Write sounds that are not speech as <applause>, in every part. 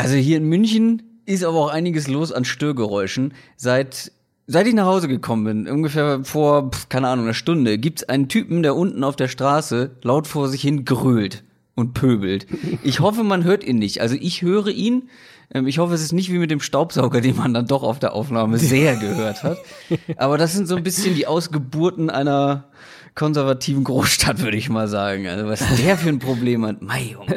Also hier in München ist aber auch einiges los an Störgeräuschen. Seit Seit ich nach Hause gekommen bin, ungefähr vor, keine Ahnung, einer Stunde, gibt's einen Typen, der unten auf der Straße laut vor sich hin grölt und pöbelt. Ich hoffe, man hört ihn nicht. Also ich höre ihn. Ähm, ich hoffe, es ist nicht wie mit dem Staubsauger, den man dann doch auf der Aufnahme sehr gehört hat. Aber das sind so ein bisschen die Ausgeburten einer konservativen Großstadt, würde ich mal sagen. Also was der für ein Problem hat. Mei, Junge.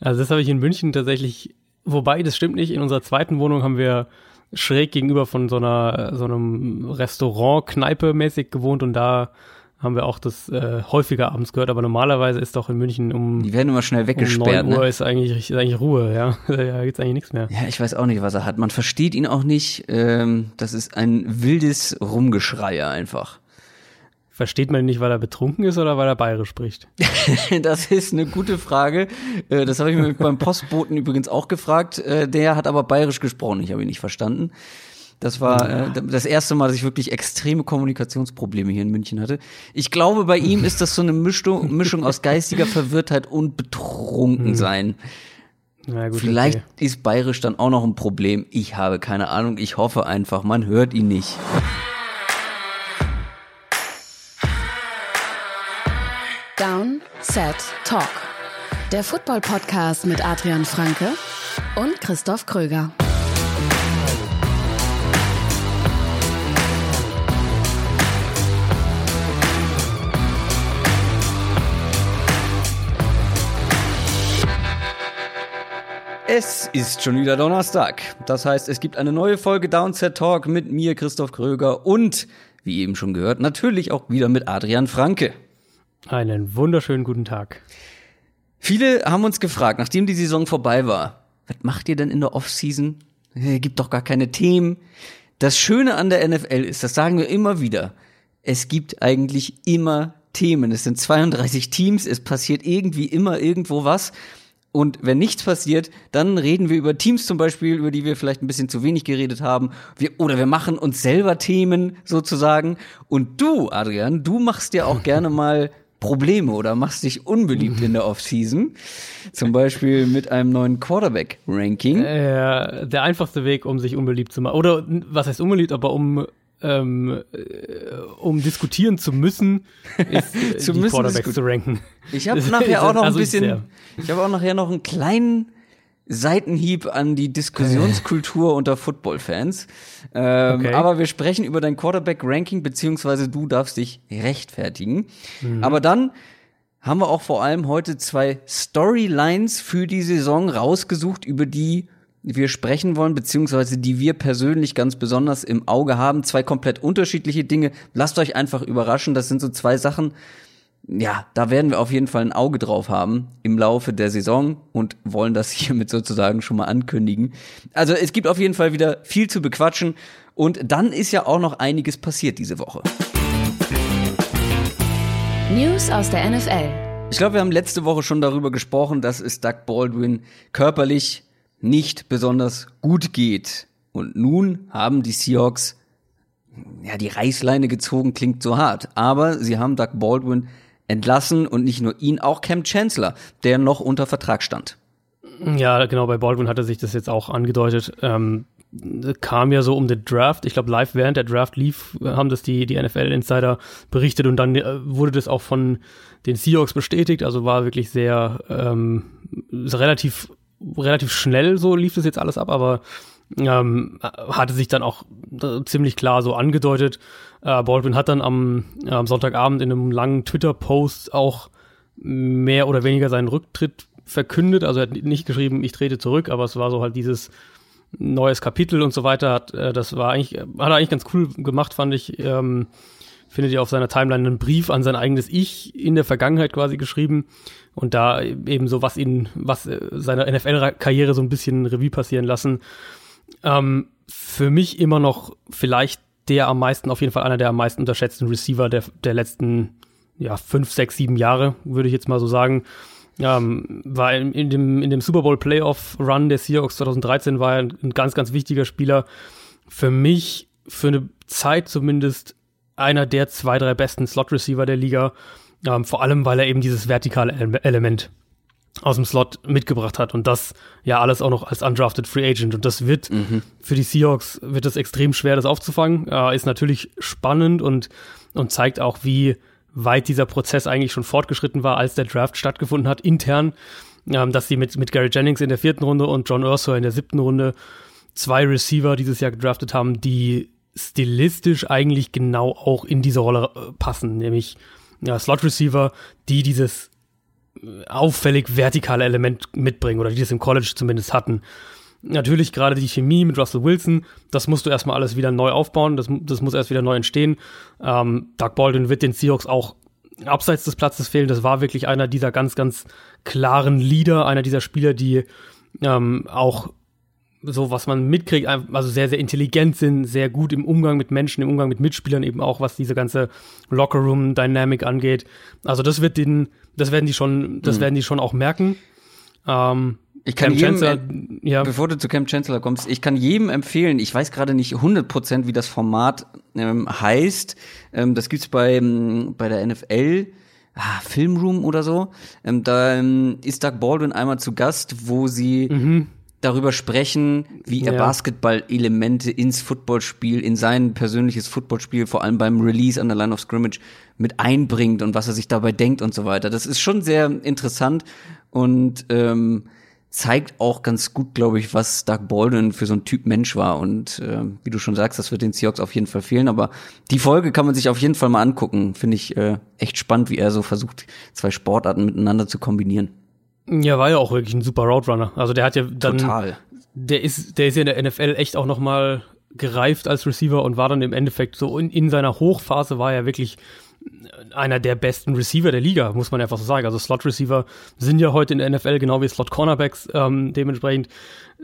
Also das habe ich in München tatsächlich, wobei das stimmt nicht. In unserer zweiten Wohnung haben wir schräg gegenüber von so einer so einem Restaurant, Kneipe mäßig gewohnt und da haben wir auch das äh, häufiger abends gehört, aber normalerweise ist doch in München um Die werden immer schnell weggesperrt. Um 9 Uhr ne? ist eigentlich ist eigentlich Ruhe, ja. <laughs> da gibt's eigentlich nichts mehr. Ja, ich weiß auch nicht, was er hat. Man versteht ihn auch nicht. Ähm, das ist ein wildes Rumgeschreie einfach. Versteht man ihn nicht, weil er betrunken ist oder weil er bayerisch spricht? <laughs> das ist eine gute Frage. Äh, Das habe ich mir beim Postboten übrigens auch gefragt. Äh, Der hat aber bayerisch gesprochen. Ich habe ihn nicht verstanden. Das war äh, das erste Mal, dass ich wirklich extreme Kommunikationsprobleme hier in München hatte. Ich glaube, bei ihm ist das so eine Mischung, Mischung aus geistiger Verwirrtheit und Betrunkensein. Na gut, Vielleicht okay. ist bayerisch dann auch noch ein Problem. Ich habe keine Ahnung. Ich hoffe einfach, man hört ihn nicht. Set, Talk. Der Football-Podcast mit Adrian Franke und Christoph Kröger. Es ist schon wieder Donnerstag. Das heißt, es gibt eine neue Folge Downset Talk mit mir, Christoph Kröger und, wie eben schon gehört, natürlich auch wieder mit Adrian Franke. Einen wunderschönen guten Tag. Viele haben uns gefragt, nachdem die Saison vorbei war, was macht ihr denn in der Offseason? Gibt doch gar keine Themen. Das Schöne an der NFL ist, das sagen wir immer wieder, es gibt eigentlich immer Themen. Es sind 32 Teams, es passiert irgendwie immer irgendwo was. Und wenn nichts passiert, dann reden wir über Teams zum Beispiel, über die wir vielleicht ein bisschen zu wenig geredet haben. Wir, oder wir machen uns selber Themen sozusagen. Und du, Adrian, du machst ja auch gerne <laughs> mal Probleme oder machst dich unbeliebt in der <laughs> Offseason. Zum Beispiel mit einem neuen Quarterback-Ranking. Äh, der einfachste Weg, um sich unbeliebt zu machen. Oder was heißt unbeliebt, aber um ähm, äh, um diskutieren zu müssen, <laughs> ist äh, Zu die müssen Quarterbacks zu ranken. Ich habe <laughs> nachher auch noch ein also bisschen, ich habe auch nachher noch einen kleinen Seitenhieb an die Diskussionskultur unter Football-Fans. Ähm, Okay. Aber wir sprechen über dein Quarterback-Ranking, beziehungsweise du darfst dich rechtfertigen. Mhm. Aber dann haben wir auch vor allem heute zwei Storylines für die Saison rausgesucht, über die wir sprechen wollen, beziehungsweise die wir persönlich ganz besonders im Auge haben. Zwei komplett unterschiedliche Dinge. Lasst euch einfach überraschen. Das sind so zwei Sachen, ja, da werden wir auf jeden Fall ein Auge drauf haben im Laufe der Saison und wollen das <laughs> hiermit sozusagen schon mal ankündigen. Also es gibt auf jeden Fall wieder viel zu bequatschen und dann ist ja auch noch einiges passiert diese Woche. News aus der NFL. Ich glaube, wir haben letzte Woche schon darüber gesprochen, dass es Doug Baldwin körperlich nicht besonders gut geht. Und nun haben die Seahawks ja die Reißleine gezogen, klingt so hart, aber sie haben Doug Baldwin entlassen und nicht nur ihn, auch Cam Chancellor, der noch unter Vertrag stand. Ja, genau, bei Baldwin hatte sich das jetzt auch angedeutet. Ähm, kam ja so um den Draft. Ich glaube, live während der Draft lief, haben das die, die NFL-Insider berichtet und dann äh, wurde das auch von den Seahawks bestätigt. Also war wirklich sehr ähm, relativ, relativ schnell so lief das jetzt alles ab, aber ähm, hatte sich dann auch äh, ziemlich klar so angedeutet. Äh, Baldwin hat dann am, äh, am Sonntagabend in einem langen Twitter-Post auch mehr oder weniger seinen Rücktritt verkündet. Also er hat nicht geschrieben, ich trete zurück, aber es war so halt dieses neues Kapitel und so weiter. Hat, äh, das war eigentlich, hat er eigentlich ganz cool gemacht, fand ich. Ähm, findet ihr auf seiner Timeline einen Brief an sein eigenes Ich in der Vergangenheit quasi geschrieben und da eben so was ihn, was äh, seine NFL-Karriere so ein bisschen Revue passieren lassen. Ähm, für mich immer noch vielleicht der am meisten, auf jeden Fall einer der am meisten unterschätzten Receiver der, der letzten ja, fünf, sechs, sieben Jahre, würde ich jetzt mal so sagen. Ähm, war in, in, dem, in dem Super Bowl Playoff Run der Seahawks 2013 war er ein, ganz, ganz wichtiger Spieler. Für mich, für eine Zeit zumindest, einer der zwei, drei besten Slot Receiver der Liga. Ähm, vor allem, weil er eben dieses vertikale Ele Element aus dem Slot mitgebracht hat und das ja alles auch noch als undrafted Free Agent und das wird mhm. für die Seahawks wird es extrem schwer, das aufzufangen. Äh, ist natürlich spannend und und zeigt auch, wie weit dieser Prozess eigentlich schon fortgeschritten war, als der Draft stattgefunden hat intern, ähm, dass sie mit mit Gary Jennings in der vierten Runde und John Urso in der siebten Runde zwei Receiver dieses Jahr gedraftet haben, die stilistisch eigentlich genau auch in diese Rolle äh, passen, nämlich ja, Slot Receiver, die dieses auffällig vertikale Element mitbringen oder die das im College zumindest hatten. Natürlich gerade die Chemie mit Russell Wilson, das musst du erstmal alles wieder neu aufbauen, das, das muss erst wieder neu entstehen. Ähm, Doug Baldwin wird den Seahawks auch abseits des Platzes fehlen. Das war wirklich einer dieser ganz, ganz klaren Leader, einer dieser Spieler, die ähm, auch so was man mitkriegt, also sehr, sehr intelligent sind, sehr gut im Umgang mit Menschen, im Umgang mit Mitspielern eben auch, was diese ganze Lockerroom-Dynamic angeht. Also das wird den, das werden die schon, das mhm. werden die schon auch merken. Ähm, ich kann Camp jedem, Chancellor, ja. bevor du zu Camp Chancellor kommst, ich kann jedem empfehlen, ich weiß gerade nicht 100% wie das Format ähm, heißt, ähm, das gibt's bei, ähm, bei der NFL, ah, Filmroom oder so, ähm, da ähm, ist Doug Baldwin einmal zu Gast, wo sie mhm darüber sprechen, wie er ja. Basketball-Elemente ins Footballspiel, in sein persönliches Footballspiel, vor allem beim Release an der Line of Scrimmage, mit einbringt und was er sich dabei denkt und so weiter. Das ist schon sehr interessant und ähm, zeigt auch ganz gut, glaube ich, was Doug Baldwin für so ein Typ Mensch war. Und äh, wie du schon sagst, das wird den Seahawks auf jeden Fall fehlen. Aber die Folge kann man sich auf jeden Fall mal angucken. Finde ich äh, echt spannend, wie er so versucht, zwei Sportarten miteinander zu kombinieren. Ja, war ja auch wirklich ein super Roadrunner. Also der hat ja dann. Total. Der ist, der ist ja in der NFL echt auch noch mal gereift als Receiver und war dann im Endeffekt so in, in seiner Hochphase war er wirklich einer der besten Receiver der Liga, muss man einfach so sagen. Also Slot-Receiver sind ja heute in der NFL genau wie Slot-Cornerbacks ähm, dementsprechend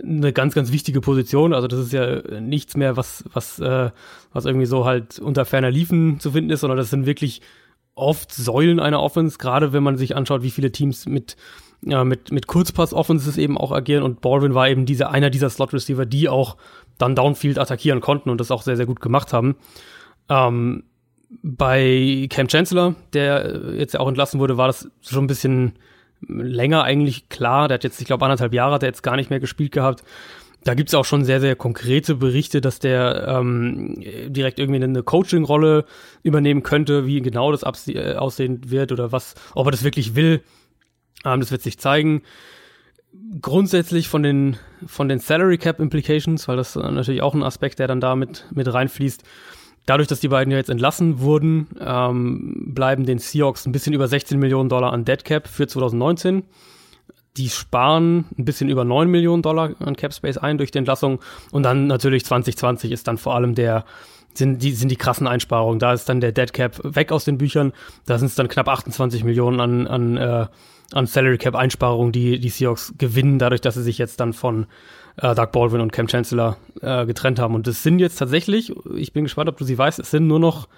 eine ganz, ganz wichtige Position. Also das ist ja nichts mehr, was, was, äh, was irgendwie so halt unter ferner Liefen zu finden ist, sondern das sind wirklich oft Säulen einer Offense, gerade wenn man sich anschaut, wie viele Teams mit ja, mit, mit Kurzpass-Offenses eben auch agieren und Baldwin war eben dieser, einer dieser Slot-Receiver, die auch dann Downfield attackieren konnten und das auch sehr, sehr gut gemacht haben. Ähm, bei Cam Chancellor, der jetzt ja auch entlassen wurde, war das schon ein bisschen länger eigentlich klar. Der hat jetzt, ich glaube, anderthalb Jahre hat er jetzt gar nicht mehr gespielt gehabt. Da gibt's auch schon sehr, sehr konkrete Berichte, dass der ähm, direkt irgendwie eine Coaching-Rolle übernehmen könnte, wie genau das aussehen wird oder was, ob er das wirklich will. Ähm, das wird sich zeigen. Grundsätzlich von den, von den Salary Cap Implications, weil das natürlich auch ein Aspekt, der dann da mit, mit reinfließt. Dadurch, dass die beiden ja jetzt entlassen wurden, ähm, bleiben den Seahawks ein bisschen über 16 Millionen Dollar an Dead Cap für 2019. Die sparen ein bisschen über 9 Millionen Dollar an Cap Space ein durch die Entlassung. Und dann natürlich 2020 ist dann vor allem der, sind die, sind die krassen Einsparungen. Da ist dann der Dead Cap weg aus den Büchern. Da sind es dann knapp 28 Millionen an, an äh, an Salary Cap Einsparungen, die die Seahawks gewinnen, dadurch, dass sie sich jetzt dann von äh, Doug Baldwin und Cam Chancellor äh, getrennt haben. Und es sind jetzt tatsächlich, ich bin gespannt, ob du sie weißt, es sind nur noch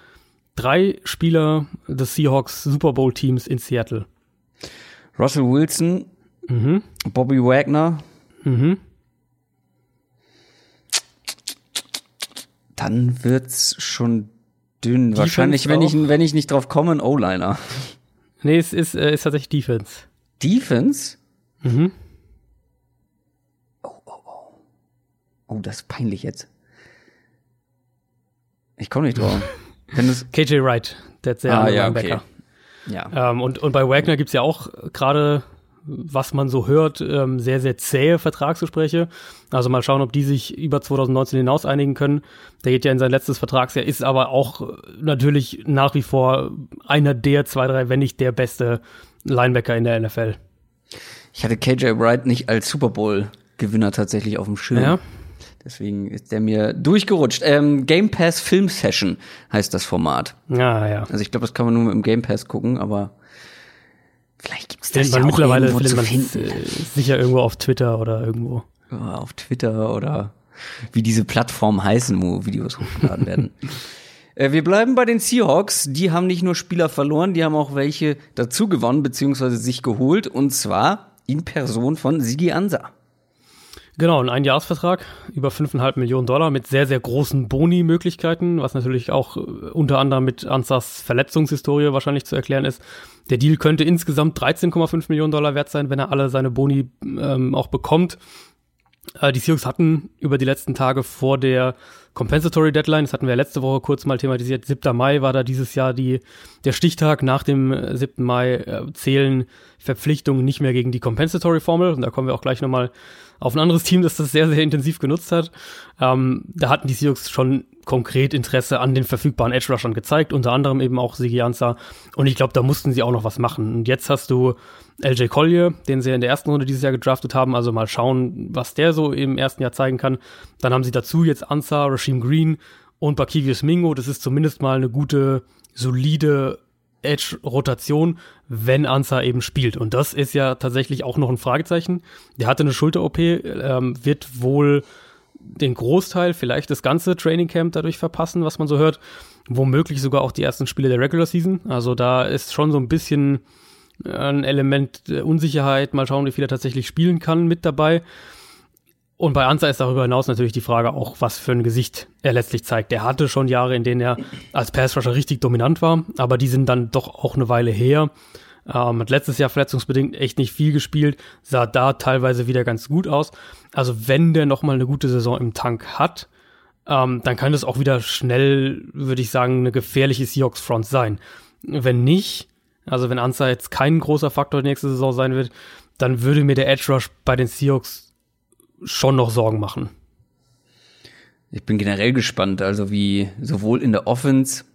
drei Spieler des Seahawks Super Bowl Teams in Seattle. Russell Wilson, mhm. Bobby Wagner. Mhm. Dann wird's schon dünn. Defense Wahrscheinlich, wenn ich, wenn ich nicht drauf komme, ein O-Liner. Nee, es ist, äh, ist tatsächlich Defense. Defense? Mhm. Oh, oh, oh. Oh, das ist peinlich jetzt. Ich komme nicht drauf. <laughs> KJ Wright, der ah, ja, okay. Ja. Ähm, und, und bei Wagner gibt's ja auch gerade was man so hört, ähm, sehr, sehr zähe Vertragsgespräche. Also mal schauen, ob die sich über 2019 hinaus einigen können. Der geht ja in sein letztes Vertragsjahr, ist aber auch äh, natürlich nach wie vor einer der zwei, drei, wenn nicht der beste Linebacker in der NFL. Ich hatte KJ Wright nicht als Super Bowl-Gewinner tatsächlich auf dem Schirm. Ja. Deswegen ist der mir durchgerutscht. Ähm, Game Pass Film Session heißt das Format. Ja, ja. Also ich glaube, das kann man nur mit dem Game Pass gucken, aber Vielleicht gibt es das ja mittlerweile irgendwo zu finden. Sicher irgendwo auf Twitter oder irgendwo. Ja, auf Twitter oder wie diese Plattformen heißen, wo Videos hochgeladen werden. <laughs> Äh, wir bleiben bei den Seahawks. Die haben nicht nur Spieler verloren, die haben auch welche dazu gewonnen, beziehungsweise sich geholt. Und zwar in Person von Sigi Ansa. Genau, ein Einjahresvertrag über 5,5 Millionen Dollar mit sehr, sehr großen Boni-Möglichkeiten, was natürlich auch äh, unter anderem mit Ansas Verletzungshistorie wahrscheinlich zu erklären ist. Der Deal könnte insgesamt 13,5 Millionen Dollar wert sein, wenn er alle seine Boni ähm, auch bekommt. Äh, die Seahawks hatten über die letzten Tage vor der Compensatory Deadline, das hatten wir letzte Woche kurz mal thematisiert, 7. Mai war da dieses Jahr die, der Stichtag. Nach dem 7. Äh, Mai äh, zählen Verpflichtungen nicht mehr gegen die Compensatory Formel. Und da kommen wir auch gleich nochmal auf ein anderes Team, das das sehr, sehr intensiv genutzt hat. Ähm, da hatten die Seahawks schon konkret Interesse an den verfügbaren Edge Rushern gezeigt, unter anderem eben auch Sigi Ansa. Und ich glaube, da mussten sie auch noch was machen. Und jetzt hast du LJ Collier, den sie in der ersten Runde dieses Jahr gedraftet haben. Also mal schauen, was der so im ersten Jahr zeigen kann. Dann haben sie dazu jetzt Ansa, Rasheem Green und Bakivius Mingo. Das ist zumindest mal eine gute, solide Edge-Rotation, wenn Ansa eben spielt. Und das ist ja tatsächlich auch noch ein Fragezeichen. Der hatte eine Schulter-OP, ähm, wird wohl den Großteil, vielleicht das ganze Training Camp dadurch verpassen, was man so hört. Womöglich sogar auch die ersten Spiele der Regular Season. Also da ist schon so ein bisschen ein Element der Unsicherheit, mal schauen, wie viel er tatsächlich spielen kann, mit dabei. Und bei Ansa ist darüber hinaus natürlich die Frage auch, was für ein Gesicht er letztlich zeigt. Er hatte schon Jahre, in denen er als Passrusher richtig dominant war, aber die sind dann doch auch eine Weile her. Ähm, hat letztes Jahr verletzungsbedingt echt nicht viel gespielt, sah da teilweise wieder ganz gut aus. Also wenn der nochmal eine gute Saison im Tank hat, ähm, dann kann das auch wieder schnell, würde ich sagen, eine gefährliche Seahawks-Front sein. Wenn nicht, also wenn Ansa jetzt kein großer Faktor nächste Saison sein wird, dann würde mir der Edge Rush bei den Seahawks schon noch Sorgen machen. Ich bin generell gespannt, also wie sowohl in der Offense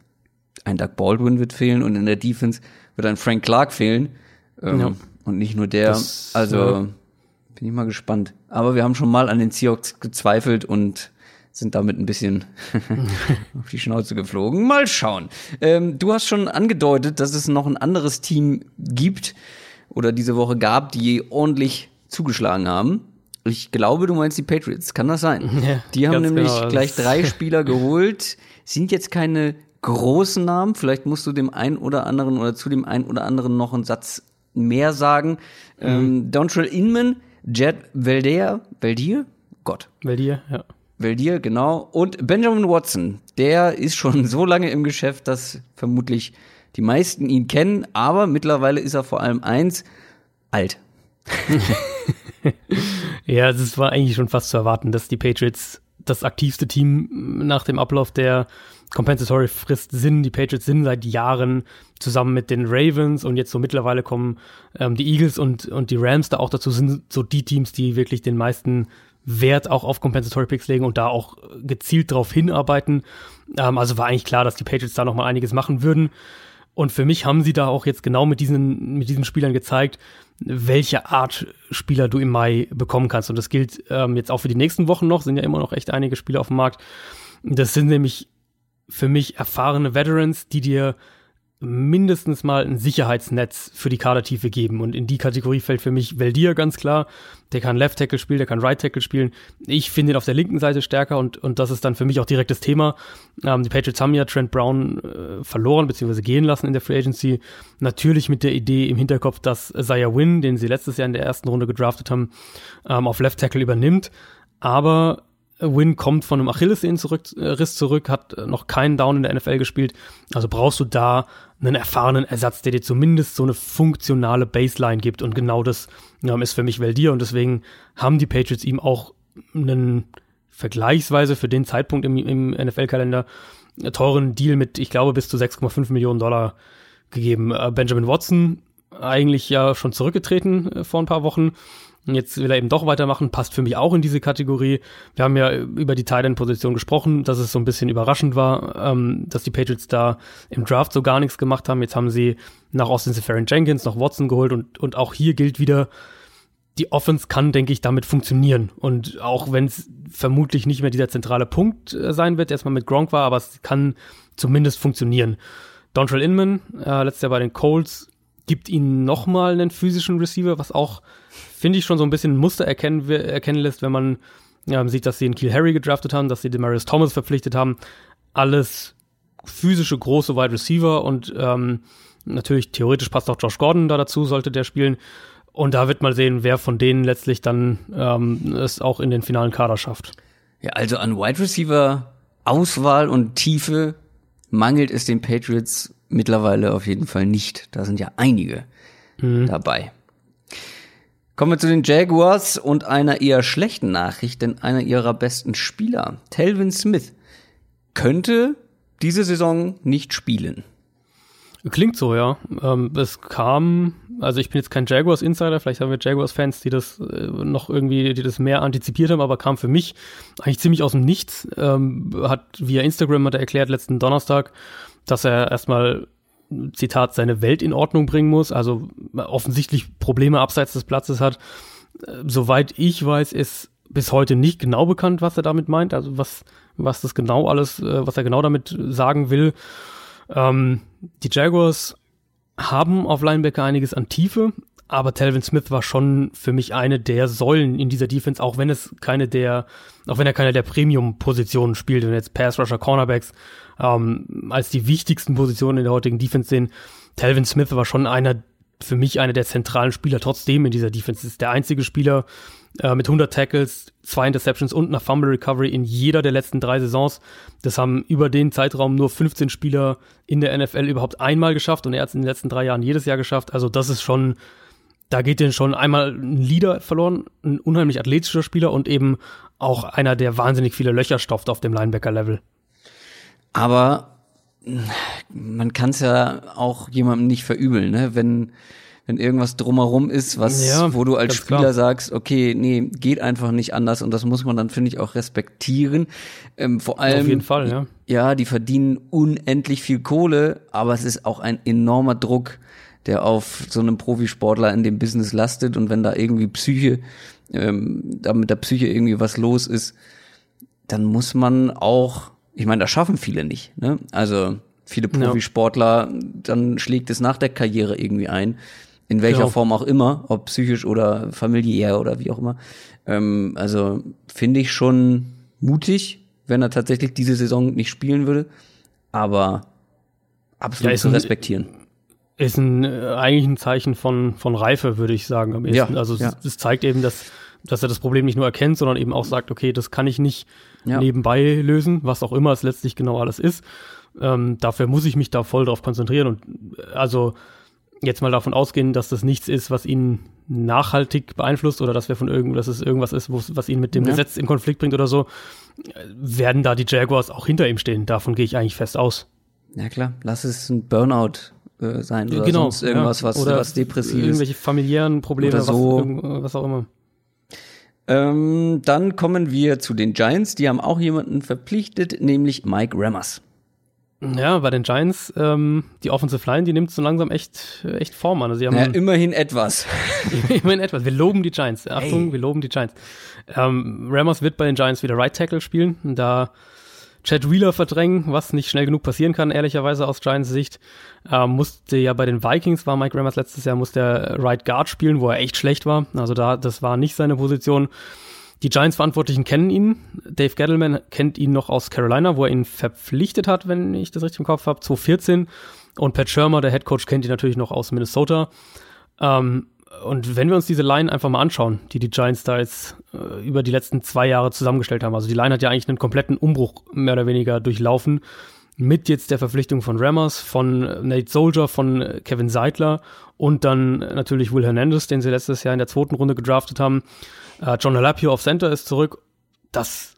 ein Doug Baldwin wird fehlen und in der Defense wird ein Frank Clark fehlen. Ähm, ja. Und nicht nur der. Das, also ja. bin ich mal gespannt. Aber wir haben schon mal an den Seahawks gezweifelt und sind damit ein bisschen <laughs> auf die Schnauze geflogen. Mal schauen. Ähm, du hast schon angedeutet, dass es noch ein anderes Team gibt oder diese Woche gab, die ordentlich zugeschlagen haben. Ich glaube, du meinst die Patriots. Kann das sein? <laughs> Ja, die haben nämlich genau. gleich drei <laughs> Spieler geholt. Sind jetzt keine großen Namen. Vielleicht musst du dem einen oder anderen oder zu dem einen oder anderen noch einen Satz mehr sagen. Mhm. Ähm, Dontrell Inman, Jed Veldier, Veldier? Gott. Veldier, ja. Veldier, genau. Und Benjamin Watson, der ist schon <laughs> so lange im Geschäft, dass vermutlich die meisten ihn kennen, aber mittlerweile ist er vor allem eins, alt. <laughs> ja, es war eigentlich schon fast zu erwarten, dass die Patriots das aktivste Team nach dem Ablauf der Compensatory Frist sind. Die Patriots sind seit Jahren zusammen mit den Ravens und jetzt so mittlerweile kommen ähm, die Eagles und, und die Rams da auch dazu, sind so die Teams, die wirklich den meisten Wert auch auf Compensatory Picks legen und da auch gezielt darauf hinarbeiten. Ähm, also war eigentlich klar, dass die Patriots da noch mal einiges machen würden. Und für mich haben sie da auch jetzt genau mit diesen, mit diesen Spielern gezeigt, welche Art Spieler du im Mai bekommen kannst. Und das gilt ähm, jetzt auch für die nächsten Wochen noch, sind ja immer noch echt einige Spieler auf dem Markt. Das sind nämlich für mich erfahrene Veterans, die dir mindestens mal ein Sicherheitsnetz für die Kadertiefe geben. Und in die Kategorie fällt für mich Veldir ganz klar. Der kann Left Tackle spielen, der kann Right Tackle spielen. Ich finde ihn auf der linken Seite stärker und, und das ist dann für mich auch direkt das Thema. Ähm, die Patriots haben ja Trent Brown äh, verloren bzw. gehen lassen in der Free Agency. Natürlich mit der Idee im Hinterkopf, dass Isaiah Wynn, den sie letztes Jahr in der ersten Runde gedraftet haben, ähm, auf Left Tackle übernimmt. Aber Win kommt von einem Achillessehnenriss zurück, zurück, hat noch keinen Down in der NFL gespielt. Also brauchst du da einen erfahrenen Ersatz, der dir zumindest so eine funktionale Baseline gibt. Und genau das ja, ist für mich Veldir. Und deswegen haben die Patriots ihm auch einen vergleichsweise für den Zeitpunkt im, im NFL-Kalender teuren Deal mit, ich glaube, bis zu 6,5 Millionen Dollar gegeben. Äh, Benjamin Watson eigentlich ja schon zurückgetreten äh, vor ein paar Wochen. Jetzt will er eben doch weitermachen, passt für mich auch in diese Kategorie. Wir haben ja über die Titan-Position gesprochen, dass es so ein bisschen überraschend war, ähm, dass die Patriots da im Draft so gar nichts gemacht haben. Jetzt haben sie nach Austin Seferian Jenkins noch Watson geholt und, und auch hier gilt wieder, die Offense kann, denke ich, damit funktionieren. Und auch wenn es vermutlich nicht mehr dieser zentrale Punkt äh, sein wird, erstmal mit Gronk war, aber es kann zumindest funktionieren. Dontrell Inman, äh, letztes Jahr bei den Colts, gibt ihnen nochmal einen physischen Receiver, was auch finde ich, schon so ein bisschen ein Muster erkennen, erkennen lässt, wenn man ja, sieht, dass sie einen Kiel Harry gedraftet haben, dass sie Demarius Thomas verpflichtet haben. Alles physische große Wide Receiver und ähm, natürlich theoretisch passt auch Josh Gordon da dazu, sollte der spielen. Und da wird mal sehen, wer von denen letztlich dann ähm, es auch in den finalen Kader schafft. Ja, also an Wide Receiver Auswahl und Tiefe mangelt es den Patriots mittlerweile auf jeden Fall nicht. Da sind ja einige mhm. dabei. Kommen wir zu den Jaguars und einer eher schlechten Nachricht, denn einer ihrer besten Spieler, Telvin Smith, könnte diese Saison nicht spielen. Klingt so, ja. Ähm, es kam, also ich bin jetzt kein Jaguars-Insider, vielleicht haben wir Jaguars-Fans, die das äh, noch irgendwie, die das mehr antizipiert haben, aber kam für mich eigentlich ziemlich aus dem Nichts. Ähm, hat via Instagram hat er erklärt letzten Donnerstag, dass er erstmal Zitat, seine Welt in Ordnung bringen muss, also offensichtlich Probleme abseits des Platzes hat. Äh, soweit ich weiß, ist bis heute nicht genau bekannt, was er damit meint, also was, was das genau alles, äh, was er genau damit sagen will. Ähm, die Jaguars haben auf Linebacker einiges an Tiefe, aber Telvin Smith war schon für mich eine der Säulen in dieser Defense, auch wenn es keine der, auch wenn er keine der Premium-Positionen spielt, wenn jetzt Pass Rusher, Cornerbacks ähm, als die wichtigsten Positionen in der heutigen Defense sehen. Telvin Smith war schon einer, für mich einer der zentralen Spieler trotzdem in dieser Defense. Ist der einzige Spieler äh, mit 100 Tackles, zwei Interceptions und einer Fumble Recovery in jeder der letzten drei Saisons. Das haben über den Zeitraum nur 15 Spieler in der NFL überhaupt einmal geschafft und er hat es in den letzten drei Jahren jedes Jahr geschafft. Also das ist schon, da geht denn schon einmal ein Leader verloren, ein unheimlich athletischer Spieler und eben auch einer, der wahnsinnig viele Löcher stopft auf dem Linebacker-Level. Aber man kann es ja auch jemandem nicht verübeln, ne? Wenn wenn irgendwas drumherum ist, was ja, wo du als Spieler klar. sagst, okay, nee, geht einfach nicht anders und das muss man dann finde ich auch respektieren. Ähm, vor allem auf jeden Fall, ja. Ja, die verdienen unendlich viel Kohle, aber es ist auch ein enormer Druck, der auf so einem Profisportler in dem Business lastet und wenn da irgendwie Psyche, ähm, da mit der Psyche irgendwie was los ist, dann muss man auch ich meine, das schaffen viele nicht. Ne? Also viele Profisportler, ja. dann schlägt es nach der Karriere irgendwie ein, in welcher ja. Form auch immer, ob psychisch oder familiär oder wie auch immer. Ähm, also finde ich schon mutig, wenn er tatsächlich diese Saison nicht spielen würde, aber absolut ja, zu respektieren. ist ein, äh, eigentlich ein Zeichen von, von Reife, würde ich sagen, am ehesten. Ja, also es, es zeigt eben, dass dass er das Problem nicht nur erkennt, sondern eben auch sagt, okay, das kann ich nicht ja. nebenbei lösen, was auch immer es letztlich genau alles ist. Ähm, dafür muss ich mich da voll drauf konzentrieren und äh, also jetzt mal davon ausgehen, dass das nichts ist, was ihn nachhaltig beeinflusst oder dass wir von irgend, dass es irgendwas ist, was ihn mit dem ja. Gesetz in Konflikt bringt oder so, werden da die Jaguars auch hinter ihm stehen. Davon gehe ich eigentlich fest aus. Ja klar, lass es ein Burnout äh, sein oder genau, sonst irgendwas, ja. was, oder was depressiv ist. Irgendwelche familiären Probleme, oder so. was, was auch immer. Ähm, dann kommen wir zu den Giants. Die haben auch jemanden verpflichtet, nämlich Mike Rammers. Ja, bei den Giants, ähm, die Offensive Line, die nimmt so langsam echt, echt Form an. Also sie haben ja, immerhin etwas. <laughs> immerhin etwas. Wir loben die Giants. Achtung, hey. wir loben die Giants. Ähm, Ramos wird bei den Giants wieder Right Tackle spielen. Da Chad Wheeler verdrängen, was nicht schnell genug passieren kann, ehrlicherweise aus Giants Sicht. Ähm, musste ja bei den Vikings, war Mike Rammers letztes Jahr, musste er Right Guard spielen, wo er echt schlecht war. Also da, das war nicht seine Position. Die Giants-Verantwortlichen kennen ihn. Dave Gettleman kennt ihn noch aus Carolina, wo er ihn verpflichtet hat, wenn ich das richtig im Kopf habe, 2014. Und Pat Shermer, der Head Coach, kennt ihn natürlich noch aus Minnesota. Ähm, und wenn wir uns diese Line einfach mal anschauen, die die Giants da jetzt äh, über die letzten zwei Jahre zusammengestellt haben, also die Line hat ja eigentlich einen kompletten Umbruch mehr oder weniger durchlaufen, mit jetzt der Verpflichtung von Rammers, von Nate Soldier, von Kevin Seidler und dann natürlich Will Hernandez, den sie letztes Jahr in der zweiten Runde gedraftet haben. Äh, John Alapio auf Center ist zurück. Das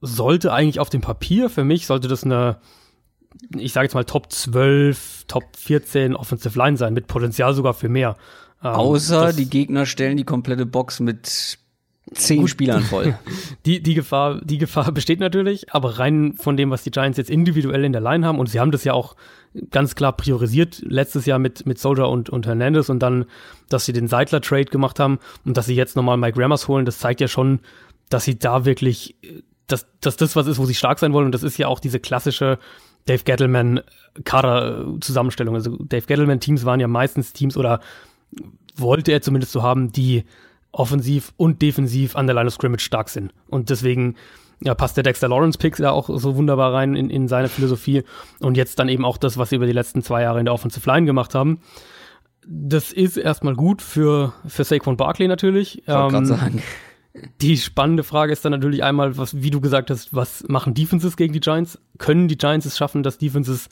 sollte eigentlich auf dem Papier, für mich sollte das eine ich sage jetzt mal Top 12, Top 14 Offensive Line sein, mit Potenzial sogar für mehr. Ähm, Außer die Gegner stellen die komplette Box mit zehn gut, Spielern voll. <laughs> Die, die, Gefahr, die Gefahr besteht natürlich, aber rein von dem, was die Giants jetzt individuell in der Line haben, und sie haben das ja auch ganz klar priorisiert, letztes Jahr mit, mit Soldier und, und Hernandez und dann, dass sie den Seidler-Trade gemacht haben und dass sie jetzt nochmal Mike Rammers holen, das zeigt ja schon, dass sie da wirklich, dass, dass das was ist, wo sie stark sein wollen und das ist ja auch diese klassische Dave Gettleman Kader-Zusammenstellung. Also Dave Gettleman-Teams waren ja meistens Teams oder wollte er zumindest so haben, die offensiv und defensiv an der Line of Scrimmage stark sind. Und deswegen ja, passt der Dexter Lawrence Pick ja auch so wunderbar rein in, in seine Philosophie. Und jetzt dann eben auch das, was sie über die letzten zwei Jahre in der Offensive Line gemacht haben. Das ist erstmal gut für, für Saquon Barkley natürlich. Ich ähm, sagen. Die spannende Frage ist dann natürlich einmal, was, wie du gesagt hast, was machen Defenses gegen die Giants? Können die Giants es schaffen, dass Defenses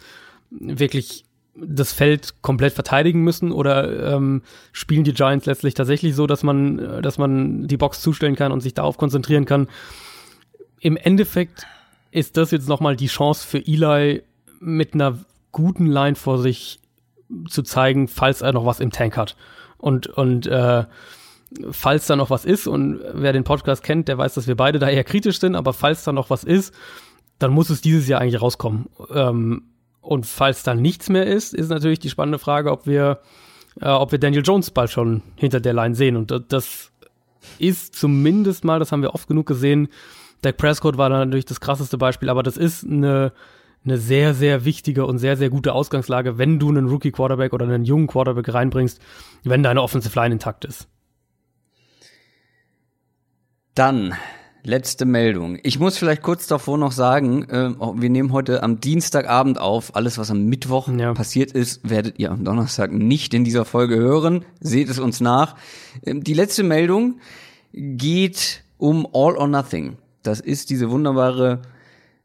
wirklich das Feld komplett verteidigen müssen oder ähm, spielen die Giants letztlich tatsächlich so, dass man, dass man die Box zustellen kann und sich darauf konzentrieren kann? Im Endeffekt ist das jetzt nochmal die Chance für Eli mit einer guten Line vor sich zu zeigen, falls er noch was im Tank hat. Und, und äh, falls da noch was ist, und wer den Podcast kennt, der weiß, dass wir beide da eher kritisch sind, aber falls da noch was ist, dann muss es dieses Jahr eigentlich rauskommen. Ähm, und falls da nichts mehr ist, ist natürlich die spannende Frage, ob wir, äh, ob wir Daniel Jones bald schon hinter der Line sehen. Und das ist zumindest mal, das haben wir oft genug gesehen. Dak Prescott war da natürlich das krasseste Beispiel, aber das ist eine, eine sehr, sehr wichtige und sehr, sehr gute Ausgangslage, wenn du einen Rookie-Quarterback oder einen jungen Quarterback reinbringst, wenn deine Offensive Line intakt ist. Dann letzte Meldung. Ich muss vielleicht kurz davor noch sagen, äh, wir nehmen heute am Dienstagabend auf. Alles, was am Mittwoch ja. passiert ist, werdet ihr am Donnerstag nicht in dieser Folge hören. Seht es uns nach. Ähm, die letzte Meldung geht um All or Nothing. Das ist diese wunderbare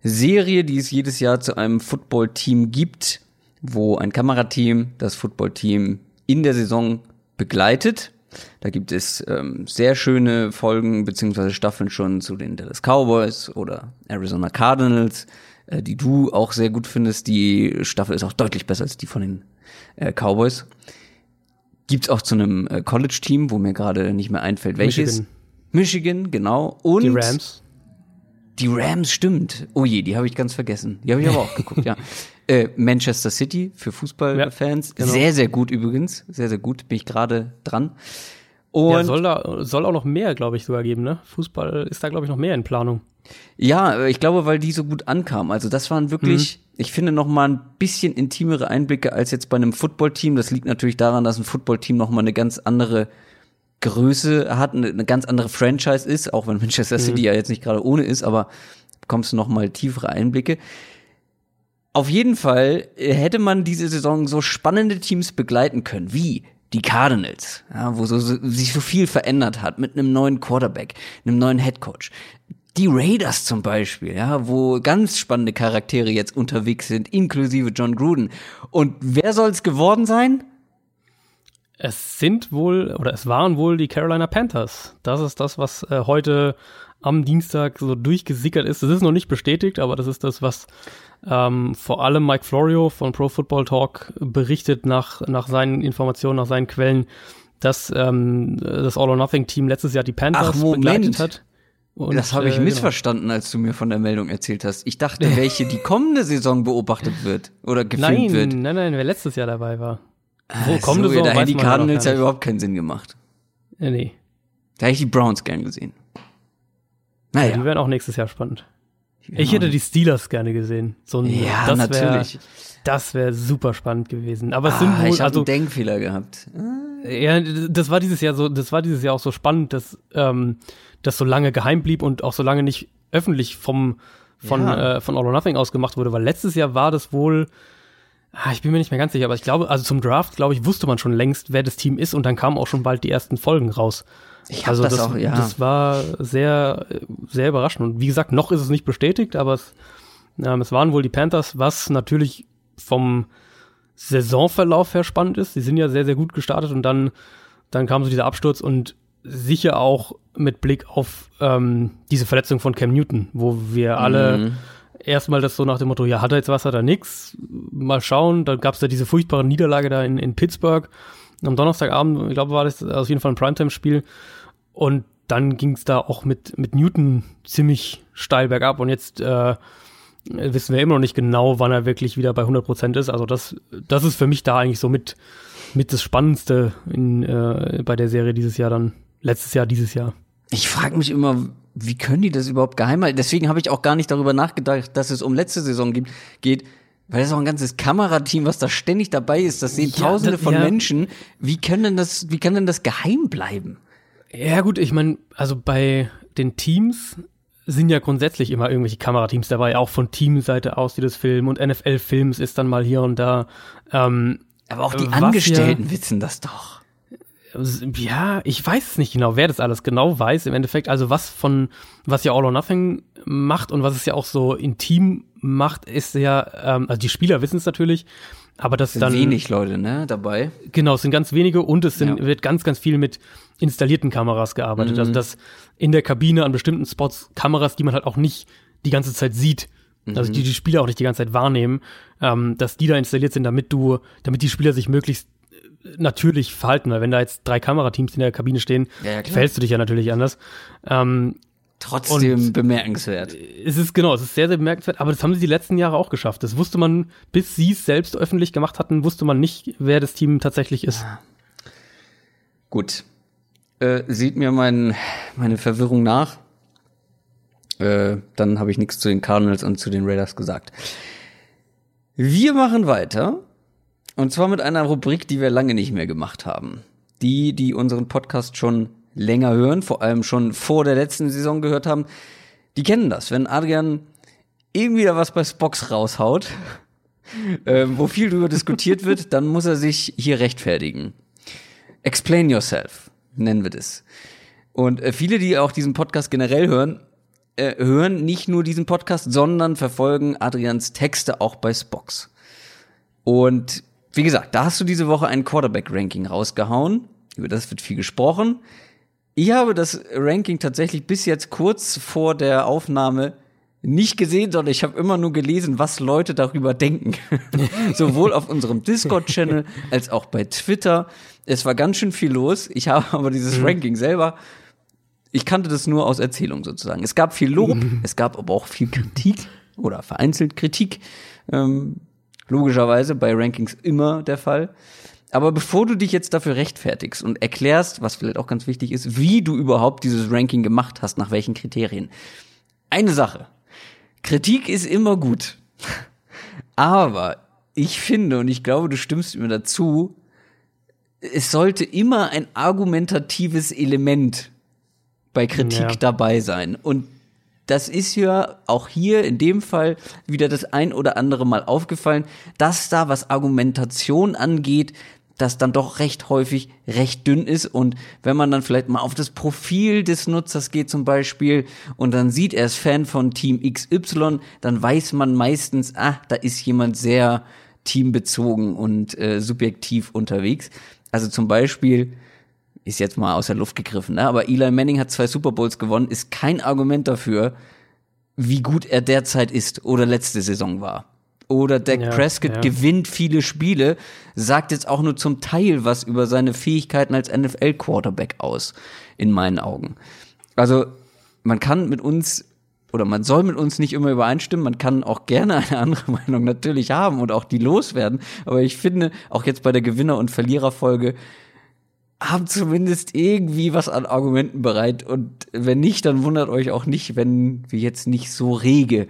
Serie, die es jedes Jahr zu einem Footballteam gibt, wo ein Kamerateam das Footballteam in der Saison begleitet da gibt es ähm, sehr schöne Folgen beziehungsweise Staffeln schon zu den Dallas Cowboys oder Arizona Cardinals, äh, die du auch sehr gut findest. Die Staffel ist auch deutlich besser als die von den äh, Cowboys. Gibt's auch zu einem äh, College-Team, wo mir gerade nicht mehr einfällt, welches. Michigan. Michigan, genau. Und die Rams. Die Rams, stimmt. Oh je, die habe ich ganz vergessen. Die habe ich aber auch <laughs> geguckt, ja. Äh, Manchester City für Fußballfans. Ja, genau. Sehr, sehr gut übrigens. Sehr, sehr gut. Bin ich gerade dran. Und ja, soll, da, soll auch noch mehr, glaube ich, sogar geben, ne? Fußball ist da, glaube ich, noch mehr in Planung. Ja, ich glaube, weil die so gut ankam. Also das waren wirklich, mhm. ich finde, noch mal ein bisschen intimere Einblicke als jetzt bei einem Footballteam. Das liegt natürlich daran, dass ein Footballteam noch mal eine ganz andere Größe hat, eine, eine ganz andere Franchise ist, auch wenn Manchester City mhm. ja jetzt nicht gerade ohne ist, aber bekommst du noch mal tiefere Einblicke. Auf jeden Fall äh, hätte man diese Saison so spannende Teams begleiten können, wie die Cardinals, ja, wo so, so, sich so viel verändert hat mit einem neuen Quarterback, einem neuen Headcoach. Die Raiders zum Beispiel, ja, wo ganz spannende Charaktere jetzt unterwegs sind, inklusive John Gruden. Und wer soll es geworden sein? Es sind wohl oder es waren wohl die Carolina Panthers. Das ist das, was äh, heute am Dienstag so durchgesickert ist. Das ist noch nicht bestätigt, aber das ist das, was ähm, vor allem Mike Florio von Pro Football Talk berichtet nach, nach seinen Informationen, nach seinen Quellen, dass ähm, das All or Nothing Team letztes Jahr die Panthers Ach, begleitet hat. Und, das habe ich äh, missverstanden, genau. als du mir von der Meldung erzählt hast. Ich dachte, <laughs> welche die kommende Saison beobachtet wird oder gefilmt nein, wird. Nein, nein, wer letztes Jahr dabei war. Wo kommende so, Saison, da hätten die Cardinals ja überhaupt keinen Sinn gemacht. Ja, nee. Da hätte ich die Browns gern gesehen. Naja. Ja, die wären auch nächstes Jahr spannend. Genau. Ich hätte die Steelers gerne gesehen. So ein, ja, das natürlich. Wär, das wäre super spannend gewesen. Aber es ah, sind wohl, ich also einen Denkfehler gehabt. Ja, das war dieses Jahr so, das war dieses Jahr auch so spannend, dass ähm, das so lange geheim blieb und auch so lange nicht öffentlich vom von ja. äh, von All or Nothing aus gemacht wurde, weil letztes Jahr war das wohl ah, ich bin mir nicht mehr ganz sicher, aber ich glaube, also zum Draft, glaube ich, wusste man schon längst, wer das Team ist und dann kamen auch schon bald die ersten Folgen raus. Ich also das, das, auch, ja. Das war sehr, sehr überraschend. Und wie gesagt, noch ist es nicht bestätigt, aber es, ähm, es waren wohl die Panthers, was natürlich vom Saisonverlauf her spannend ist. Sie sind ja sehr, sehr gut gestartet und dann, dann kam so dieser Absturz und sicher auch mit Blick auf ähm, diese Verletzung von Cam Newton, wo wir alle mhm. Erstmal das so nach dem Motto, ja, hat er jetzt was, hat er nix, mal schauen. Dann gab es da diese furchtbare Niederlage da in, in Pittsburgh am Donnerstagabend, ich glaube, war das auf jeden Fall ein Primetime-Spiel. Und dann ging es da auch mit, mit Newton ziemlich steil bergab. Und jetzt äh, wissen wir immer noch nicht genau, wann er wirklich wieder bei 100% ist. Also das, das ist für mich da eigentlich so mit, mit das Spannendste in, äh, bei der Serie dieses Jahr dann. Letztes Jahr, dieses Jahr. Ich frage mich immer, wie können die das überhaupt geheim halten? Deswegen habe ich auch gar nicht darüber nachgedacht, dass es um letzte Saison gibt, geht. Weil das ist auch ein ganzes Kamerateam, was da ständig dabei ist. Das sehen ja, Tausende das, von ja. Menschen. Wie können denn das, wie kann denn das geheim bleiben? Ja, gut, ich meine, also bei den Teams sind ja grundsätzlich immer irgendwelche Kamerateams dabei, auch von Teamseite aus, die das filmen und NFL-Films ist dann mal hier und da. Ähm, Aber auch die Angestellten ja- wissen das doch. Ja, ich weiß es nicht genau, wer das alles genau weiß im Endeffekt. Also was von, was ja All or Nothing macht und was es ja auch so intim macht, ist ja, ähm, also die Spieler wissen es natürlich, aber das Sind dann wenig Leute, ne, dabei. Genau, es sind ganz wenige und es sind, Ja. wird ganz, ganz viel mit installierten Kameras gearbeitet. Also dass in der Kabine an bestimmten Spots Kameras, die man halt auch nicht die ganze Zeit sieht, also die die Spieler auch nicht die ganze Zeit wahrnehmen, ähm, dass die da installiert sind, damit du, damit die Spieler sich möglichst natürlich verhalten, weil wenn da jetzt drei Kamerateams in der Kabine stehen, Ja, ja, verhältst du dich ja natürlich anders. Ähm, Trotzdem bemerkenswert. es ist genau, es ist sehr, sehr bemerkenswert, aber das haben sie die letzten Jahre auch geschafft. Das wusste man, bis sie es selbst öffentlich gemacht hatten, wusste man nicht, wer das Team tatsächlich ist. Gut. Äh, sieht mir mein, meine Verwirrung nach. Äh, dann habe ich nichts zu den Cardinals und zu den Raiders gesagt. Wir machen weiter. Und zwar mit einer Rubrik, die wir lange nicht mehr gemacht haben. Die, die unseren Podcast schon länger hören, vor allem schon vor der letzten Saison gehört haben, die kennen das. Wenn Adrian irgendwie da was bei Spox raushaut, <laughs> ähm, wo viel drüber diskutiert wird, dann muss er sich hier rechtfertigen. Explain yourself, nennen wir das. Und äh, viele, die auch diesen Podcast generell hören, äh, hören nicht nur diesen Podcast, sondern verfolgen Adrians Texte auch bei Spox. Und wie gesagt, da hast du diese Woche ein Quarterback-Ranking rausgehauen. Über das wird viel gesprochen. Ich habe das Ranking tatsächlich bis jetzt kurz vor der Aufnahme nicht gesehen, sondern ich habe immer nur gelesen, was Leute darüber denken. <laughs> Sowohl auf unserem Discord-Channel <laughs> als auch bei Twitter. Es war ganz schön viel los. Ich habe aber dieses Ranking selber, ich kannte das nur aus Erzählung sozusagen. Es gab viel Lob, <laughs> es gab aber auch viel Kritik oder vereinzelt Kritik. Ähm, logischerweise bei Rankings immer der Fall. Aber bevor du dich jetzt dafür rechtfertigst und erklärst, was vielleicht auch ganz wichtig ist, wie du überhaupt dieses Ranking gemacht hast, nach welchen Kriterien. Eine Sache. Kritik ist immer gut. Aber ich finde, und ich glaube, du stimmst mir dazu, es sollte immer ein argumentatives Element bei Kritik Ja. dabei sein. Und das ist ja auch hier in dem Fall wieder das ein oder andere Mal aufgefallen, dass da, was Argumentation angeht, das dann doch recht häufig recht dünn ist. Und wenn man dann vielleicht mal auf das Profil des Nutzers geht zum Beispiel und dann sieht, er ist Fan von Team XY, dann weiß man meistens, ah, da ist jemand sehr teambezogen und äh, subjektiv unterwegs. Also zum Beispiel, ist jetzt mal aus der Luft gegriffen, ne? aber Eli Manning hat zwei Super Bowls gewonnen, ist kein Argument dafür, wie gut er derzeit ist oder letzte Saison war. Oder Dak Ja, Prescott ja. gewinnt viele Spiele, sagt jetzt auch nur zum Teil was über seine Fähigkeiten als NFL-Quarterback aus, in meinen Augen. Also, man kann mit uns oder man soll mit uns nicht immer übereinstimmen, man kann auch gerne <laughs> eine andere Meinung natürlich haben und auch die loswerden, aber ich finde, auch jetzt bei der Gewinner- und Verliererfolge, haben zumindest irgendwie was an Argumenten bereit. Und wenn nicht, dann wundert euch auch nicht, wenn wir jetzt nicht so rege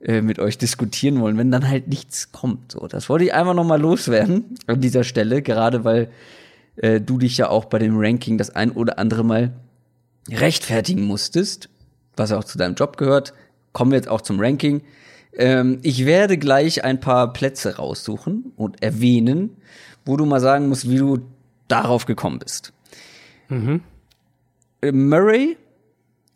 äh, mit euch diskutieren wollen, wenn dann halt nichts kommt. So, das wollte ich einfach noch mal loswerden an dieser Stelle, gerade weil äh, du dich ja auch bei dem Ranking das ein oder andere Mal rechtfertigen musstest, was auch zu deinem Job gehört. Kommen wir jetzt auch zum Ranking. Ähm, ich werde gleich ein paar Plätze raussuchen und erwähnen, wo du mal sagen musst, wie du darauf gekommen bist. Äh, Murray,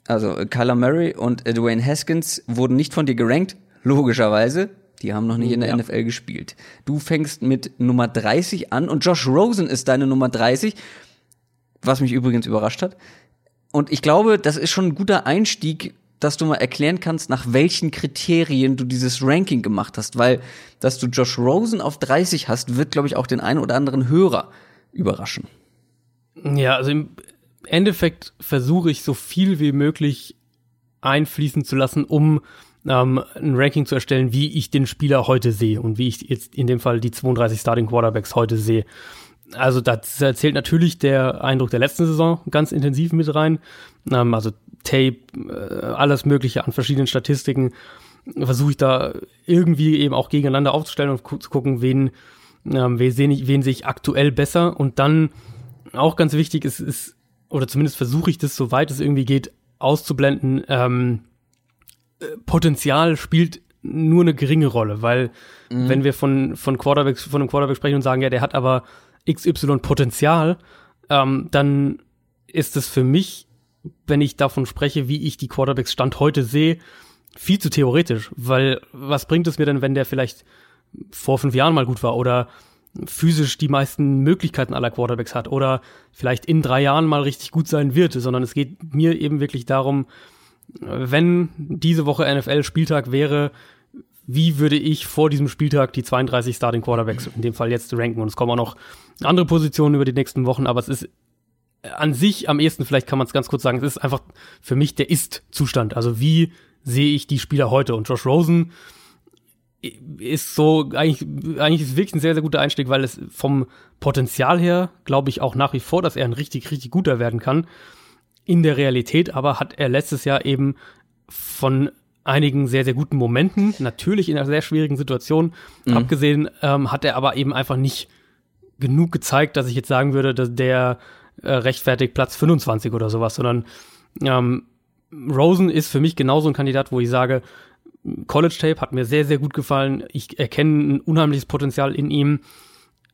also äh, Kyler Murray und äh, Dwayne Haskins wurden nicht von dir gerankt, logischerweise. Die haben noch nicht in der Ja. NFL gespielt. Du fängst mit Nummer 30 an und Josh Rosen ist deine Nummer 30, was mich übrigens überrascht hat. Und ich glaube, das ist schon ein guter Einstieg, dass du mal erklären kannst, nach welchen Kriterien du dieses Ranking gemacht hast, weil dass du Josh Rosen auf 30 hast, wird, glaube ich, auch den einen oder anderen Hörer überraschen. Ja, also im Endeffekt versuche ich so viel wie möglich einfließen zu lassen, um ähm, ein Ranking zu erstellen, wie ich den Spieler heute sehe und wie ich jetzt in dem Fall die 32 Starting Quarterbacks heute sehe. Also da zählt natürlich der Eindruck der letzten Saison ganz intensiv mit rein. Ähm, also Tape, äh, alles Mögliche an verschiedenen Statistiken versuche ich da irgendwie eben auch gegeneinander aufzustellen und zu gucken, wen, ähm, wen, sehe ich, wen sehe ich aktuell besser. Und dann auch ganz wichtig ist, ist oder zumindest versuche ich das, soweit es irgendwie geht, auszublenden. Ähm, äh, Potenzial spielt nur eine geringe Rolle, weil mhm. wenn wir von, von Quarterbacks, von einem Quarterback sprechen und sagen, ja, der hat aber XY Potenzial, ähm, dann ist es für mich, wenn ich davon spreche, wie ich die Quarterbacks Stand heute sehe, viel zu theoretisch, weil was bringt es mir denn, wenn der vielleicht vor fünf Jahren mal gut war oder physisch die meisten Möglichkeiten aller Quarterbacks hat oder vielleicht in drei Jahren mal richtig gut sein wird, sondern es geht mir eben wirklich darum, wenn diese Woche NFL-Spieltag wäre, wie würde ich vor diesem Spieltag die 32 Starting Quarterbacks in dem Fall jetzt ranken? Und es kommen auch noch andere Positionen über die nächsten Wochen, aber es ist an sich am ehesten, vielleicht kann man es ganz kurz sagen, es ist einfach für mich der Ist-Zustand. Also wie sehe ich die Spieler heute? Und Josh Rosen ist so, eigentlich, eigentlich ist es wirklich ein sehr, sehr guter Einstieg, weil es vom Potenzial her, glaube ich, auch nach wie vor, dass er ein richtig, richtig guter werden kann. In der Realität aber hat er letztes Jahr eben von einigen sehr, sehr guten Momenten, natürlich in einer sehr schwierigen Situation, mhm. abgesehen, ähm, hat er aber eben einfach nicht genug gezeigt, dass ich jetzt sagen würde, dass der äh, rechtfertigt Platz 25 oder sowas, sondern ähm, Rosen ist für mich genauso ein Kandidat, wo ich sage, College Tape hat mir sehr, sehr gut gefallen. Ich erkenne ein unheimliches Potenzial in ihm,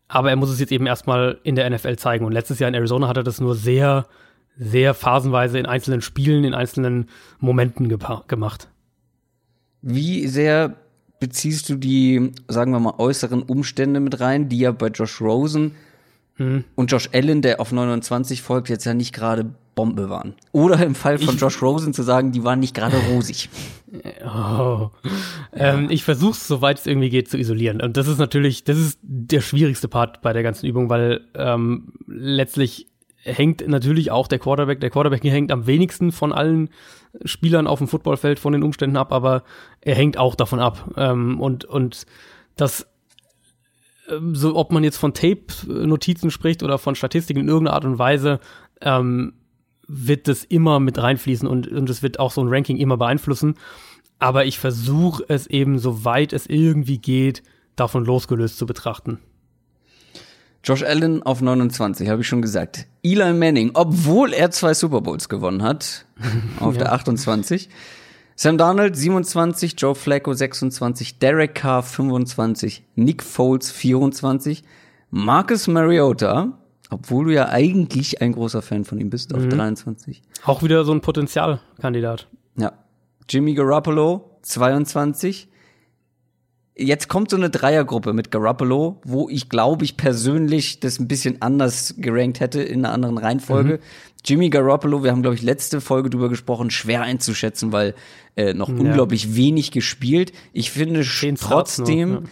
aber er muss es jetzt eben erstmal in der NFL zeigen. Und letztes Jahr in Arizona hat er das nur sehr, sehr phasenweise in einzelnen Spielen, in einzelnen Momenten gemacht. Wie sehr beziehst du die, sagen wir mal, äußeren Umstände mit rein, die ja bei Josh Rosen hm. und Josh Allen, der auf 29 folgt, jetzt ja nicht gerade Bombe waren. Oder im Fall von ich, Josh Rosen zu sagen, die waren nicht gerade rosig. <laughs> Oh. Ähm, ich versuche es, soweit es irgendwie geht, zu isolieren. Und das ist natürlich, das ist der schwierigste Part bei der ganzen Übung, weil ähm, letztlich hängt natürlich auch der Quarterback. Der Quarterback hängt am wenigsten von allen Spielern auf dem Footballfeld von den Umständen ab, aber er hängt auch davon ab. Ähm, und, und das ähm, so ob man jetzt von Tape-Notizen spricht oder von Statistiken in irgendeiner Art und Weise, ähm, wird das immer mit reinfließen und, und es wird auch so ein Ranking immer beeinflussen. Aber ich versuche es eben, soweit es irgendwie geht, davon losgelöst zu betrachten. Josh Allen auf 29, habe ich schon gesagt. Eli Manning, obwohl er zwei Super Bowls gewonnen hat, <laughs> auf ja. der 28. Sam Darnold 27, Joe Flacco 26, Derek Carr 25, Nick Foles 24, Marcus Mariota obwohl du ja eigentlich ein großer Fan von ihm bist, auf mhm. 23. Auch wieder so ein Potenzialkandidat. Ja. Jimmy Garoppolo, 22. Jetzt kommt so eine Dreiergruppe mit Garoppolo, wo ich glaube ich persönlich das ein bisschen anders gerankt hätte in einer anderen Reihenfolge. Mhm. Jimmy Garoppolo, wir haben glaube ich letzte Folge drüber gesprochen, schwer einzuschätzen, weil äh, noch ja. unglaublich wenig gespielt. Ich finde trotzdem, noch, ja.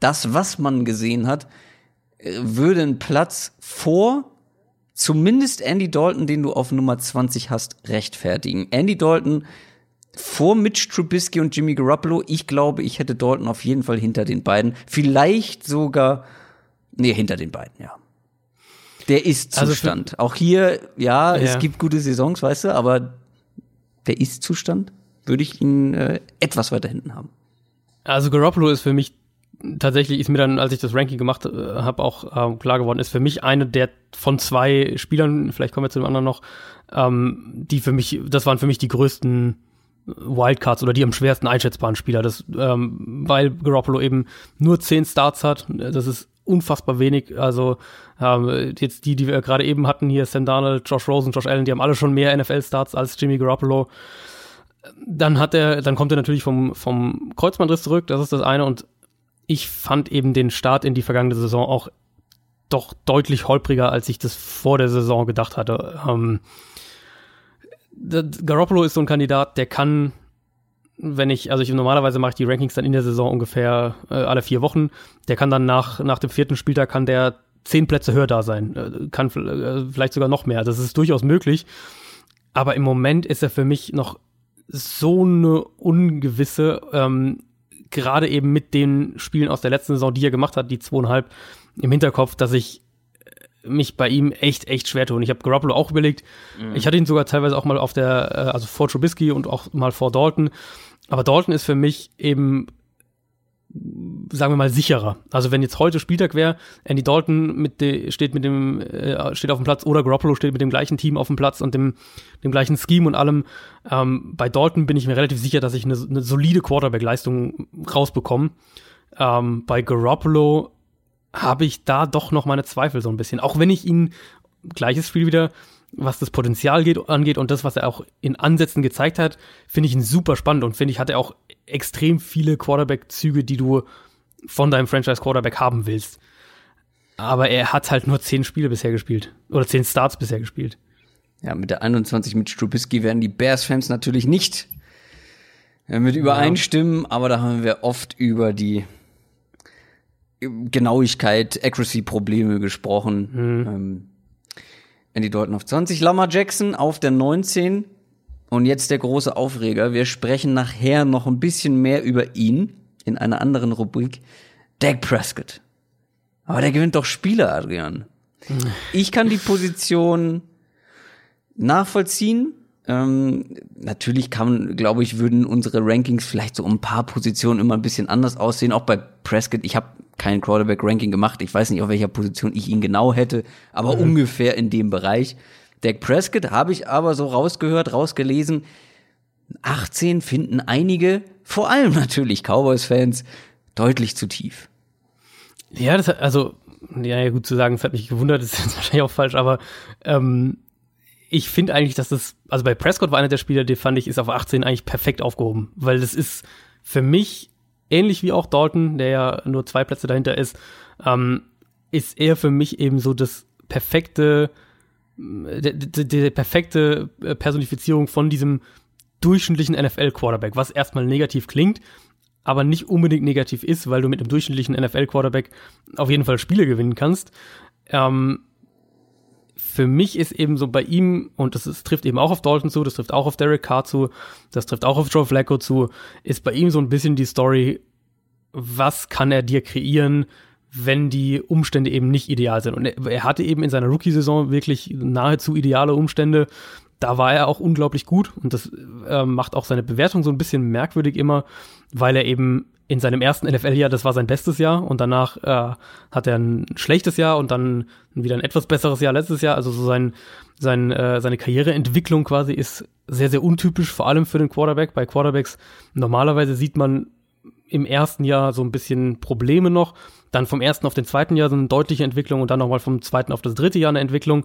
das, was man gesehen hat, würde einen Platz vor zumindest Andy Dalton, den du auf Nummer 20 hast, rechtfertigen. Andy Dalton vor Mitch Trubisky und Jimmy Garoppolo. Ich glaube, ich hätte Dalton auf jeden Fall hinter den beiden. Vielleicht sogar, nee, hinter den beiden, ja. Der ist also Zustand. Also Auch hier, ja, ja, es gibt gute Saisons, weißt du, aber der ist Zustand, würde ich ihn äh, etwas weiter hinten haben. Also Garoppolo ist für mich tatsächlich ist mir dann, als ich das Ranking gemacht äh, habe, auch ähm, klar geworden, ist für mich eine der von zwei Spielern, vielleicht kommen wir zu dem anderen noch, ähm, die für mich, das waren für mich die größten Wildcards oder die am schwersten einschätzbaren Spieler, das, ähm, weil Garoppolo eben nur zehn Starts hat, das ist unfassbar wenig. Also ähm, jetzt die, die wir gerade eben hatten, hier Sam Darnold, Josh Rosen, Josh Allen, die haben alle schon mehr NFL-Starts als Jimmy Garoppolo. Dann hat er, dann kommt er natürlich vom, vom Kreuzbandriss zurück, das ist das eine. Und ich fand eben den Start in die vergangene Saison auch doch deutlich holpriger, als ich das vor der Saison gedacht hatte. Ähm, Garoppolo ist so ein Kandidat, der kann, wenn ich, also ich normalerweise mache ich die Rankings dann in der Saison ungefähr äh, alle vier Wochen. Der kann dann nach, nach dem vierten Spieltag kann der zehn Plätze höher da sein, äh, kann äh, vielleicht sogar noch mehr. Das ist durchaus möglich. Aber im Moment ist er für mich noch so eine ungewisse, ähm, gerade eben mit den Spielen aus der letzten Saison, die er gemacht hat, die zweieinhalb im Hinterkopf, dass ich mich bei ihm echt, echt schwer tue. Und ich habe Garoppolo auch überlegt. Mhm. Ich hatte ihn sogar teilweise auch mal auf der, äh, also vor Trubisky und auch mal vor Dalton. Aber Dalton ist für mich eben sagen wir mal, sicherer. Also wenn jetzt heute Spieltag wäre, Andy Dalton mit de, steht mit dem, äh, steht auf dem Platz oder Garoppolo steht mit dem gleichen Team auf dem Platz und dem, dem gleichen Scheme und allem. Ähm, bei Dalton bin ich mir relativ sicher, dass ich eine, eine solide Quarterback-Leistung rausbekomme. Ähm, bei Garoppolo habe ich da doch noch meine Zweifel so ein bisschen. Auch wenn ich ihn, gleiches Spiel wieder, was das Potenzial geht, angeht und das, was er auch in Ansätzen gezeigt hat, finde ich ihn super spannend und finde ich, hat er auch extrem viele Quarterback-Züge, die du von deinem Franchise-Quarterback haben willst. Aber er hat halt nur zehn Spiele bisher gespielt. Oder zehn Starts bisher gespielt. Ja, mit der 21 mit Strubisky werden die Bears-Fans natürlich nicht äh, mit übereinstimmen, ja. aber da haben wir oft über die Genauigkeit, Accuracy-Probleme gesprochen. Mhm. Ähm, Andy Dalton auf 20, Lamar Jackson auf der 19. Und jetzt der große Aufreger. Wir sprechen nachher noch ein bisschen mehr über ihn in einer anderen Rubrik. Dak Prescott. Aber der gewinnt doch Spiele, Adrian. Ich kann die Position nachvollziehen. Ähm, natürlich kann, glaube ich, würden unsere Rankings vielleicht so um ein paar Positionen immer ein bisschen anders aussehen. Auch bei Prescott. Ich habe kein Quarterback-Ranking gemacht. Ich weiß nicht, auf welcher Position ich ihn genau hätte, aber mhm. ungefähr in dem Bereich. Dak Prescott habe ich aber so rausgehört, rausgelesen. 18 finden einige, vor allem <laughs> natürlich Cowboys-Fans, deutlich zu tief. Ja, das also, ja, gut zu sagen, es hat mich gewundert, ist jetzt <laughs> wahrscheinlich auch falsch, aber ähm, ich finde eigentlich, dass das, also bei Prescott war einer der Spieler, den fand ich, ist auf 18 eigentlich perfekt aufgehoben, weil das ist für mich ähnlich wie auch Dalton, der ja nur zwei Plätze dahinter ist, ähm, ist er für mich eben so das perfekte, die, die, die perfekte Personifizierung von diesem durchschnittlichen NFL-Quarterback, was erstmal negativ klingt, aber nicht unbedingt negativ ist, weil du mit einem durchschnittlichen NFL-Quarterback auf jeden Fall Spiele gewinnen kannst. Ähm, für mich ist eben so bei ihm, und das, ist, trifft eben auch auf Dalton zu, das trifft auch auf Derek Carr zu, das trifft auch auf Joe Flacco zu, ist bei ihm so ein bisschen die Story, was kann er dir kreieren, wenn die Umstände eben nicht ideal sind. Und er, hatte eben in seiner Rookie-Saison wirklich nahezu ideale Umstände. Da war er auch unglaublich gut und das äh, macht auch seine Bewertung so ein bisschen merkwürdig immer, weil er eben in seinem ersten NFL-Jahr, das war sein bestes Jahr und danach äh, hat er ein schlechtes Jahr und dann wieder ein etwas besseres Jahr letztes Jahr. Also so sein, sein, äh, seine Karriereentwicklung quasi ist sehr, sehr untypisch, vor allem für den Quarterback. Bei Quarterbacks normalerweise sieht man im ersten Jahr so ein bisschen Probleme noch, dann vom ersten auf den zweiten Jahr so eine deutliche Entwicklung und dann nochmal vom zweiten auf das dritte Jahr eine Entwicklung.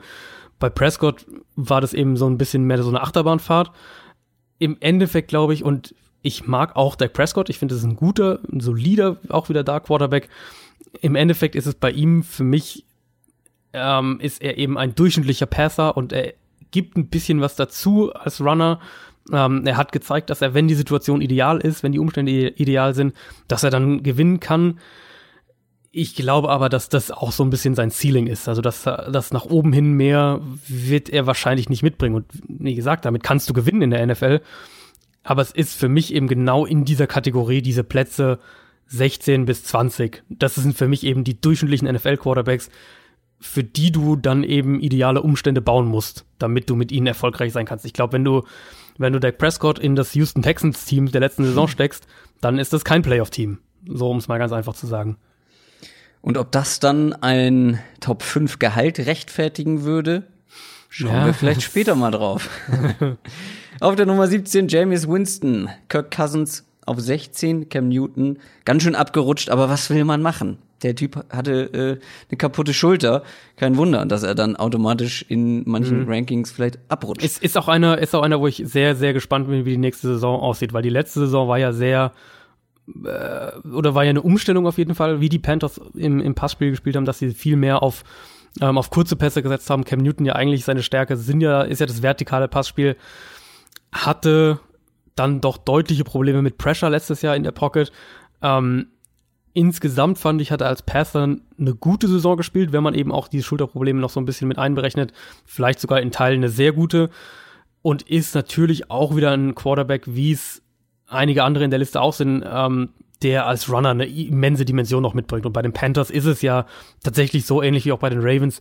Bei Prescott war das eben so ein bisschen mehr so eine Achterbahnfahrt. Im Endeffekt glaube ich, und ich mag auch Dak Prescott. Ich finde, das ist ein guter, ein solider, auch wieder Dark Quarterback. Im Endeffekt ist es bei ihm für mich, ähm, ist er eben ein durchschnittlicher Passer und er gibt ein bisschen was dazu als Runner. Ähm, er hat gezeigt, dass er, wenn die Situation ideal ist, wenn die Umstände ideal sind, dass er dann gewinnen kann. Ich glaube aber, dass das auch so ein bisschen sein Ceiling ist. Also, dass das nach oben hin mehr wird er wahrscheinlich nicht mitbringen. Und wie gesagt, damit kannst du gewinnen in der NFL. Aber es ist für mich eben genau in dieser Kategorie diese Plätze 16 bis 20. Das sind für mich eben die durchschnittlichen NFL-Quarterbacks, für die du dann eben ideale Umstände bauen musst, damit du mit ihnen erfolgreich sein kannst. Ich glaube, wenn du, wenn du Dak Prescott in das Houston Texans Team der letzten Saison steckst, dann ist das kein Playoff-Team. So, um es mal ganz einfach zu sagen. Und ob das dann ein Top 5 Gehalt rechtfertigen würde, schauen ja. wir vielleicht später mal drauf. <laughs> Auf der Nummer 17 James Winston, Kirk Cousins auf 16, Cam Newton, ganz schön abgerutscht, aber was will man machen? Der Typ hatte äh, eine kaputte Schulter. Kein Wunder, dass er dann automatisch in manchen mhm. Rankings vielleicht abrutscht. Ist, ist auch einer, ist auch einer, wo ich sehr, sehr gespannt bin, wie die nächste Saison aussieht, weil die letzte Saison war ja sehr äh, oder war ja eine Umstellung auf jeden Fall, wie die Panthers im, im Passspiel gespielt haben, dass sie viel mehr auf ähm, auf kurze Pässe gesetzt haben. Cam Newton ja eigentlich seine Stärke sind ja ist ja das vertikale Passspiel hatte dann doch deutliche Probleme mit Pressure letztes Jahr in der Pocket. Ähm, insgesamt fand ich, hat er als Passer eine gute Saison gespielt, wenn man eben auch die Schulterprobleme noch so ein bisschen mit einberechnet. Vielleicht sogar in Teilen eine sehr gute. Und ist natürlich auch wieder ein Quarterback, wie es einige andere in der Liste auch sind, ähm, der als Runner eine immense Dimension noch mitbringt. Und bei den Panthers ist es ja tatsächlich so ähnlich wie auch bei den Ravens,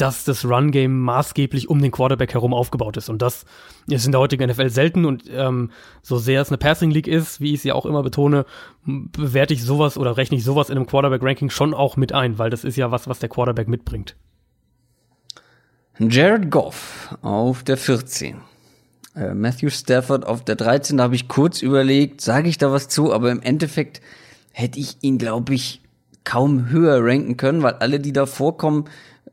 dass das Run-Game maßgeblich um den Quarterback herum aufgebaut ist. Und das ist in der heutigen NFL selten. Und ähm, so sehr es eine Passing League ist, wie ich sie auch immer betone, bewerte ich sowas oder rechne ich sowas in einem Quarterback-Ranking schon auch mit ein, weil das ist ja was, was der Quarterback mitbringt. Jared Goff auf der 14. Äh, Matthew Stafford auf der 13. Da habe ich kurz überlegt, sage ich da was zu, aber im Endeffekt hätte ich ihn, glaube ich, kaum höher ranken können, weil alle, die da vorkommen,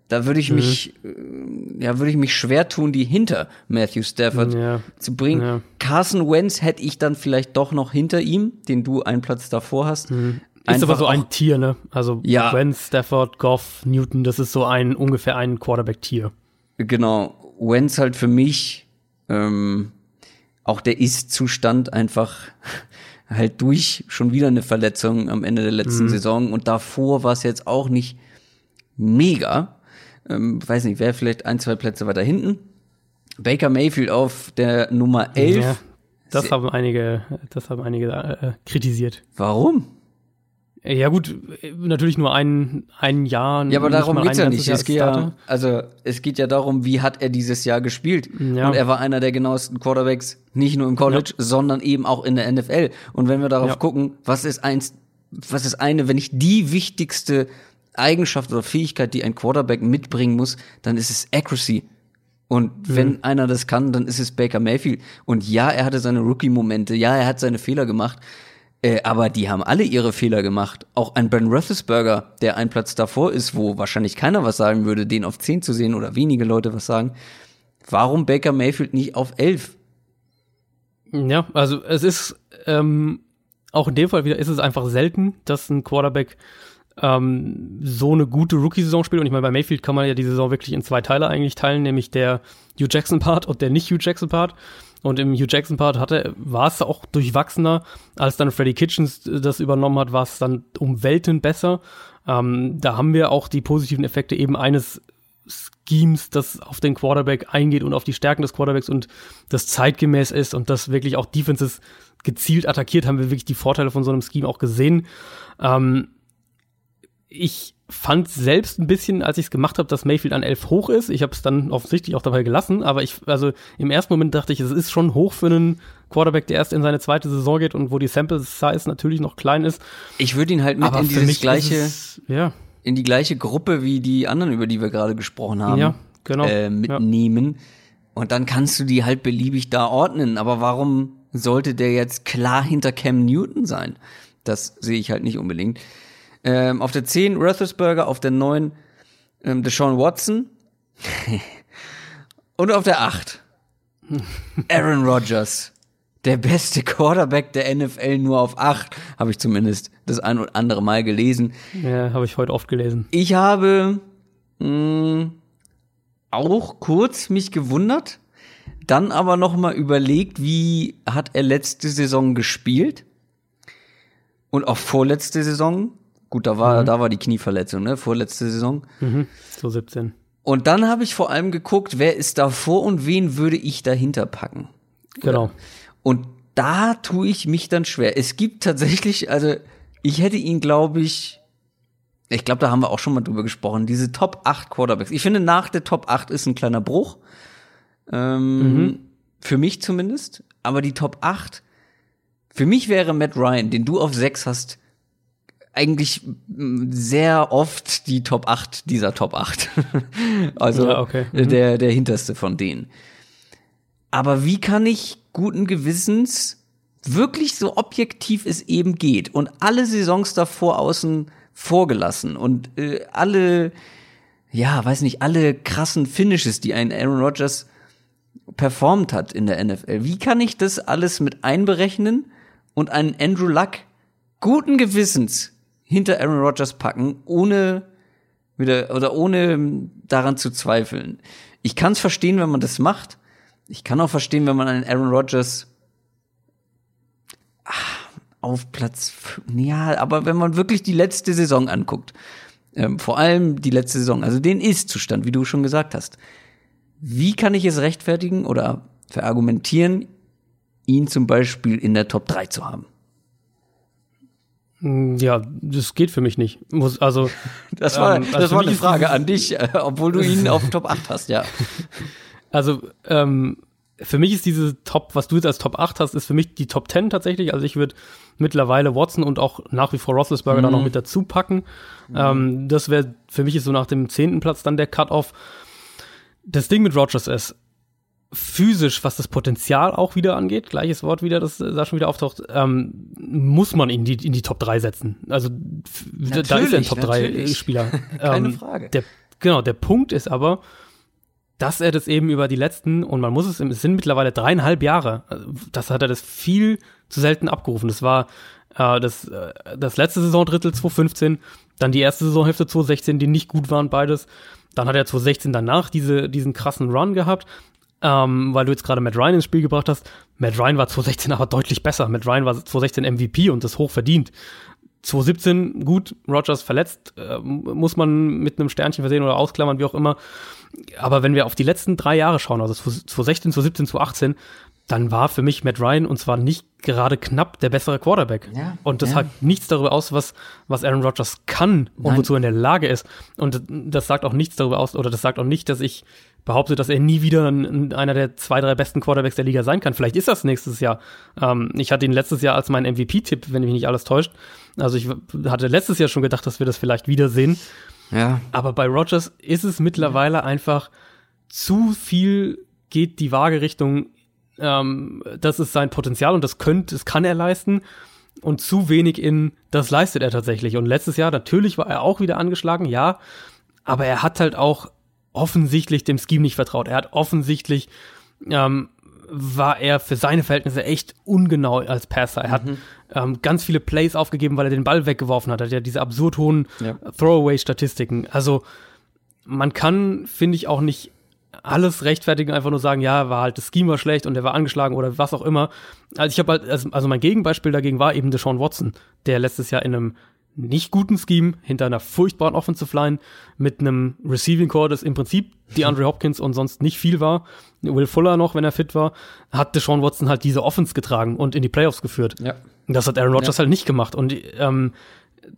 da würde ich mhm. mich, äh, ja, würde ich mich schwer tun, die hinter Matthew Stafford ja. zu bringen. Ja. Carson Wentz hätte ich dann vielleicht doch noch hinter ihm, den du einen Platz davor hast. Mhm. Ist aber so ein Tier, ne? Also ja. Wentz, Stafford, Goff, Newton, das ist so ein ungefähr ein Quarterback-Tier. Genau. Wentz halt für mich ähm, auch der Ist-Zustand einfach <laughs> halt durch schon wieder eine Verletzung am Ende der letzten mhm. Saison und davor war es jetzt auch nicht mega ähm, weiß nicht, wer vielleicht ein, zwei Plätze weiter hinten. Baker Mayfield auf der Nummer 11. Ja, das haben einige, das haben einige äh, kritisiert. Warum? Ja gut, natürlich nur ein, ein Jahr. Ja, aber darum geht's ja nicht. Es geht ja, also es geht ja darum, wie hat er dieses Jahr gespielt. Ja. Und er war einer der genauesten Quarterbacks, nicht nur im College, ja. sondern eben auch in der NFL. Und wenn wir darauf ja. gucken, was ist eins, was ist eine, wenn nicht die wichtigste Eigenschaft oder Fähigkeit, die ein Quarterback mitbringen muss, dann ist es Accuracy. Und mhm. wenn einer das kann, dann ist es Baker Mayfield. Und ja, er hatte seine Rookie-Momente, ja, er hat seine Fehler gemacht, äh, aber die haben alle ihre Fehler gemacht. Auch ein Ben Roethlisberger, der ein Platz davor ist, wo wahrscheinlich keiner was sagen würde, den auf 10 zu sehen oder wenige Leute was sagen. Warum Baker Mayfield nicht auf 11? Ja, also es ist ähm, auch in dem Fall wieder ist es einfach selten, dass ein Quarterback ähm, so eine gute Rookie-Saison spielt. Und ich meine, bei Mayfield kann man ja die Saison wirklich in zwei Teile eigentlich teilen, nämlich der Hugh Jackson-Part und der nicht Hugh Jackson-Part. Und im Hugh Jackson-Part hatte, war es auch durchwachsener. Als dann Freddie Kitchens das übernommen hat, war es dann um Welten besser. Ähm, da haben wir auch die positiven Effekte eben eines Schemes, das auf den Quarterback eingeht und auf die Stärken des Quarterbacks und das zeitgemäß ist und das wirklich auch Defenses gezielt attackiert, haben wir wirklich die Vorteile von so einem Scheme auch gesehen. Ähm, ich fand selbst ein bisschen, als ich es gemacht habe, dass Mayfield an 11 hoch ist. Ich habe es dann offensichtlich auch dabei gelassen, aber ich, also im ersten Moment dachte ich, es ist schon hoch für einen Quarterback, der erst in seine zweite Saison geht und wo die Sample Size natürlich noch klein ist. Ich würde ihn halt mit aber in dieses gleiche, es, ja. in die gleiche Gruppe wie die anderen, über die wir gerade gesprochen haben, ja, genau. äh, mitnehmen. Ja. Und dann kannst du die halt beliebig da ordnen. Aber warum sollte der jetzt klar hinter Cam Newton sein? Das sehe ich halt nicht unbedingt. Ähm, auf der 10 Roethlisberger, auf der 9 ähm, Deshaun Watson. <laughs> Und auf der 8 Aaron Rodgers. Der beste Quarterback der NFL nur auf 8, habe ich zumindest das ein oder andere Mal gelesen. Ja, habe ich heute oft gelesen. Ich habe mh, mm, auch kurz mich gewundert, dann aber noch mal überlegt, wie hat er letzte Saison gespielt und auch vorletzte Saison Gut, da war, mhm. da war die Knieverletzung, ne? Vorletzte Saison. Mhm. So 17. Und dann habe ich vor allem geguckt, wer ist da vor und wen würde ich dahinter packen. Genau. Und da tue ich mich dann schwer. Es gibt tatsächlich, also ich hätte ihn, glaube ich, ich glaube, da haben wir auch schon mal drüber gesprochen, diese Top 8 Quarterbacks. Ich finde, nach der Top 8 ist ein kleiner Bruch. Ähm, mhm. Für mich zumindest. Aber die Top 8, für mich wäre Matt Ryan, den du auf 6 hast, eigentlich sehr oft die Top 8 dieser Top 8. <laughs> also ja, okay. mhm. der, der hinterste von denen. Aber wie kann ich guten Gewissens wirklich so objektiv es eben geht und alle Saisons davor außen vorgelassen und äh, alle, ja, weiß nicht, alle krassen Finishes, die ein Aaron Rodgers performt hat in der NFL. Wie kann ich das alles mit einberechnen und einen Andrew Luck guten Gewissens hinter Aaron Rodgers packen, ohne wieder oder ohne daran zu zweifeln. Ich kann es verstehen, wenn man das macht. Ich kann auch verstehen, wenn man einen Aaron Rodgers ach, auf Platz, ja, aber wenn man wirklich die letzte Saison anguckt, ähm, vor allem die letzte Saison, also den Ist-Zustand, wie du schon gesagt hast, wie kann ich es rechtfertigen oder verargumentieren, ihn zum Beispiel in der Top 3 zu haben? Hm, ja, das geht für mich nicht. Muss, also, <laughs> das war, ähm, also das war eine Frage an dich, äh, obwohl du ihn auf Top 8 hast, ja. <laughs> Also, ähm, für mich ist diese Top, was du jetzt als Top 8 hast, ist für mich die Top 10 tatsächlich. Also ich würde mittlerweile Watson und auch nach wie vor Roethlisberger da noch mit dazu packen. Ähm, das wäre, für mich ist so nach dem zehnten Platz dann der Cut-Off. Das Ding mit Rogers ist, physisch, was das Potenzial auch wieder angeht, gleiches Wort wieder, das äh, da schon wieder auftaucht, ähm, muss man in die, in die Top 3 setzen. Also f- da ist er ein Natürlich, Top 3 natürlich. Spieler. <laughs> Keine ähm, Frage. Der, genau, der Punkt ist aber, dass er das eben über die letzten, und man muss es, es sind mittlerweile dreieinhalb Jahre, also das hat er das viel zu selten abgerufen. Das war äh, das, äh, das letzte Saisondrittel 2015, dann die erste Saisonhälfte 2016, die nicht gut waren, beides. Dann hat er 2016 danach diese, diesen krassen Run gehabt, ähm, weil du jetzt gerade Matt Ryan ins Spiel gebracht hast. Matt Ryan war 2016 aber deutlich besser. Matt Ryan war 2016 MVP und das hoch verdient. 2017, gut, Rogers verletzt, äh, muss man mit einem Sternchen versehen oder ausklammern, wie auch immer. Aber wenn wir auf die letzten drei Jahre schauen, also 2016, 2017, 2018, dann war für mich Matt Ryan und zwar nicht gerade knapp der bessere Quarterback. Ja, und das ja. sagt nichts darüber aus, was, was Aaron Rodgers kann und Nein. wozu er in der Lage ist. Und das sagt auch nichts darüber aus, oder das sagt auch nicht, dass ich behaupte, dass er nie wieder ein, ein- einer der zwei, drei besten Quarterbacks der Liga sein kann. Vielleicht ist das nächstes Jahr. Ähm, ich hatte ihn letztes Jahr als meinen MVP-Tipp, wenn mich nicht alles täuscht. Also ich hatte letztes Jahr schon gedacht, dass wir das vielleicht wiedersehen. Ja, Aber bei Rogers ist es mittlerweile einfach zu viel geht die Waage Richtung, ähm, das ist sein Potenzial und das könnte, das kann er leisten und zu wenig in, das leistet er tatsächlich. Und letztes Jahr, natürlich war er auch wieder angeschlagen, ja, aber er hat halt auch offensichtlich dem Scheme nicht vertraut. Er hat offensichtlich, ähm, war er für seine Verhältnisse echt ungenau als Passer. Er hat ähm, ganz viele Plays aufgegeben, weil er den Ball weggeworfen hat. Er hat ja diese absurd hohen Ja. Throwaway-Statistiken. Also man kann, finde ich, auch nicht alles rechtfertigen, einfach nur sagen, ja, war halt das Scheme war schlecht und er war angeschlagen oder was auch immer. Also ich habe halt, also, also mein Gegenbeispiel dagegen war eben Deshaun Watson, der letztes Jahr in einem nicht guten Scheme hinter einer furchtbaren Offensive Line mit einem Receiving Core, das im Prinzip die <laughs> Andre Hopkins und sonst nicht viel war, Will Fuller noch, wenn er fit war, hat Deshaun Watson halt diese Offense getragen und in die Playoffs geführt. ja. Das hat Aaron Rodgers halt nicht gemacht. Und ähm,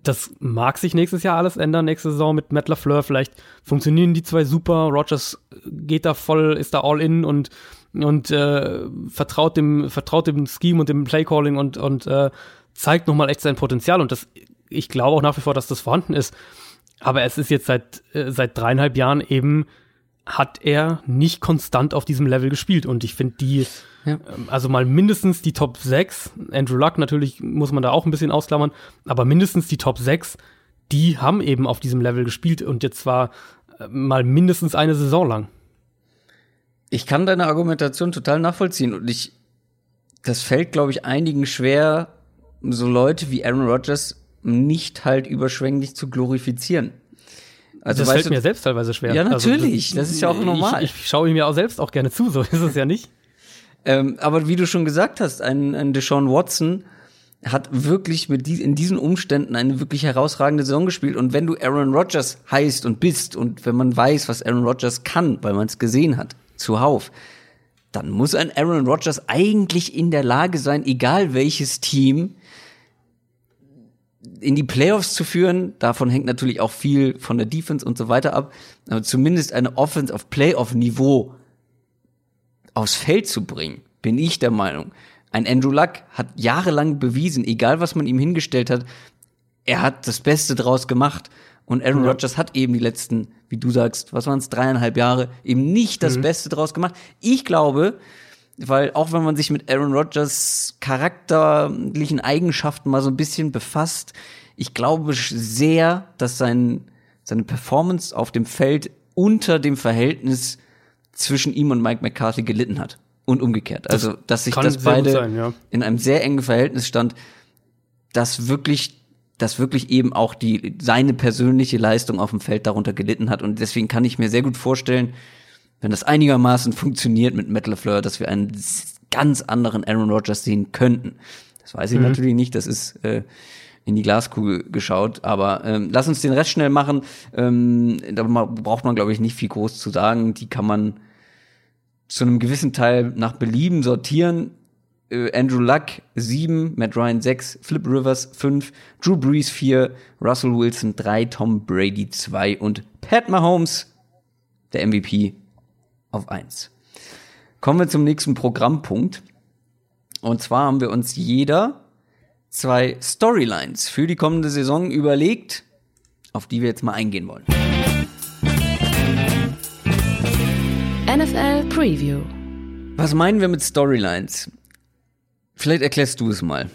das mag sich nächstes Jahr alles ändern, nächste Saison mit Matt LaFleur. Vielleicht funktionieren die zwei super. Rodgers geht da voll, ist da all in und, und äh, vertraut dem, vertraut dem Scheme und dem Playcalling und, und äh, zeigt nochmal echt sein Potenzial. Und das, ich glaube auch nach wie vor, dass das vorhanden ist. Aber es ist jetzt seit, äh, seit dreieinhalb Jahren eben, hat er nicht konstant auf diesem Level gespielt. Und ich finde die, Ja. ähm, also mal mindestens die Top 6, Andrew Luck natürlich muss man da auch ein bisschen ausklammern, aber mindestens die Top 6, die haben eben auf diesem Level gespielt und jetzt zwar äh, mal mindestens eine Saison lang. Ich kann deine Argumentation total nachvollziehen und ich, das fällt, glaube ich, einigen schwer, so Leute wie Aaron Rodgers nicht halt überschwänglich zu glorifizieren. Also, das fällt du, mir selbst teilweise schwer. Ja, Also, natürlich. Das ist ja auch normal. Ich, ich schaue ihm ja auch selbst auch gerne zu, so <laughs> ist es ja nicht. Ähm, aber wie du schon gesagt hast, ein, ein Deshaun Watson hat wirklich mit die, in diesen Umständen eine wirklich herausragende Saison gespielt. Und wenn du Aaron Rodgers heißt und bist und wenn man weiß, was Aaron Rodgers kann, weil man es gesehen hat, zuhauf, dann muss ein Aaron Rodgers eigentlich in der Lage sein, egal welches Team, in die Playoffs zu führen. Davon hängt natürlich auch viel von der Defense und so weiter ab. Aber zumindest eine Offense auf Playoff-Niveau aufs Feld zu bringen, bin ich der Meinung. Ein Andrew Luck hat jahrelang bewiesen, egal was man ihm hingestellt hat, er hat das Beste draus gemacht. Und Aaron Ja. Rodgers hat eben die letzten, wie du sagst, was waren es, dreieinhalb Jahre, eben nicht das Beste draus gemacht. Ich glaube, weil auch wenn man sich mit Aaron Rodgers charakterlichen Eigenschaften mal so ein bisschen befasst, ich glaube sehr, dass sein, seine Performance auf dem Feld unter dem Verhältnis zwischen ihm und Mike McCarthy gelitten hat. Und umgekehrt. Also, dass sich das beide sein, ja. in einem sehr engen Verhältnis stand, dass wirklich, dass wirklich eben auch die, seine persönliche Leistung auf dem Feld darunter gelitten hat. Und deswegen kann ich mir sehr gut vorstellen, wenn das einigermaßen funktioniert mit Matt LaFleur, dass wir einen ganz anderen Aaron Rodgers sehen könnten. Das weiß ich natürlich nicht, das ist äh, in die Glaskugel geschaut, aber ähm, lass uns den Rest schnell machen. Ähm, da braucht man, glaube ich, nicht viel groß zu sagen. Die kann man zu einem gewissen Teil nach Belieben sortieren. äh, Andrew Luck 7, Matt Ryan 6, Flip Rivers 5, Drew Brees 4, Russell Wilson 3, Tom Brady 2 und Pat Mahomes, der MVP, auf 1. Kommen wir zum nächsten Programmpunkt. Und zwar haben wir uns jeder zwei Storylines für die kommende Saison überlegt, auf die wir jetzt mal eingehen wollen. NFL Preview. Was meinen wir mit Storylines? Vielleicht erklärst du es mal.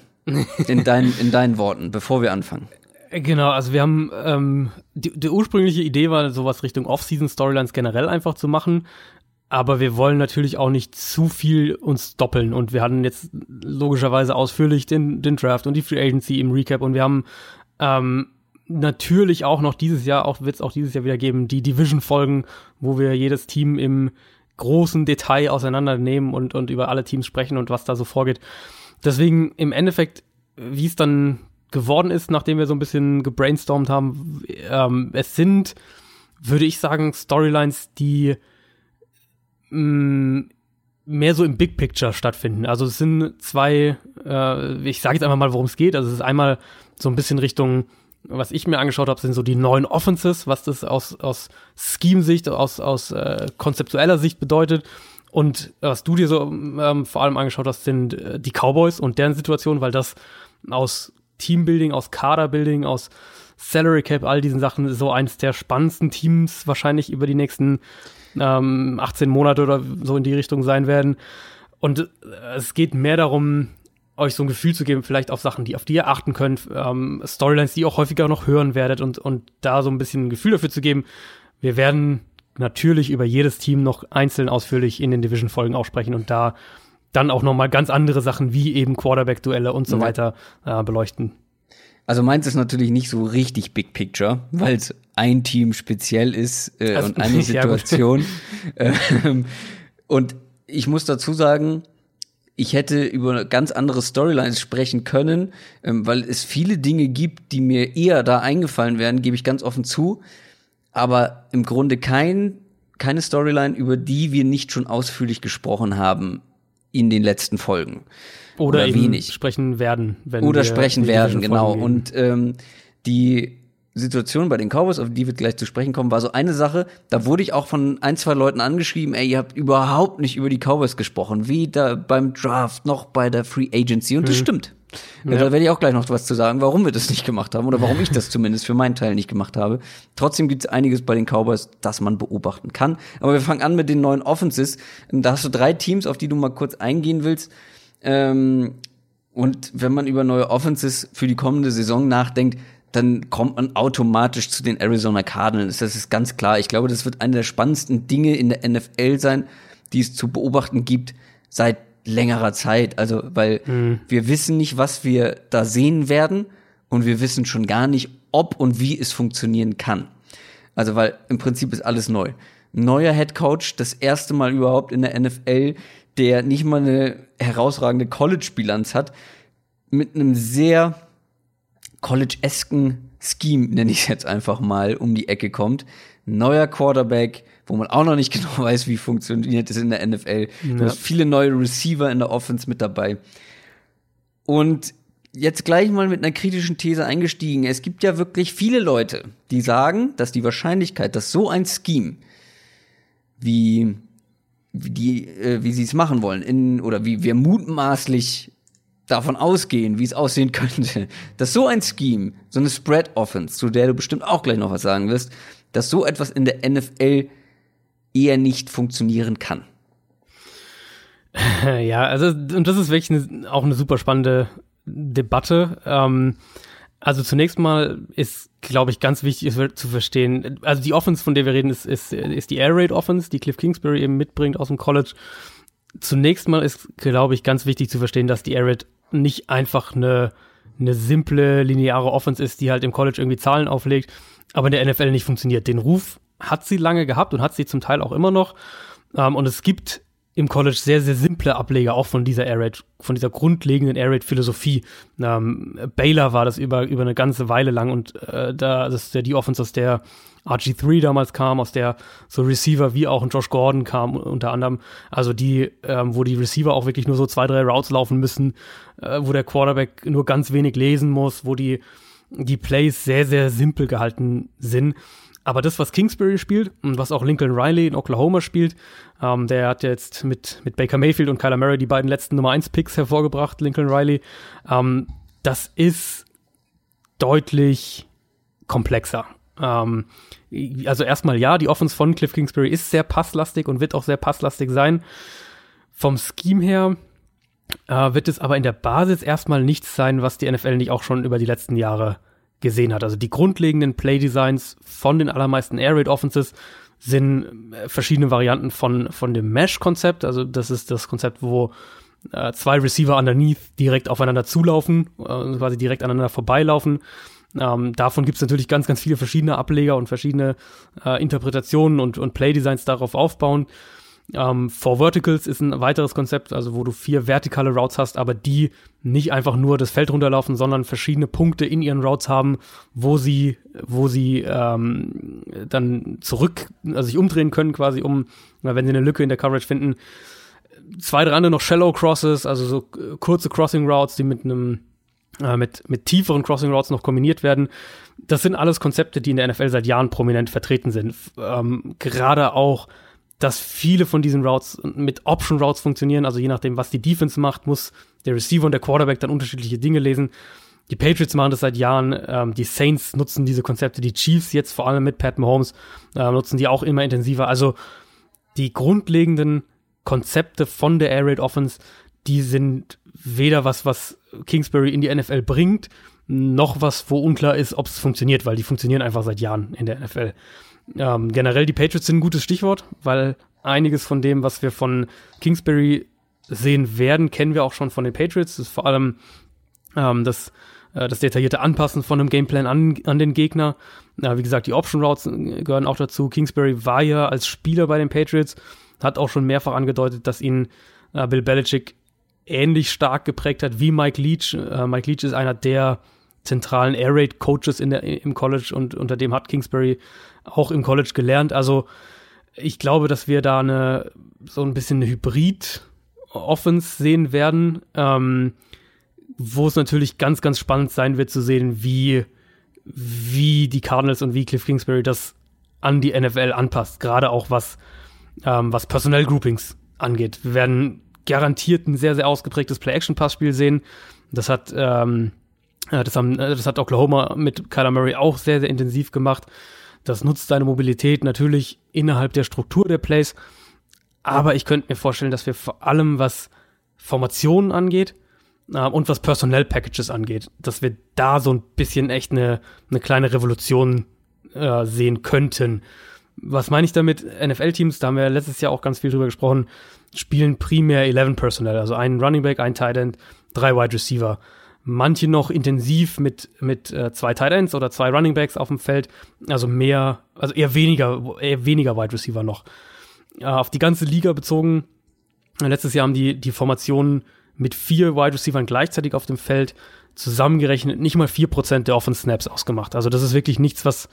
In, <laughs> dein, in deinen Worten, bevor wir anfangen. Genau, also wir haben ähm, die, die ursprüngliche Idee war, sowas Richtung Off-Season-Storylines generell einfach zu machen. Aber wir wollen natürlich auch nicht zu viel uns doppeln. Und wir hatten jetzt logischerweise ausführlich den, den Draft und die Free Agency im Recap. Und wir haben ähm, natürlich auch noch dieses Jahr, auch wird es auch dieses Jahr wieder geben, die Division-Folgen, wo wir jedes Team im großen Detail auseinandernehmen und, und über alle Teams sprechen und was da so vorgeht. Deswegen im Endeffekt, wie es dann geworden ist, nachdem wir so ein bisschen gebrainstormt haben, ähm, es sind, würde ich sagen, Storylines, die mh, mm, mehr so im Big Picture stattfinden. Also es sind zwei, äh, ich sage jetzt einfach mal, worum es geht. Also es ist einmal so ein bisschen Richtung was ich mir angeschaut habe, sind so die neuen Offenses, was das aus, aus Scheme-Sicht, aus, aus äh, konzeptueller Sicht bedeutet. Und was du dir so ähm, vor allem angeschaut hast, sind äh, die Cowboys und deren Situation, weil das aus Teambuilding, aus Kaderbuilding, aus Salary Cap, all diesen Sachen so eins der spannendsten Teams wahrscheinlich über die nächsten ähm, 18 Monate oder so in die Richtung sein werden. Und äh, es geht mehr darum, euch so ein Gefühl zu geben, vielleicht auf Sachen, die auf die ihr achten könnt, ähm, Storylines, die ihr auch häufiger noch hören werdet und, und da so ein bisschen ein Gefühl dafür zu geben. Wir werden natürlich über jedes Team noch einzeln ausführlich in den Division-Folgen auch sprechen und da dann auch noch mal ganz andere Sachen wie eben Quarterback-Duelle und so mhm. weiter äh, beleuchten. Also meins ist natürlich nicht so richtig Big Picture, weil es ein Team speziell ist äh, also, und eine <laughs> Situation. ähm, und ich muss dazu sagen, ich hätte über ganz andere Storylines sprechen können, ähm, weil es viele Dinge gibt, die mir eher da eingefallen wären, gebe ich ganz offen zu. Aber im Grunde kein, keine Storyline, über die wir nicht schon ausführlich gesprochen haben in den letzten Folgen. Oder, Oder wenig. sprechen werden. Wenn Oder sprechen werden, genau. Und ähm, die Situation bei den Cowboys, auf die wir gleich zu sprechen kommen, war so eine Sache, da wurde ich auch von ein, zwei Leuten angeschrieben, ey, ihr habt überhaupt nicht über die Cowboys gesprochen, weder beim Draft noch bei der Free Agency. Und das mhm. stimmt. Ja. Da werde ich auch gleich noch was zu sagen, warum wir das nicht gemacht haben oder warum ich das <laughs> zumindest für meinen Teil nicht gemacht habe. Trotzdem gibt es einiges bei den Cowboys, das man beobachten kann. Aber wir fangen an mit den neuen Offenses. Da hast du drei Teams, auf die du mal kurz eingehen willst. Ähm, und wenn man über neue Offenses für die kommende Saison nachdenkt, dann kommt man automatisch zu den Arizona Cardinals. Das ist ganz klar. Ich glaube, das wird eine der spannendsten Dinge in der NFL sein, die es zu beobachten gibt seit längerer Zeit. Also, weil mhm. wir wissen nicht, was wir da sehen werden und wir wissen schon gar nicht, ob und wie es funktionieren kann. Also, weil im Prinzip ist alles neu. Neuer Head Coach, das erste Mal überhaupt in der NFL, der nicht mal eine herausragende College-Bilanz hat, mit einem sehr College-esken Scheme, nenne ich es jetzt einfach mal, um die Ecke kommt. Neuer Quarterback, wo man auch noch nicht <laughs> genau weiß, wie funktioniert es in der NFL. Ja. Du hast viele neue Receiver in der Offense mit dabei. Und jetzt gleich mal mit einer kritischen These eingestiegen. Es gibt ja wirklich viele Leute, die sagen, dass die Wahrscheinlichkeit, dass so ein Scheme wie wie die äh, wie sie es machen wollen in oder wie wir mutmaßlich davon ausgehen, wie es aussehen <laughs> könnte, dass so ein Scheme, so eine Spread Offense, zu der du bestimmt auch gleich noch was sagen wirst, dass so etwas in der NFL eher nicht funktionieren kann. <laughs> Ja, also und das ist wirklich eine, auch eine super spannende Debatte. Ähm, also zunächst mal ist, glaube ich, ganz wichtig zu verstehen, also die Offense, von der wir reden, ist, ist, ist die Air Raid Offense, die Cliff Kingsbury eben mitbringt aus dem College. Zunächst mal ist, glaube ich, ganz wichtig zu verstehen, dass die Air Raid nicht einfach eine, eine simple, lineare Offense ist, die halt im College irgendwie Zahlen auflegt, aber in der NFL nicht funktioniert. Den Ruf hat sie lange gehabt und hat sie zum Teil auch immer noch. Ähm, und es gibt im College sehr, sehr simple Ableger auch von dieser Air Raid, von dieser grundlegenden Air Raid Philosophie. Ähm, Baylor war das über, über eine ganze Weile lang und äh, da, das ist ja die Offense, aus der RG3 damals kam, aus der so Receiver wie auch ein Josh Gordon kam unter anderem. Also die, ähm, wo die Receiver auch wirklich nur so zwei, drei Routes laufen müssen, äh, wo der Quarterback nur ganz wenig lesen muss, wo die, die Plays sehr, sehr simpel gehalten sind. Aber das, was Kingsbury spielt und was auch Lincoln Riley in Oklahoma spielt, ähm, der hat jetzt mit, mit Baker Mayfield und Kyler Murray die beiden letzten Nummer 1 Picks hervorgebracht, Lincoln Riley. Ähm, das ist deutlich komplexer. Ähm, also erstmal ja, die Offense von Cliff Kingsbury ist sehr passlastig und wird auch sehr passlastig sein. Vom Scheme her äh, wird es aber in der Basis erstmal nichts sein, was die NFL nicht auch schon über die letzten Jahre gesehen hat. Also die grundlegenden Play-Designs von den allermeisten Air Raid Offenses sind äh, verschiedene Varianten von, von dem Mesh-Konzept. Also das ist das Konzept, wo äh, zwei Receiver underneath direkt aufeinander zulaufen, äh, quasi direkt aneinander vorbeilaufen. Ähm, davon gibt es natürlich ganz, ganz viele verschiedene Ableger und verschiedene äh, Interpretationen und, und Play-Designs darauf aufbauen. Ähm, Four Verticals ist ein weiteres Konzept, also wo du vier vertikale Routes hast, aber die nicht einfach nur das Feld runterlaufen, sondern verschiedene Punkte in ihren Routes haben, wo sie, wo sie ähm, dann zurück, also sich umdrehen können, quasi um, wenn sie eine Lücke in der Coverage finden. Zwei, drei andere noch Shallow Crosses, also so kurze Crossing Routes, die mit einem äh, mit, mit tieferen Crossing Routes noch kombiniert werden. Das sind alles Konzepte, die in der NFL seit Jahren prominent vertreten sind. Ähm, gerade auch, dass viele von diesen Routes mit Option Routes funktionieren. Also je nachdem, was die Defense macht, muss der Receiver und der Quarterback dann unterschiedliche Dinge lesen. Die Patriots machen das seit Jahren, ähm, die Saints nutzen diese Konzepte, die Chiefs jetzt vor allem mit Pat Mahomes äh, nutzen die auch immer intensiver. Also die grundlegenden Konzepte von der Air Raid Offense, die sind weder was, was Kingsbury in die NFL bringt, noch was, wo unklar ist, ob es funktioniert, weil die funktionieren einfach seit Jahren in der NFL. Ähm, generell die Patriots sind ein gutes Stichwort, weil einiges von dem, was wir von Kingsbury sehen werden, kennen wir auch schon von den Patriots. Das ist vor allem ähm, das, äh, das detaillierte Anpassen von einem Gameplan an, an den Gegner. Äh, wie gesagt, die Option Routes gehören auch dazu. Kingsbury war ja als Spieler bei den Patriots, hat auch schon mehrfach angedeutet, dass ihn äh, Bill Belichick ähnlich stark geprägt hat wie Mike Leach. Äh, Mike Leach ist einer der zentralen Air Raid Coaches in der, im College und unter dem hat Kingsbury auch im College gelernt. Also ich glaube, dass wir da eine so ein bisschen eine Hybrid Offense sehen werden, ähm, wo es natürlich ganz, ganz spannend sein wird zu sehen, wie, wie die Cardinals und wie Cliff Kingsbury das an die NFL anpasst, gerade auch was, ähm, was Personal Groupings angeht. Wir werden garantiert ein sehr, sehr ausgeprägtes Play-Action-Passspiel sehen. Das hat, ähm, äh, das, haben, äh, das hat Oklahoma mit Kyler Murray auch sehr, sehr intensiv gemacht. Das nutzt seine Mobilität natürlich innerhalb der Struktur der Plays. Aber ich könnte mir vorstellen, dass wir vor allem, was Formationen angeht äh, und was Personnel Packages angeht, dass wir da so ein bisschen echt eine, eine kleine Revolution äh, sehen könnten. Was meine ich damit? NFL-Teams, da haben wir letztes Jahr auch ganz viel drüber gesprochen, spielen primär 11 Personnel, also einen Running Back, ein Tight End, drei Wide Receiver. Manche noch intensiv mit, mit äh, zwei Tight Ends oder zwei Running Backs auf dem Feld, also mehr, also eher weniger, eher weniger Wide Receiver noch. Äh, auf die ganze Liga bezogen, letztes Jahr haben die, die Formationen mit vier Wide Receivers gleichzeitig auf dem Feld zusammengerechnet nicht mal vier Prozent der Offense Snaps ausgemacht. Also das ist wirklich nichts, was,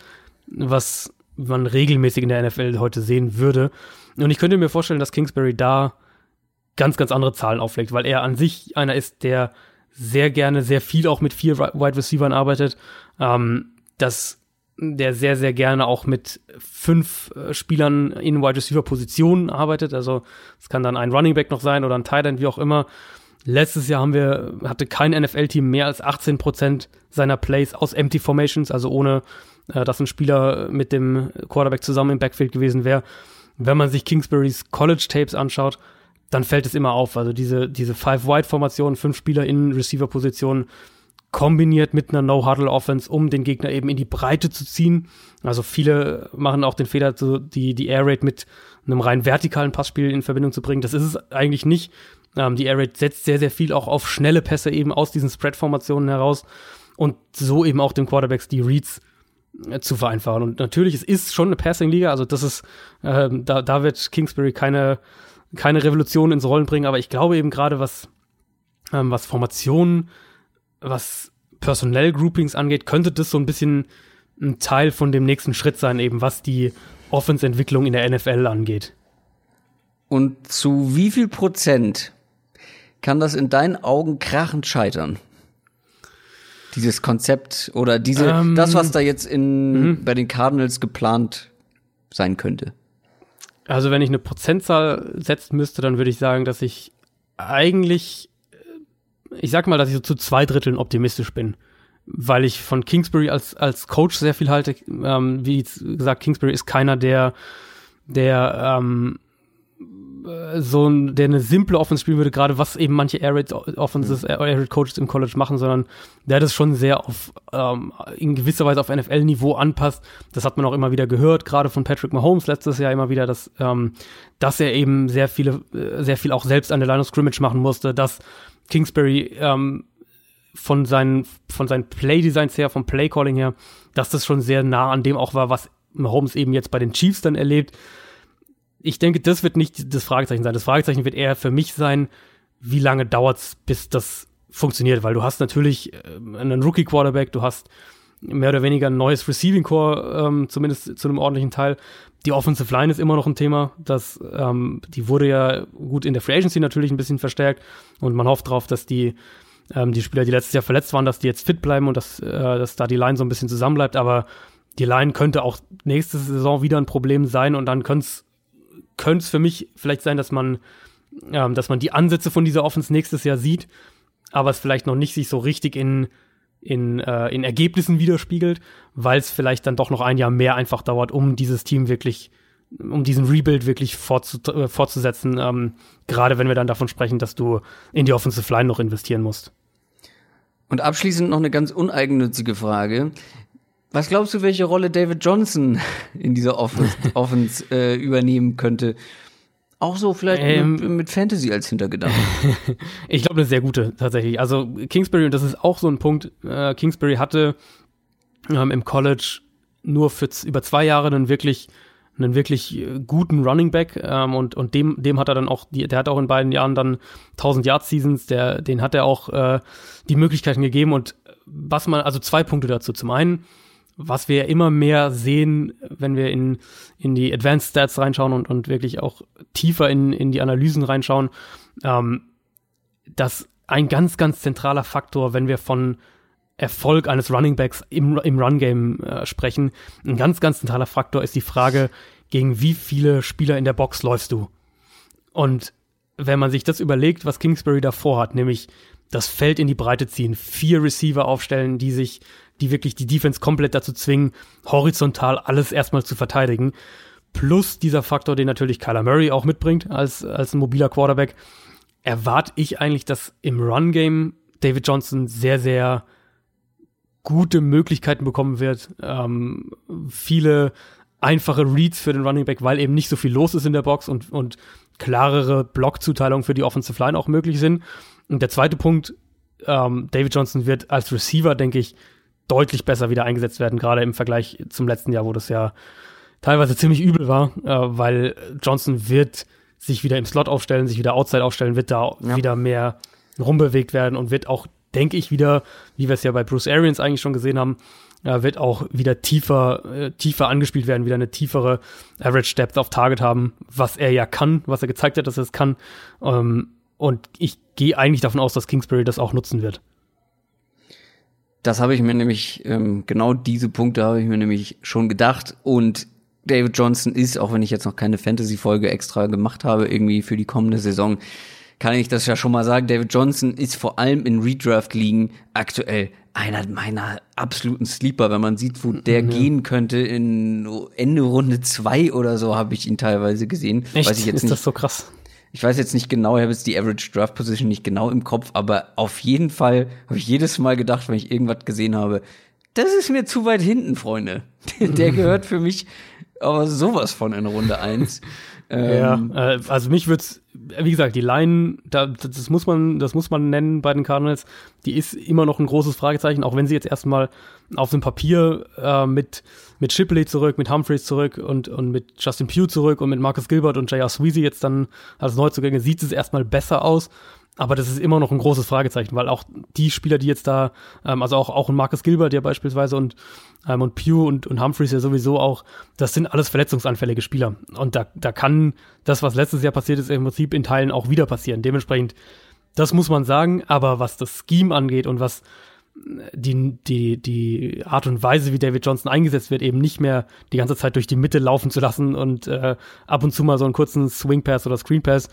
was man regelmäßig in der NFL heute sehen würde. Und ich könnte mir vorstellen, dass Kingsbury da ganz, ganz andere Zahlen auflegt, weil er an sich einer ist, der sehr gerne sehr viel auch mit vier Wide Receivers arbeitet, ähm, dass der sehr, sehr gerne auch mit fünf äh, Spielern in Wide Receiver Positionen arbeitet. Also es kann dann ein Running Back noch sein oder ein Tight End, wie auch immer. Letztes Jahr haben wir, hatte kein NFL-Team mehr als 18 Prozent seiner Plays aus Empty Formations, also ohne, äh, dass ein Spieler mit dem Quarterback zusammen im Backfield gewesen wäre wenn man sich Kingsburys College-Tapes anschaut, dann fällt es immer auf. Also diese, diese Five-Wide-Formation, fünf Spieler in Receiver-Positionen, kombiniert mit einer No-Huddle-Offense, um den Gegner eben in die Breite zu ziehen. Also viele machen auch den Fehler, so die, die Air Raid mit einem rein vertikalen Passspiel in Verbindung zu bringen. Das ist es eigentlich nicht. Ähm, die Air Raid setzt sehr, sehr viel auch auf schnelle Pässe eben aus diesen Spread-Formationen heraus und so eben auch den Quarterbacks die Reads äh, zu vereinfachen. Und natürlich, es ist schon eine Passing-Liga, also das ist, äh, da, da wird Kingsbury keine, keine Revolution ins Rollen bringen, aber ich glaube eben gerade, was, ähm, was Formationen, was Personell-Groupings angeht, könnte das so ein bisschen ein Teil von dem nächsten Schritt sein, eben was die Offense-Entwicklung in der NFL angeht. Und zu wie viel Prozent kann das in deinen Augen krachend scheitern? Dieses Konzept oder diese, Ähm, das, was da jetzt in, bei den Cardinals geplant sein könnte. Also wenn ich eine Prozentzahl setzen müsste, dann würde ich sagen, dass ich eigentlich, äh, ich sag mal, dass ich so zu zwei Dritteln optimistisch bin. Weil ich von Kingsbury als, als Coach sehr viel halte. Ähm, wie gesagt, Kingsbury ist keiner, der, der ähm, äh, so ein, der eine simple Offense spielen würde, gerade was eben manche Air Raid Offenses, Air Raid Coaches im College machen, sondern der das schon sehr auf, ähm, in gewisser Weise auf NFL-Niveau anpasst. Das hat man auch immer wieder gehört, gerade von Patrick Mahomes letztes Jahr immer wieder, dass, ähm, dass er eben sehr viele, äh, sehr viel auch selbst an der Line of Scrimmage machen musste, dass Kingsbury ähm, von seinen, von seinen Play-Designs her, vom Play-Calling her, dass das schon sehr nah an dem auch war, was Mahomes eben jetzt bei den Chiefs dann erlebt ich denke, das wird nicht das Fragezeichen sein. Das Fragezeichen wird eher für mich sein, wie lange dauert's, bis das funktioniert, weil du hast natürlich äh, einen Rookie-Quarterback, du hast mehr oder weniger ein neues Receiving Core, ähm, zumindest zu einem ordentlichen Teil. Die Offensive Line ist immer noch ein Thema. Das, ähm, die wurde ja gut in der Free Agency natürlich ein bisschen verstärkt und man hofft darauf, dass die ähm, die Spieler, die letztes Jahr verletzt waren, dass die jetzt fit bleiben und dass, äh, dass da die Line so ein bisschen zusammenbleibt. Aber die Line könnte auch nächste Saison wieder ein Problem sein und dann könnte es könnte es für mich vielleicht sein, dass man, ähm, dass man die Ansätze von dieser Offense nächstes Jahr sieht, aber es vielleicht noch nicht sich so richtig in, in, äh, in Ergebnissen widerspiegelt, weil es vielleicht dann doch noch ein Jahr mehr einfach dauert, um dieses Team wirklich, um diesen Rebuild wirklich äh, fortzusetzen, ähm, gerade wenn wir dann davon sprechen, dass du in die Offensive Line noch investieren musst. Und abschließend noch eine ganz uneigennützige Frage. Was glaubst du, welche Rolle David Johnson <laughs> in dieser Offense, <laughs> Offense äh, übernehmen könnte? Auch so vielleicht Ähm, mit, mit Fantasy als Hintergedanke. <laughs> Ich glaube, eine sehr gute tatsächlich. Also Kingsbury, und das ist auch so ein Punkt, äh, Kingsbury hatte ähm, im College nur für über zwei Jahre einen wirklich einen wirklich äh, guten Running Back ähm, und und dem dem hat er dann auch die, der hat auch in beiden Jahren dann 1000 Yard Seasons der den hat er auch äh, die Möglichkeiten gegeben und was man also zwei Punkte dazu zum einen was wir immer mehr sehen, wenn wir in, in die Advanced Stats reinschauen und, und wirklich auch tiefer in, in die Analysen reinschauen, ähm, dass ein ganz, ganz zentraler Faktor, wenn wir von Erfolg eines Running Backs im, im Run-Game äh, sprechen, ein ganz, ganz zentraler Faktor ist die Frage, gegen wie viele Spieler in der Box läufst du? Und wenn man sich das überlegt, was Kingsbury davor hat, nämlich das Feld in die Breite ziehen, vier Receiver aufstellen, die sich, die wirklich die Defense komplett dazu zwingen, horizontal alles erstmal zu verteidigen, plus dieser Faktor, den natürlich Kyler Murray auch mitbringt als, als ein mobiler Quarterback, erwarte ich eigentlich, dass im Run-Game David Johnson sehr, sehr gute Möglichkeiten bekommen wird. Ähm, viele einfache Reads für den Running Back, weil eben nicht so viel los ist in der Box und, und klarere Blockzuteilungen für die Offensive Line auch möglich sind. Und der zweite Punkt, ähm, David Johnson wird als Receiver, denke ich, deutlich besser wieder eingesetzt werden, gerade im Vergleich zum letzten Jahr, wo das ja teilweise ziemlich übel war, äh, weil Johnson wird sich wieder im Slot aufstellen, sich wieder outside aufstellen, wird da Ja. wieder mehr rumbewegt werden und wird auch, denke ich, wieder, wie wir es ja bei Bruce Arians eigentlich schon gesehen haben, äh, wird auch wieder tiefer, äh, tiefer angespielt werden, wieder eine tiefere Average Depth auf Target haben, was er ja kann, was er gezeigt hat, dass er es kann. Ähm, und ich gehe eigentlich davon aus, dass Kingsbury das auch nutzen wird. Das habe ich mir nämlich, ähm, genau diese Punkte habe ich mir nämlich schon gedacht. Und David Johnson ist, auch wenn ich jetzt noch keine Fantasy-Folge extra gemacht habe, irgendwie für die kommende Saison, kann ich das ja schon mal sagen. David Johnson ist vor allem in Redraft-Ligen aktuell einer meiner absoluten Sleeper, wenn man sieht, wo der gehen könnte in Ende Runde zwei oder so, habe ich ihn teilweise gesehen. Echt? Weiß ich jetzt ist nicht das so krass? Ich weiß jetzt nicht genau, ich habe jetzt die Average Draft Position nicht genau im Kopf, aber auf jeden Fall habe ich jedes Mal gedacht, wenn ich irgendwas gesehen habe, das ist mir zu weit hinten, Freunde. <laughs> Der gehört für mich aber sowas von in Runde eins. <laughs> Ähm, ja, äh, also mich wird's, wie gesagt, die Line, da, das muss man, das muss man nennen bei den Cardinals, die ist immer noch ein großes Fragezeichen, auch wenn sie jetzt erstmal auf dem Papier äh, mit, mit Shipley zurück, mit Humphreys zurück und, und mit Justin Pugh zurück und mit Marcus Gilbert und J.R. Sweezy jetzt dann als Neuzugänge sieht es erstmal besser aus. Aber das ist immer noch ein großes Fragezeichen, weil auch die Spieler, die jetzt da, ähm, also auch, auch ein Marcus Gilbert, der beispielsweise und, ähm, und Pugh und, und Humphreys ja sowieso auch, das sind alles verletzungsanfällige Spieler. Und da, da kann das, was letztes Jahr passiert ist, im Prinzip in Teilen auch wieder passieren. Dementsprechend, das muss man sagen, aber was das Scheme angeht und was die, die, die Art und Weise, wie David Johnson eingesetzt wird, eben nicht mehr die ganze Zeit durch die Mitte laufen zu lassen und äh, ab und zu mal so einen kurzen Swing Pass oder Screen Pass,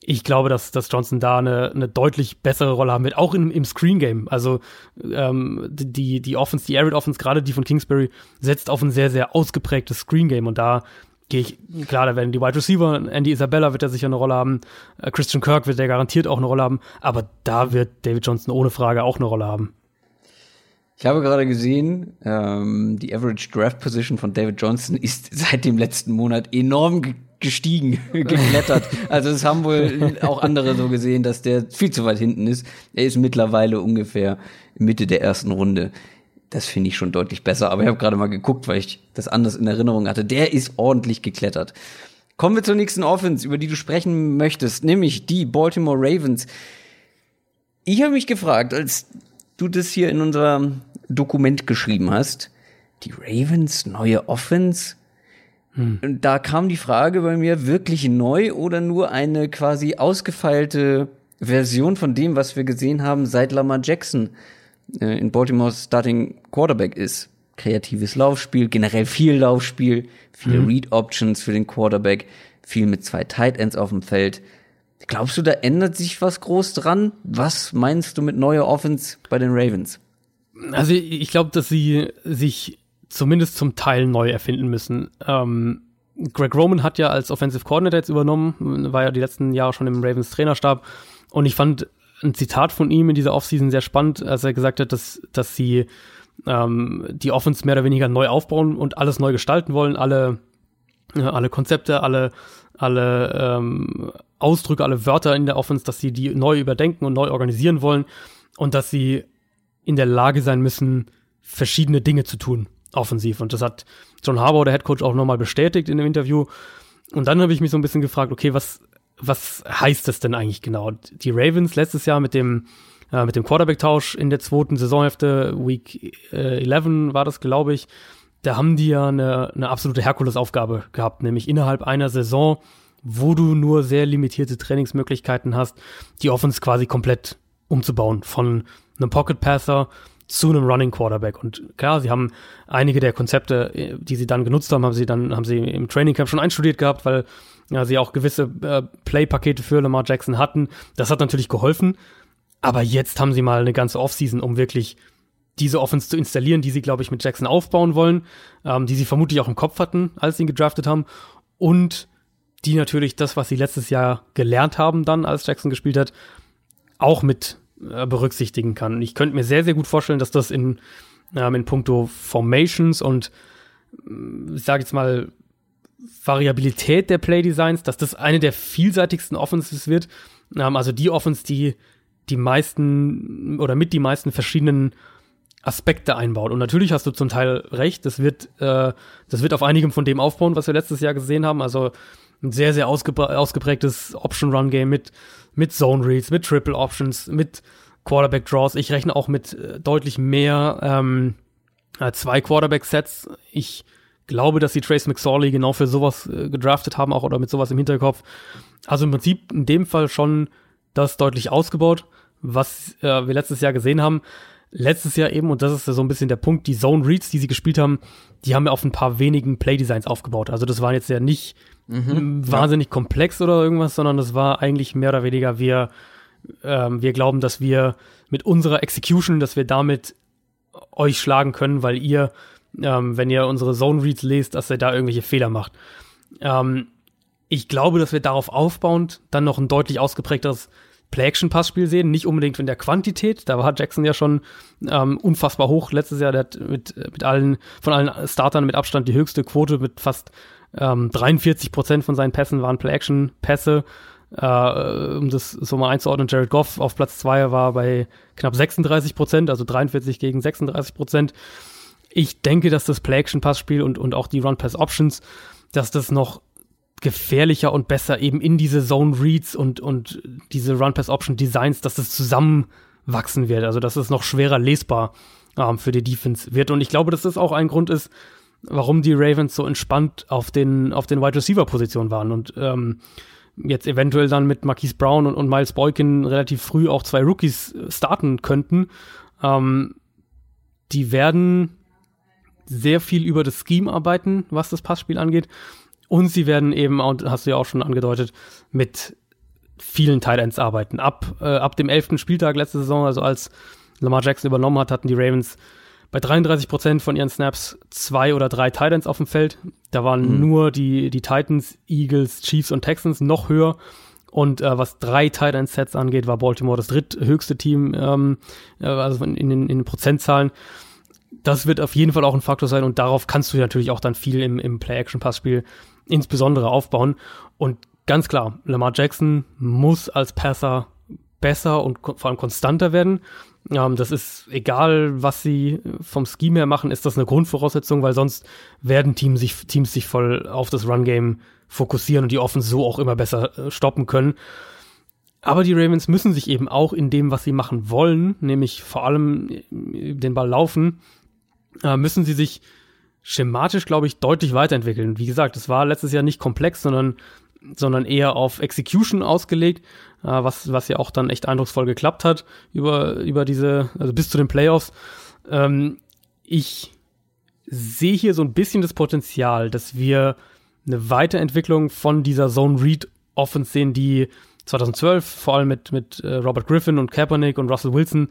ich glaube, dass, dass Johnson da eine, eine deutlich bessere Rolle haben wird, auch im, im Screen Game. Also ähm, die, die Offense, die Arid Offense, gerade die von Kingsbury, setzt auf ein sehr, sehr ausgeprägtes Screen Game und da gehe ich, klar, da werden die Wide Receiver, Andy Isabella wird da sicher eine Rolle haben, äh, Christian Kirk wird der garantiert auch eine Rolle haben, aber da wird David Johnson ohne Frage auch eine Rolle haben. Ich habe gerade gesehen, ähm, die Average Draft Position von David Johnson ist seit dem letzten Monat enorm gestiegen, <laughs> geklettert. Also es haben wohl auch andere so gesehen, dass der viel zu weit hinten ist. Er ist mittlerweile ungefähr Mitte der ersten Runde. Das finde ich schon deutlich besser. Aber ich habe gerade mal geguckt, weil ich das anders in Erinnerung hatte. Der ist ordentlich geklettert. Kommen wir zur nächsten Offense, über die du sprechen möchtest, nämlich die Baltimore Ravens. Ich habe mich gefragt, als du das hier in unser Dokument geschrieben hast, die Ravens neue Offense, hm. Da kam die Frage bei mir, wirklich neu oder nur eine quasi ausgefeilte Version von dem, was wir gesehen haben, seit Lamar Jackson äh, in Baltimore Starting Quarterback ist. Kreatives Laufspiel, generell viel Laufspiel, viele mhm. Read Options für den Quarterback, viel mit zwei Tight Ends auf dem Feld. Glaubst du, da ändert sich was groß dran? Was meinst du mit neuer Offense bei den Ravens? Also ich glaube, dass sie sich zumindest zum Teil neu erfinden müssen. Ähm, Greg Roman hat ja als Offensive Coordinator jetzt übernommen, war ja die letzten Jahre schon im Ravens Trainerstab und ich fand ein Zitat von ihm in dieser Offseason sehr spannend, als er gesagt hat, dass, dass sie ähm, die Offense mehr oder weniger neu aufbauen und alles neu gestalten wollen, alle, äh, alle Konzepte, alle, alle ähm, Ausdrücke, alle Wörter in der Offense, dass sie die neu überdenken und neu organisieren wollen und dass sie in der Lage sein müssen, verschiedene Dinge zu tun offensiv. Und das hat John Harbour, der Headcoach, auch nochmal bestätigt in dem Interview. Und dann habe ich mich so ein bisschen gefragt, okay, was, was heißt das denn eigentlich genau? Die Ravens letztes Jahr mit dem, äh, mit dem Quarterback-Tausch in der zweiten Saisonhälfte, Week äh, 11 war das, glaube ich, da haben die ja eine, eine absolute Herkulesaufgabe gehabt, nämlich innerhalb einer Saison, wo du nur sehr limitierte Trainingsmöglichkeiten hast, die Offense quasi komplett umzubauen. Von einem Pocket Passer zu einem Running Quarterback. Und klar, sie haben einige der Konzepte, die sie dann genutzt haben, haben sie dann, haben sie im Training Camp schon einstudiert gehabt, weil ja, sie auch gewisse äh, Play-Pakete für Lamar Jackson hatten. Das hat natürlich geholfen. Aber jetzt haben sie mal eine ganze Offseason, um wirklich diese Offense zu installieren, die sie, glaube ich, mit Jackson aufbauen wollen, ähm, die sie vermutlich auch im Kopf hatten, als sie ihn gedraftet haben. Und die natürlich das, was sie letztes Jahr gelernt haben, dann, als Jackson gespielt hat, auch mit äh, berücksichtigen kann. Ich könnte mir sehr, sehr gut vorstellen, dass das in, ähm, in puncto Formations und äh, ich sage jetzt mal Variabilität der Playdesigns, dass das eine der vielseitigsten Offenses wird. Ähm, also die Offense, die die meisten oder mit die meisten verschiedenen Aspekte einbaut. Und natürlich hast du zum Teil recht, das wird, äh, das wird auf einigem von dem aufbauen, was wir letztes Jahr gesehen haben. Also ein sehr, sehr ausgeprägtes Option-Run-Game mit mit Zone Reads, mit Triple Options, mit Quarterback Draws. Ich rechne auch mit äh, deutlich mehr ähm, äh, zwei Quarterback Sets. Ich glaube, dass sie Trace McSorley genau für sowas äh, gedraftet haben, auch oder mit sowas im Hinterkopf. Also im Prinzip in dem Fall schon das deutlich ausgebaut, was äh, wir letztes Jahr gesehen haben. Letztes Jahr eben, und das ist so ein bisschen der Punkt, die Zone Reads, die sie gespielt haben, die haben ja auf ein paar wenigen Playdesigns aufgebaut. Also das waren jetzt ja nicht mhm, wahnsinnig komplex oder irgendwas, sondern das war eigentlich mehr oder weniger, wir, ähm, wir glauben, dass wir mit unserer Execution, dass wir damit euch schlagen können, weil ihr, ähm, wenn ihr unsere Zone Reads lest, dass ihr da irgendwelche Fehler macht. Ähm, ich glaube, dass wir darauf aufbauend dann noch ein deutlich ausgeprägteres Play-Action-Passspiel sehen, nicht unbedingt in der Quantität. Da war Jackson ja schon ähm, unfassbar hoch letztes Jahr. Der hat mit, mit allen, von allen Startern mit Abstand die höchste Quote mit fast Ähm, 43 Prozent von seinen Pässen waren Play-Action-Pässe. Äh, um das so mal einzuordnen, Jared Goff auf Platz 2 war bei knapp 36 Prozent, also 43 gegen 36 Prozent. Ich denke, dass das Play-Action-Passspiel und, und auch die Run-Pass-Options, dass das noch gefährlicher und besser eben in diese Zone Reads und, und diese Run-Pass-Option Designs, dass das zusammenwachsen wird. Also, dass es noch schwerer lesbar ähm, für die Defense wird. Und ich glaube, dass das auch ein Grund ist, warum die Ravens so entspannt auf den, auf den Wide Receiver Positionen waren und ähm, jetzt eventuell dann mit Marquise Brown und, und Miles Boykin relativ früh auch zwei Rookies starten könnten. Ähm, die werden sehr viel über das Scheme arbeiten, was das Passspiel angeht. Und sie werden eben, hast du ja auch schon angedeutet, mit vielen Tight Ends arbeiten. Ab, äh, ab dem elften Spieltag letzte Saison, also als Lamar Jackson übernommen hat, hatten die Ravens bei 33 Prozent von ihren Snaps zwei oder drei Titans auf dem Feld. Da waren mhm. nur die, die Titans, Eagles, Chiefs und Texans noch höher. Und äh, was drei Titan Sets angeht, war Baltimore das dritthöchste Team, ähm, äh, also in, in, in den Prozentzahlen. Das wird auf jeden Fall auch ein Faktor sein und darauf kannst du natürlich auch dann viel im, im Play-Action-Passspiel insbesondere aufbauen. Und ganz klar, Lamar Jackson muss als Passer besser und vor allem konstanter werden. Ähm, das ist egal, was sie vom Scheme her machen, ist das eine Grundvoraussetzung, weil sonst werden Teams sich, Teams sich voll auf das Run-Game fokussieren und die Offense so auch immer besser äh, stoppen können. Aber die Ravens müssen sich eben auch in dem, was sie machen wollen, nämlich vor allem äh, den Ball laufen, äh, müssen sie sich schematisch, glaube ich, deutlich weiterentwickeln. Wie gesagt, es war letztes Jahr nicht komplex, sondern, sondern eher auf Execution ausgelegt äh, was, was ja auch dann echt eindrucksvoll geklappt hat über, über diese, also bis zu den Playoffs. Ähm, ich sehe hier so ein bisschen das Potenzial, dass wir eine Weiterentwicklung von dieser Zone Read Offense sehen, die 2012 vor allem mit, mit äh, Robert Griffin und Kaepernick und Russell Wilson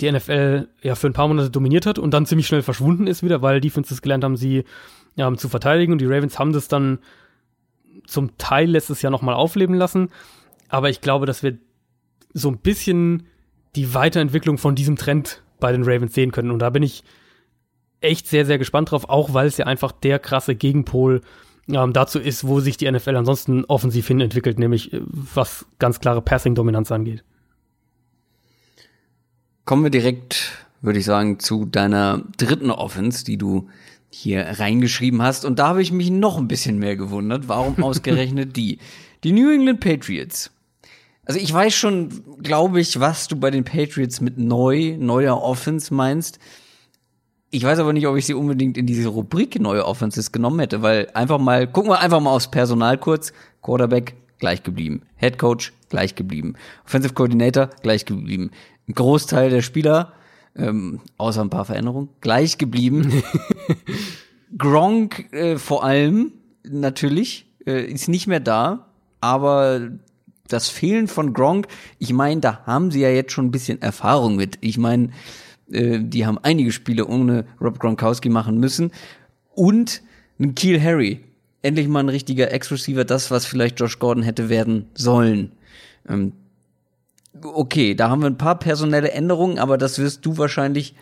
die NFL ja für ein paar Monate dominiert hat und dann ziemlich schnell verschwunden ist wieder, weil Defenses gelernt haben, sie ja, zu verteidigen und die Ravens haben das dann zum Teil letztes Jahr nochmal aufleben lassen. Aber ich glaube, dass wir so ein bisschen die Weiterentwicklung von diesem Trend bei den Ravens sehen können. Und da bin ich echt sehr, sehr gespannt drauf, auch weil es ja einfach der krasse Gegenpol ähm, dazu ist, wo sich die NFL ansonsten offensiv hin entwickelt, nämlich äh, was ganz klare Passing-Dominanz angeht. Kommen wir direkt, würde ich sagen, zu deiner dritten Offense, die du hier reingeschrieben hast. Und da habe ich mich noch ein bisschen mehr gewundert. Warum ausgerechnet die? Die New England Patriots also ich weiß schon, glaube ich, was du bei den Patriots mit neu, neuer Offense meinst. Ich weiß aber nicht, ob ich sie unbedingt in diese Rubrik neue Offenses genommen hätte, weil einfach mal, gucken wir einfach mal aufs Personal kurz. Quarterback gleich geblieben. Head Coach gleich geblieben. Offensive Coordinator gleich geblieben. Ein Großteil der Spieler, ähm, außer ein paar Veränderungen, gleich geblieben. <laughs> Gronk äh, vor allem, natürlich, äh, ist nicht mehr da, aber das Fehlen von Gronk, ich meine, da haben sie ja jetzt schon ein bisschen Erfahrung mit. Ich meine, äh, die haben einige Spiele ohne Rob Gronkowski machen müssen. Und ein Keel Harry. Endlich mal ein richtiger Ex-Receiver, das, was vielleicht Josh Gordon hätte werden sollen. Ähm, okay, da haben wir ein paar personelle Änderungen, aber das wirst du wahrscheinlich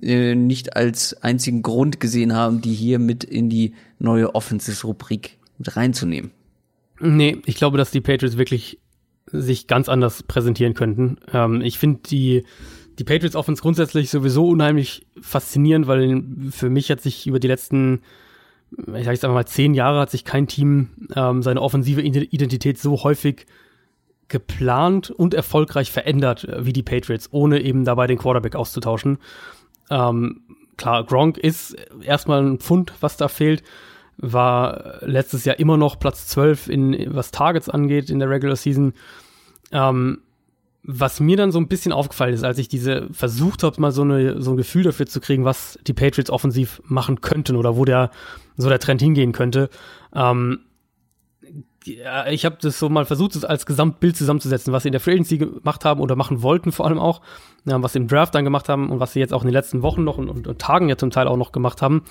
äh, nicht als einzigen Grund gesehen haben, die hier mit in die neue Offensive-Rubrik mit reinzunehmen. Nee, ich glaube, dass die Patriots wirklich sich ganz anders präsentieren könnten. Ähm, ich finde die, die Patriots Offense grundsätzlich sowieso unheimlich faszinierend, weil für mich hat sich über die letzten, ich sage jetzt einfach mal zehn Jahre, hat sich kein Team ähm, seine offensive Identität so häufig geplant und erfolgreich verändert äh, wie die Patriots, ohne eben dabei den Quarterback auszutauschen. Ähm, klar, Gronk ist erstmal ein Pfund, was da fehlt war letztes Jahr immer noch Platz 12 in was Targets angeht in der Regular Season. Ähm, was mir dann so ein bisschen aufgefallen ist, als ich diese versucht habe, mal so, eine, so ein Gefühl dafür zu kriegen, was die Patriots offensiv machen könnten oder wo der so der Trend hingehen könnte. Ähm, ja, ich habe das so mal versucht, das als Gesamtbild zusammenzusetzen, was sie in der Free Agency gemacht haben oder machen wollten, vor allem auch, ja, was sie im Draft dann gemacht haben und was sie jetzt auch in den letzten Wochen noch und, und, und Tagen ja zum Teil auch noch gemacht haben.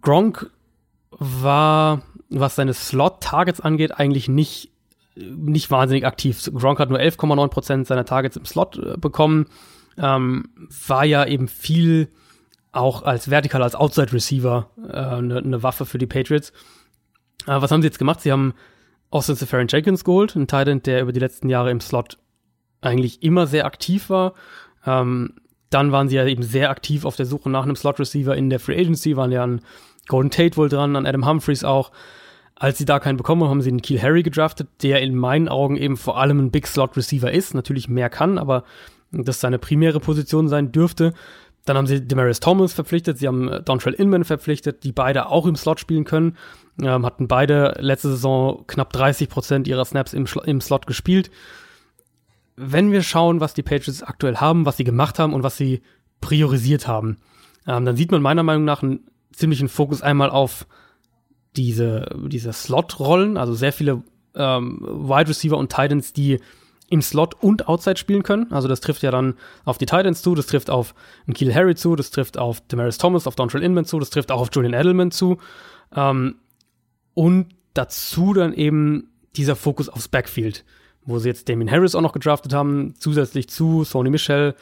Gronk war, was seine Slot-Targets angeht, eigentlich nicht, nicht wahnsinnig aktiv. Gronk hat nur 11,9% seiner Targets im Slot äh, bekommen. Ähm, war ja eben viel auch als vertikal, als Outside Receiver eine äh, ne, ne Waffe für die Patriots. Äh, was haben sie jetzt gemacht? Sie haben Austin Safarian Jenkins geholt, ein Titan, der über die letzten Jahre im Slot eigentlich immer sehr aktiv war. Ähm, dann waren sie ja eben sehr aktiv auf der Suche nach einem Slot-Receiver in der Free Agency, waren ja an Golden Tate wohl dran, an Adam Humphreys auch. Als sie da keinen bekommen haben, haben sie einen Keel Harry gedraftet, der in meinen Augen eben vor allem ein Big Slot Receiver ist, natürlich mehr kann, aber das seine primäre Position sein dürfte. Dann haben sie Demarius Thomas verpflichtet, sie haben äh, Dontrell Inman verpflichtet, die beide auch im Slot spielen können. Ähm, hatten beide letzte Saison knapp 30 Prozent ihrer Snaps im, im Slot gespielt. Wenn wir schauen, was die Patriots aktuell haben, was sie gemacht haben und was sie priorisiert haben, ähm, dann sieht man meiner Meinung nach einen ziemlichen Fokus einmal auf diese, diese Slot-Rollen, also sehr viele ähm, Wide Receiver und Titans, die im Slot und Outside spielen können. Also das trifft ja dann auf die Titans zu, das trifft auf Keel Harry zu, das trifft auf Demaris Thomas, auf Dontrell Inman zu, das trifft auch auf Julian Edelman zu. Ähm, und dazu dann eben dieser Fokus aufs Backfield, wo sie jetzt Damien Harris auch noch gedraftet haben, zusätzlich zu Sony Michel,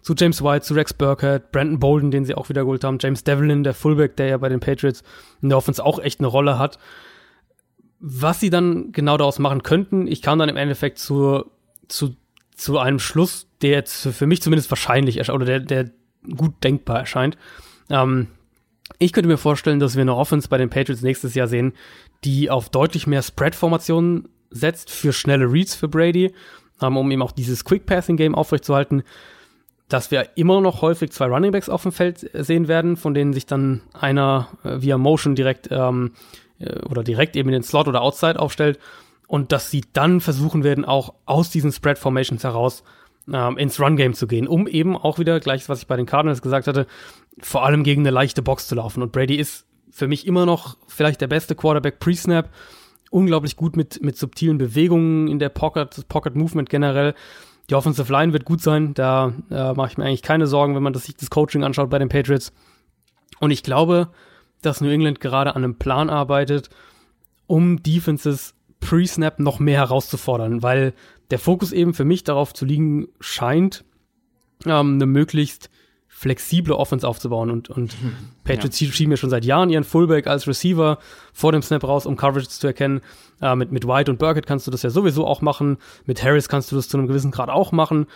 zu James White, zu Rex Burkhead, Brandon Bolden, den sie auch wieder geholt haben, James Devlin, der Fullback, der ja bei den Patriots in der Offense auch echt eine Rolle hat. Was sie dann genau daraus machen könnten, ich kam dann im Endeffekt zu, zu, zu einem Schluss, der jetzt für mich zumindest wahrscheinlich erscheint, oder der, der gut denkbar erscheint. Ähm, ich könnte mir vorstellen, dass wir eine Offense bei den Patriots nächstes Jahr sehen, die auf deutlich mehr Spread-Formationen setzt für schnelle Reads für Brady, ähm, um eben auch dieses Quick-Passing-Game aufrechtzuerhalten. Dass wir immer noch häufig zwei Runningbacks auf dem Feld sehen werden, von denen sich dann einer äh, via Motion direkt ähm, äh, oder direkt eben in den Slot oder Outside aufstellt. Und dass sie dann versuchen werden, auch aus diesen Spread Formations heraus ähm, ins Run Game zu gehen, um eben auch wieder gleiches, was ich bei den Cardinals gesagt hatte, vor allem gegen eine leichte Box zu laufen. Und Brady ist für mich immer noch vielleicht der beste Quarterback pre-Snap, unglaublich gut mit mit subtilen Bewegungen in der Pocket, Pocket Movement generell die Offensive Line wird gut sein. Da äh, mache ich mir eigentlich keine Sorgen, wenn man das, sich das Coaching anschaut bei den Patriots. Und ich glaube, dass New England gerade an einem Plan arbeitet, um Defenses pre-Snap noch mehr herauszufordern, weil der Fokus eben für mich darauf zu liegen scheint, ähm, eine möglichst flexible Offense aufzubauen. Und, und hm. Patriots ja. schieben ja schon seit Jahren ihren Fullback als Receiver vor dem Snap raus, um Coverage zu erkennen. Äh, mit, mit White und Burkett kannst du das ja sowieso auch machen. Mit Harris kannst du das zu einem gewissen Grad auch machen.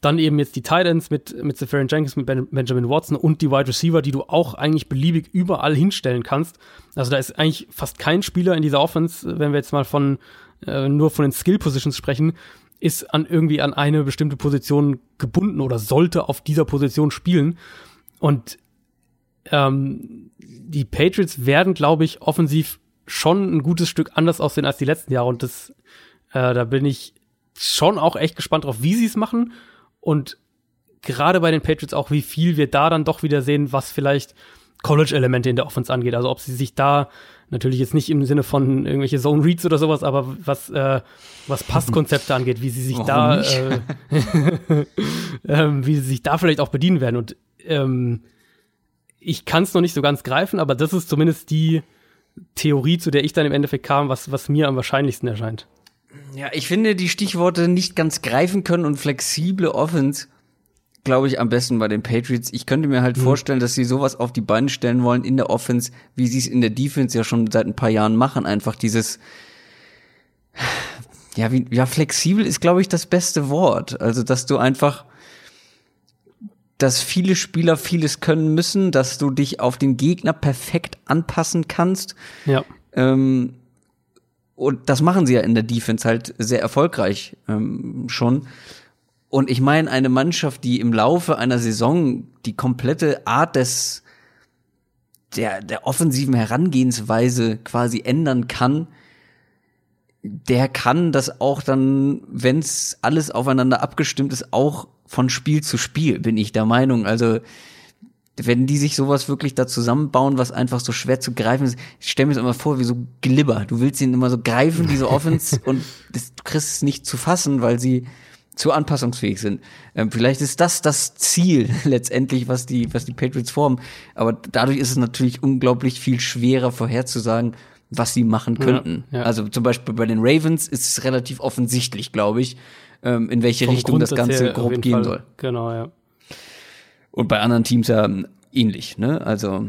Dann eben jetzt die Titans mit, mit Safarian Jenkins, mit ben, Benjamin Watson und die Wide Receiver, die du auch eigentlich beliebig überall hinstellen kannst. Also da ist eigentlich fast kein Spieler in dieser Offense, wenn wir jetzt mal von äh, nur von den Skill Positions sprechen, ist an irgendwie an eine bestimmte Position gebunden oder sollte auf dieser Position spielen. Und ähm, die Patriots werden, glaube ich, offensiv schon ein gutes Stück anders aussehen als die letzten Jahre. Und das, äh, da bin ich schon auch echt gespannt drauf, wie sie es machen. Und gerade bei den Patriots auch, wie viel wir da dann doch wieder sehen, was vielleicht College-Elemente in der Offense angeht. Also ob sie sich da natürlich jetzt nicht im Sinne von irgendwelche Zone Reads oder sowas, aber was äh, was Passkonzepte angeht, wie sie sich Warum da äh, <laughs> äh, wie sie sich da vielleicht auch bedienen werden. Und ähm, ich kann es noch nicht so ganz greifen, aber das ist zumindest die Theorie, zu der ich dann im Endeffekt kam, was was mir am wahrscheinlichsten erscheint. Ja, ich finde die Stichworte nicht ganz greifen können und flexible Offense glaube ich, am besten bei den Patriots. Ich könnte mir halt mhm. vorstellen, dass sie sowas auf die Beine stellen wollen in der Offense, wie sie es in der Defense ja schon seit ein paar Jahren machen. Einfach dieses, ja, wie, ja, flexibel ist, glaube ich, das beste Wort. Also, dass du einfach, dass viele Spieler vieles können müssen, dass du dich auf den Gegner perfekt anpassen kannst. Ja. Ähm, und das machen sie ja in der Defense halt sehr erfolgreich ähm, schon. Und ich meine, eine Mannschaft, die im Laufe einer Saison die komplette Art des der, der offensiven Herangehensweise quasi ändern kann, der kann das auch dann, wenn's alles aufeinander abgestimmt ist, auch von Spiel zu Spiel, bin ich der Meinung. Also wenn die sich sowas wirklich da zusammenbauen, was einfach so schwer zu greifen ist, ich stelle mir das immer vor wie so Glibber. Du willst ihn immer so greifen, diese <laughs> Offense, und das, du kriegst es nicht zu fassen, weil sie zu anpassungsfähig sind. Ähm, vielleicht ist das das Ziel <laughs> letztendlich, was die, was die Patriots formen. Aber dadurch ist es natürlich unglaublich viel schwerer vorherzusagen, was sie machen könnten. Ja, ja. Also zum Beispiel bei den Ravens ist es relativ offensichtlich, glaube ich, ähm, in welche Vom Richtung das Ganze grob gehen Fall. soll. Genau, ja. Und bei anderen Teams ja ähnlich, ne? Also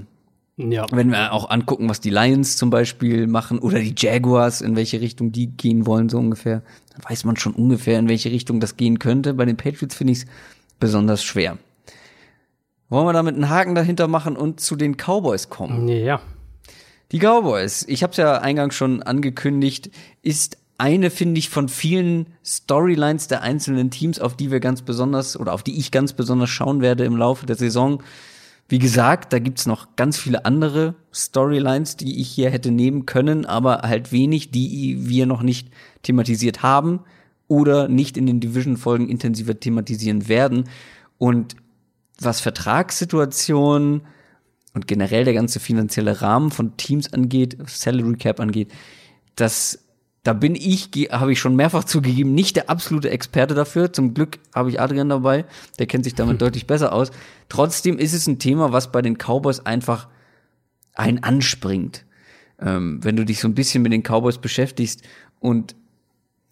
Ja. Wenn wir auch angucken, was die Lions zum Beispiel machen oder die Jaguars, in welche Richtung die gehen wollen, so ungefähr, dann weiß man schon ungefähr, in welche Richtung das gehen könnte. Bei den Patriots finde ich es besonders schwer. Wollen wir damit einen Haken dahinter machen und zu den Cowboys kommen? Ja. Die Cowboys, ich habe es ja eingangs schon angekündigt, ist eine, finde ich, von vielen Storylines der einzelnen Teams, auf die wir ganz besonders oder auf die ich ganz besonders schauen werde im Laufe der Saison. Wie gesagt, da gibt's noch ganz viele andere Storylines, die ich hier hätte nehmen können, aber halt wenig, die wir noch nicht thematisiert haben oder nicht in den Division-Folgen intensiver thematisieren werden. Und was Vertragssituationen und generell der ganze finanzielle Rahmen von Teams angeht, Salary Cap angeht, das da bin ich, habe ich schon mehrfach <laughs> zugegeben, nicht der absolute Experte dafür. Zum Glück habe ich Adrian dabei, der kennt sich damit <laughs> deutlich besser aus. Trotzdem ist es ein Thema, was bei den Cowboys einfach ein anspringt. Ähm, wenn du dich so ein bisschen mit den Cowboys beschäftigst. Und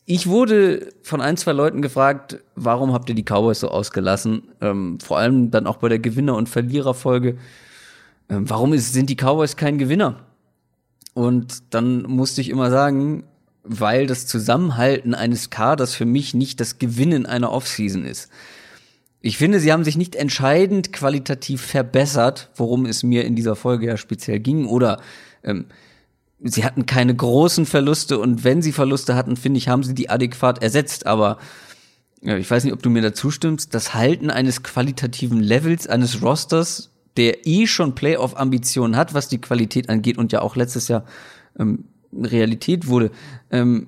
ich wurde von ein, zwei Leuten gefragt, warum habt ihr die Cowboys so ausgelassen? Ähm, vor allem dann auch bei der Gewinner- und Verliererfolge. Ähm, warum ist, sind die Cowboys kein Gewinner? Und dann musste ich immer sagen, weil das Zusammenhalten eines Kaders für mich nicht das Gewinnen einer Offseason ist. Ich finde, sie haben sich nicht entscheidend qualitativ verbessert, worum es mir in dieser Folge ja speziell ging, oder ähm, sie hatten keine großen Verluste und wenn sie Verluste hatten, finde ich, haben sie die adäquat ersetzt. Aber ja, ich weiß nicht, ob du mir dazu stimmst, das Halten eines qualitativen Levels eines Rosters, der eh schon Playoff-Ambitionen hat, was die Qualität angeht und ja auch letztes Jahr ähm, Realität wurde, ähm,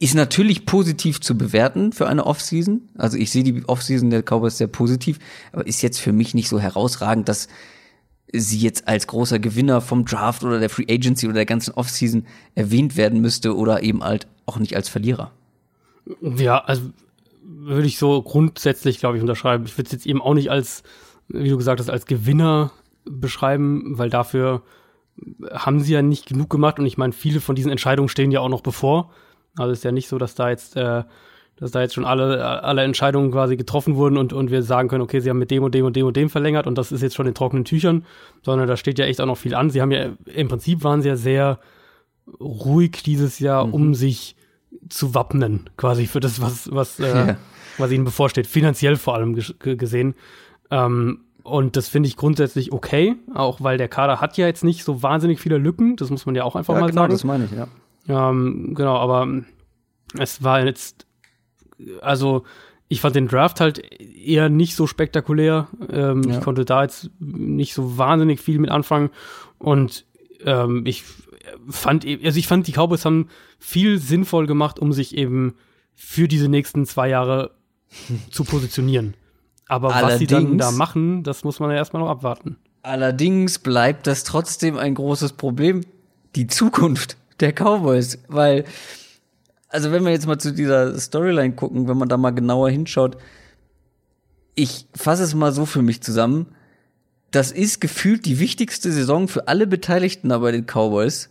ist natürlich positiv zu bewerten für eine Offseason. Also ich sehe die Offseason der Cowboys sehr positiv, aber ist jetzt für mich nicht so herausragend, dass sie jetzt als großer Gewinner vom Draft oder der Free Agency oder der ganzen Offseason erwähnt werden müsste oder eben halt auch nicht als Verlierer. Ja, also würde ich so grundsätzlich, glaube ich, unterschreiben. Ich würde es jetzt eben auch nicht als, wie du gesagt hast, als Gewinner beschreiben, weil dafür haben sie ja nicht genug gemacht und ich meine, viele von diesen Entscheidungen stehen ja auch noch bevor. Also ist ja nicht so, dass da jetzt, äh, dass da jetzt schon alle, alle Entscheidungen quasi getroffen wurden und, und wir sagen können, okay, sie haben mit dem und dem und dem und dem verlängert und das ist jetzt schon in trockenen Tüchern, sondern da steht ja echt auch noch viel an. Sie haben ja, im Prinzip waren sie ja sehr ruhig dieses Jahr, mhm. um sich zu wappnen, quasi für das, was, was, äh, ja. was ihnen bevorsteht, finanziell vor allem gesehen. Ähm, und das finde ich grundsätzlich okay, auch weil der Kader hat ja jetzt nicht so wahnsinnig viele Lücken, das muss man ja auch einfach ja, mal genau, sagen. das meine ich, ja. Ähm, genau, aber es war jetzt, also ich fand den Draft halt eher nicht so spektakulär. Ähm, ja. Ich konnte da jetzt nicht so wahnsinnig viel mit anfangen. Und ähm, ich fand, also ich fand, die Cowboys haben viel sinnvoll gemacht, um sich eben für diese nächsten zwei Jahre <laughs> zu positionieren. Aber Allerdings, was sie dann da machen, das muss man ja erstmal noch abwarten. Allerdings bleibt das trotzdem ein großes Problem. Die Zukunft der Cowboys. Weil, also wenn wir jetzt mal zu dieser Storyline gucken, wenn man da mal genauer hinschaut, ich fasse es mal so für mich zusammen. Das ist gefühlt die wichtigste Saison für alle Beteiligten da bei den Cowboys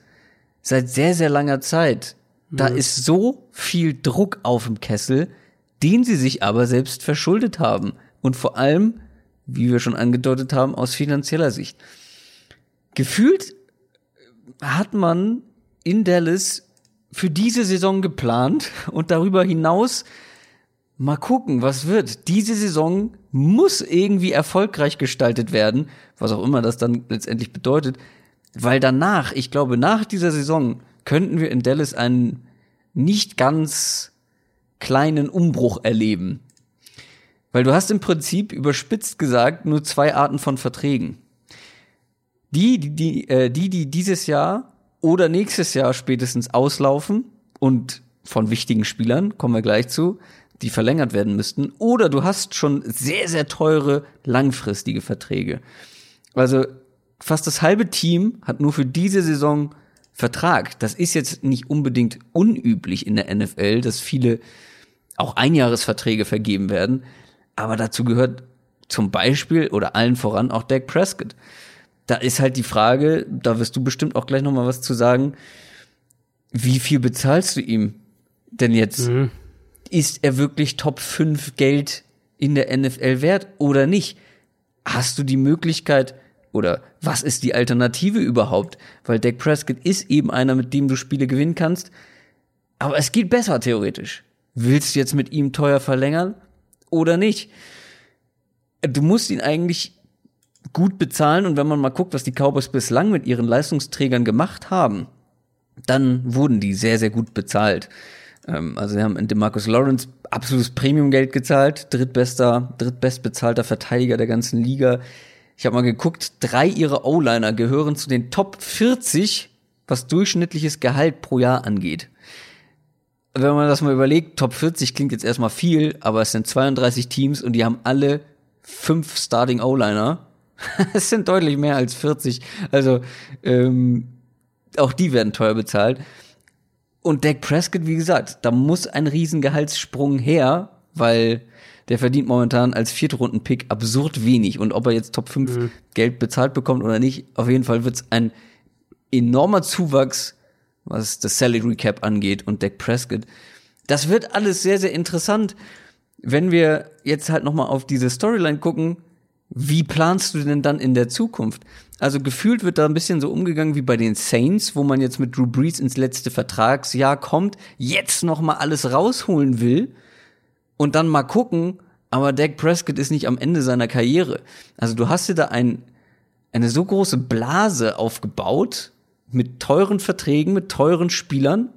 seit sehr, sehr langer Zeit. Da mhm. ist so viel Druck auf dem Kessel, den sie sich aber selbst verschuldet haben und vor allem, wie wir schon angedeutet haben, aus finanzieller Sicht. Gefühlt hat man in Dallas für diese Saison geplant und darüber hinaus mal gucken, was wird. Diese Saison muss irgendwie erfolgreich gestaltet werden, was auch immer das dann letztendlich bedeutet, weil danach, ich glaube, nach dieser Saison könnten wir in Dallas einen nicht ganz kleinen Umbruch erleben. Weil du hast im Prinzip überspitzt gesagt nur zwei Arten von Verträgen. Die, die, die, äh, die, die dieses Jahr oder nächstes Jahr spätestens auslaufen und von wichtigen Spielern, kommen wir gleich zu, die verlängert werden müssten. Oder du hast schon sehr, sehr teure, langfristige Verträge. Also fast das halbe Team hat nur für diese Saison Vertrag. Das ist jetzt nicht unbedingt unüblich in der NFL, dass viele auch Einjahresverträge vergeben werden. Aber dazu gehört zum Beispiel oder allen voran auch Dak Prescott. Da ist halt die Frage, da wirst du bestimmt auch gleich noch mal was zu sagen. Wie viel bezahlst du ihm denn jetzt? Mhm. Ist er wirklich Top 5 Geld in der NFL wert oder nicht? Hast du die Möglichkeit, oder was ist die Alternative überhaupt? Weil Dak Prescott ist eben einer, mit dem du Spiele gewinnen kannst. Aber es geht besser theoretisch. Willst du jetzt mit ihm teuer verlängern oder nicht? Du musst ihn eigentlich gut bezahlen und wenn man mal guckt, was die Cowboys bislang mit ihren Leistungsträgern gemacht haben, dann wurden die sehr, sehr gut bezahlt. Ähm, also sie haben in DeMarcus Lawrence absolutes Premiumgeld gezahlt, drittbester, drittbestbezahlter Verteidiger der ganzen Liga. Ich habe mal geguckt, drei ihrer O-Liner gehören zu den Top 40, was durchschnittliches Gehalt pro Jahr angeht. Wenn man das mal überlegt, Top 40 klingt jetzt erstmal viel, aber es sind 32 Teams und die haben alle fünf Starting O-Liner. <laughs> es sind deutlich mehr als 40. Also ähm, auch die werden teuer bezahlt. Und Dak Prescott, wie gesagt, da muss ein Riesengehaltssprung her, weil der verdient momentan als Viertrunden-Pick absurd wenig. Und ob er jetzt Top 5 mhm. Geld bezahlt bekommt oder nicht, auf jeden Fall wird es ein enormer Zuwachs, was das Salary Cap angeht und Dak Prescott. Das wird alles sehr, sehr interessant. Wenn wir jetzt halt nochmal auf diese Storyline gucken, wie planst du denn dann in der Zukunft? Also gefühlt wird da ein bisschen so umgegangen wie bei den Saints, wo man jetzt mit Drew Brees ins letzte Vertragsjahr kommt, jetzt noch mal alles rausholen will und dann mal gucken, aber Dak Prescott ist nicht am Ende seiner Karriere. Also du hast dir da ein, eine so große Blase aufgebaut mit teuren Verträgen, mit teuren Spielern.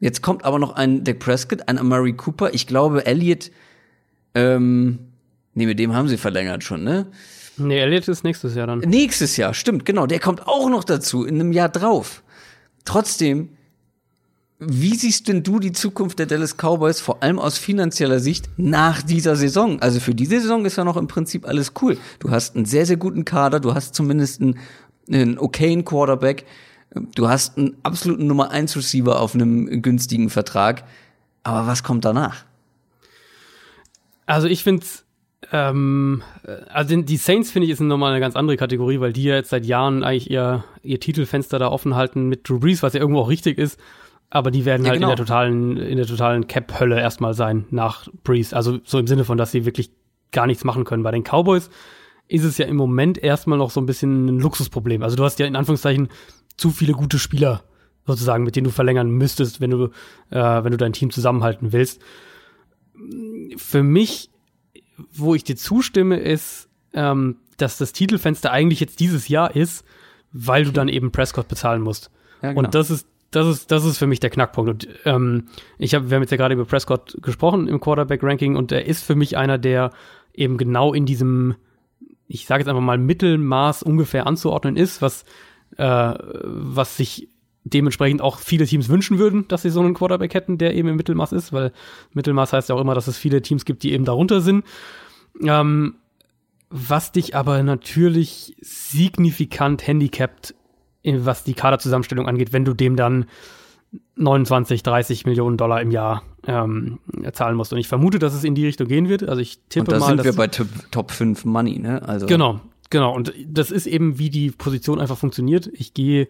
Jetzt kommt aber noch ein Dak Prescott, ein Amari Cooper. Ich glaube, Elliott ähm, Nee, mit dem haben sie verlängert schon, ne? Nee, Elliott ist nächstes Jahr dann. Nächstes Jahr, stimmt, genau. Der kommt auch noch dazu, in einem Jahr drauf. Trotzdem, wie siehst denn du die Zukunft der Dallas Cowboys, vor allem aus finanzieller Sicht, nach dieser Saison? Also für diese Saison ist ja noch im Prinzip alles cool. Du hast einen sehr, sehr guten Kader, du hast zumindest einen, einen okayen Quarterback, du hast einen absoluten Nummer 1 Receiver auf einem günstigen Vertrag. Aber was kommt danach? Also ich find's ähm, also die Saints finde ich ist nochmal eine ganz andere Kategorie, weil die ja jetzt seit Jahren eigentlich ihr, ihr Titelfenster da offen halten mit Drew Brees, was ja irgendwo auch richtig ist. Aber die werden ja, halt genau. in der totalen, in der totalen Cap-Hölle erstmal sein nach Brees. Also so im Sinne von, dass sie wirklich gar nichts machen können. Bei den Cowboys ist es ja im Moment erstmal noch so ein bisschen ein Luxusproblem. Also du hast ja in Anführungszeichen zu viele gute Spieler sozusagen, mit denen du verlängern müsstest, wenn du, äh, wenn du dein Team zusammenhalten willst. Für mich wo ich dir zustimme, ist, ähm, dass das Titelfenster eigentlich jetzt dieses Jahr ist, weil du dann eben Prescott bezahlen musst. Ja, genau. Und das ist das ist, das ist für mich der Knackpunkt. Und ähm, ich habe, wir haben jetzt ja gerade über Prescott gesprochen im Quarterback-Ranking und er ist für mich einer, der eben genau in diesem, ich sage jetzt einfach mal, Mittelmaß ungefähr anzuordnen ist, was, äh, was sich dementsprechend auch viele Teams wünschen würden, dass sie so einen Quarterback hätten, der eben im Mittelmaß ist, weil Mittelmaß heißt ja auch immer, dass es viele Teams gibt, die eben darunter sind. Ähm, was dich aber natürlich signifikant handicapt, was die Kaderzusammenstellung angeht, wenn du dem dann 29, 30 Millionen Dollar im Jahr ähm, zahlen musst. Und ich vermute, dass es in die Richtung gehen wird. Also ich tippe Und da mal. sind wir bei Top, Top 5 Money, ne? Also. Genau, genau. Und das ist eben, wie die Position einfach funktioniert. Ich gehe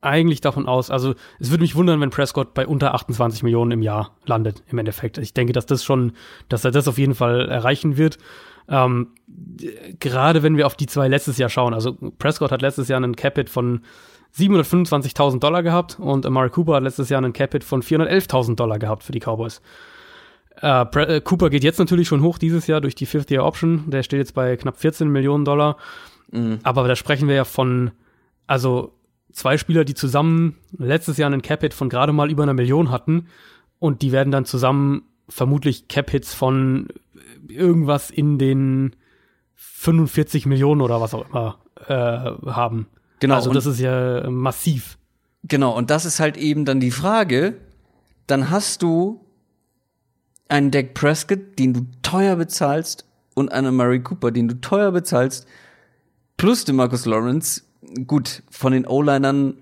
eigentlich davon aus, also es würde mich wundern, wenn Prescott bei unter 28 Millionen im Jahr landet, im Endeffekt. Ich denke, dass das schon, dass er das auf jeden Fall erreichen wird. Ähm, gerade wenn wir auf die zwei letztes Jahr schauen, also Prescott hat letztes Jahr einen Capit von 725.000 Dollar gehabt und Amari Cooper hat letztes Jahr einen Capit von 411.000 Dollar gehabt für die Cowboys. Äh, äh, Cooper geht jetzt natürlich schon hoch dieses Jahr durch die Fifth Year Option. Der steht jetzt bei knapp 14 Millionen Dollar. Mhm. Aber da sprechen wir ja von, also zwei Spieler, die zusammen letztes Jahr einen Cap-Hit von gerade mal über einer Million hatten und die werden dann zusammen vermutlich Cap-Hits von irgendwas in den 45 Millionen oder was auch immer äh, haben. Genau. Also das ist ja massiv. Genau, und das ist halt eben dann die Frage, dann hast du einen Dak Prescott, den du teuer bezahlst, und einen Murray Cooper, den du teuer bezahlst, plus den Marcus Lawrence, gut, von den O-Linern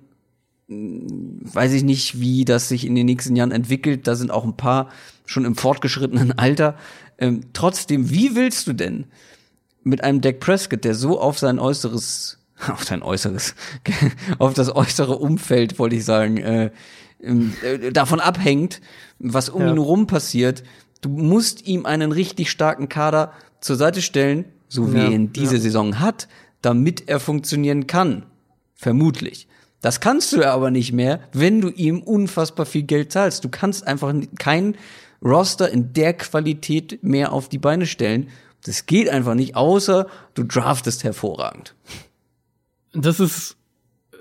hm, weiß ich nicht, wie das sich in den nächsten Jahren entwickelt. Da sind auch ein paar schon im fortgeschrittenen <laughs> Alter. Ähm, trotzdem, wie willst du denn mit einem Dak Prescott, der so auf sein äußeres, <laughs> auf sein äußeres, <laughs> auf das äußere Umfeld, wollte ich sagen, äh, äh, davon abhängt, was um ja. ihn rum passiert, du musst ihm einen richtig starken Kader zur Seite stellen, so wie ja, er ihn diese ja. Saison hat, damit er funktionieren kann. Vermutlich. Das kannst du aber nicht mehr, wenn du ihm unfassbar viel Geld zahlst. Du kannst einfach kein Roster in der Qualität mehr auf die Beine stellen. Das geht einfach nicht, außer du draftest hervorragend. Das ist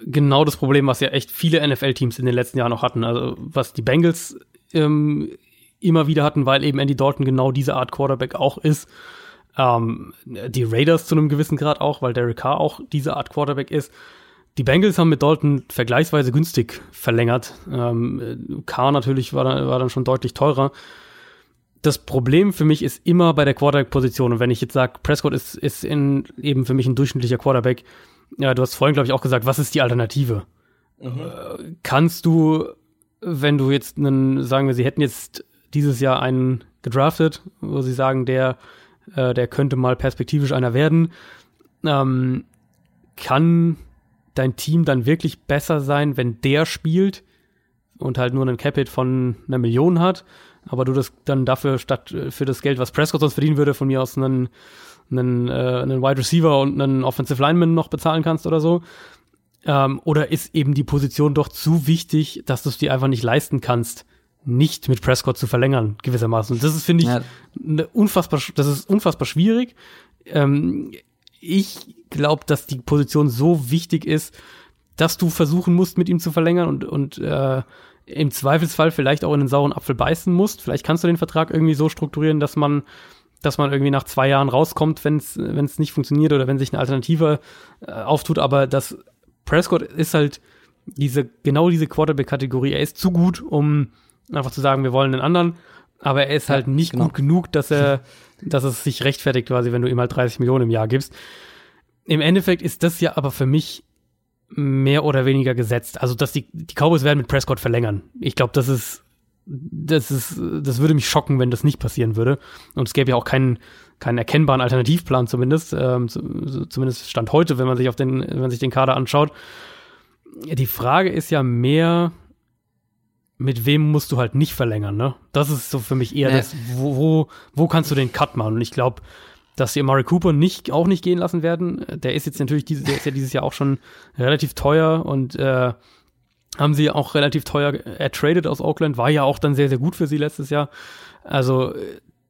genau das Problem, was ja echt viele NFL-Teams in den letzten Jahren noch hatten. Also was die Bengals ähm, immer wieder hatten, weil eben Andy Dalton genau diese Art Quarterback auch ist. Ähm, die Raiders zu einem gewissen Grad auch, weil Derek Carr auch diese Art Quarterback ist. Die Bengals haben mit Dalton vergleichsweise günstig verlängert. Ähm, Carr natürlich war dann, war dann schon deutlich teurer. Das Problem für mich ist immer bei der Quarterback-Position. Und wenn ich jetzt sage, Prescott ist, ist in, eben für mich ein durchschnittlicher Quarterback, ja, du hast vorhin, glaube ich, auch gesagt, was ist die Alternative? Mhm. Äh, kannst du, wenn du jetzt einen, sagen wir, sie hätten jetzt dieses Jahr einen gedraftet, wo sie sagen, der, äh, der könnte mal perspektivisch einer werden, ähm, kann dein Team dann wirklich besser sein, wenn der spielt und halt nur einen Capit von einer Million hat, aber du das dann dafür statt äh, für das Geld, was Prescott sonst verdienen würde, von mir aus einen einen, äh, einen Wide Receiver und einen Offensive Lineman noch bezahlen kannst oder so? Ähm, oder ist eben die Position doch zu wichtig, dass du es dir einfach nicht leisten kannst, nicht mit Prescott zu verlängern, gewissermaßen. Und das ist, finde ich, ja. Unfassbar, das ist unfassbar schwierig. Ähm, ich glaube, dass die Position so wichtig ist, dass du versuchen musst, mit ihm zu verlängern und, und äh, im Zweifelsfall vielleicht auch in den sauren Apfel beißen musst. Vielleicht kannst du den Vertrag irgendwie so strukturieren, dass man dass man irgendwie nach zwei Jahren rauskommt, wenn es nicht funktioniert oder wenn sich eine Alternative äh, auftut. Aber das Prescott ist halt diese, genau diese Quarterback-Kategorie. Er ist zu gut, um einfach zu sagen, wir wollen einen anderen. Aber er ist halt nicht genau. gut genug, dass er, <laughs> dass es sich rechtfertigt quasi, wenn du ihm halt 30 Millionen im Jahr gibst. Im Endeffekt ist das ja aber für mich mehr oder weniger gesetzt. Also, dass die, die Cowboys werden mit Prescott verlängern. Ich glaube, das ist das ist, das würde mich schocken, wenn das nicht passieren würde. Und es gäbe ja auch keinen, keinen erkennbaren Alternativplan zumindest, ähm, zumindest stand heute, wenn man sich auf den, wenn man sich den Kader anschaut. Die Frage ist ja mehr, mit wem musst du halt nicht verlängern, ne? Das ist so für mich eher nee. das, wo, wo, wo kannst du den Cut machen? Und ich glaube, dass sie Murray Cooper nicht, auch nicht gehen lassen werden. Der ist jetzt natürlich, diese, der ist ja dieses Jahr auch schon relativ teuer und äh, haben sie auch relativ teuer ertradet aus Oakland, war ja auch dann sehr, sehr gut für sie letztes Jahr. Also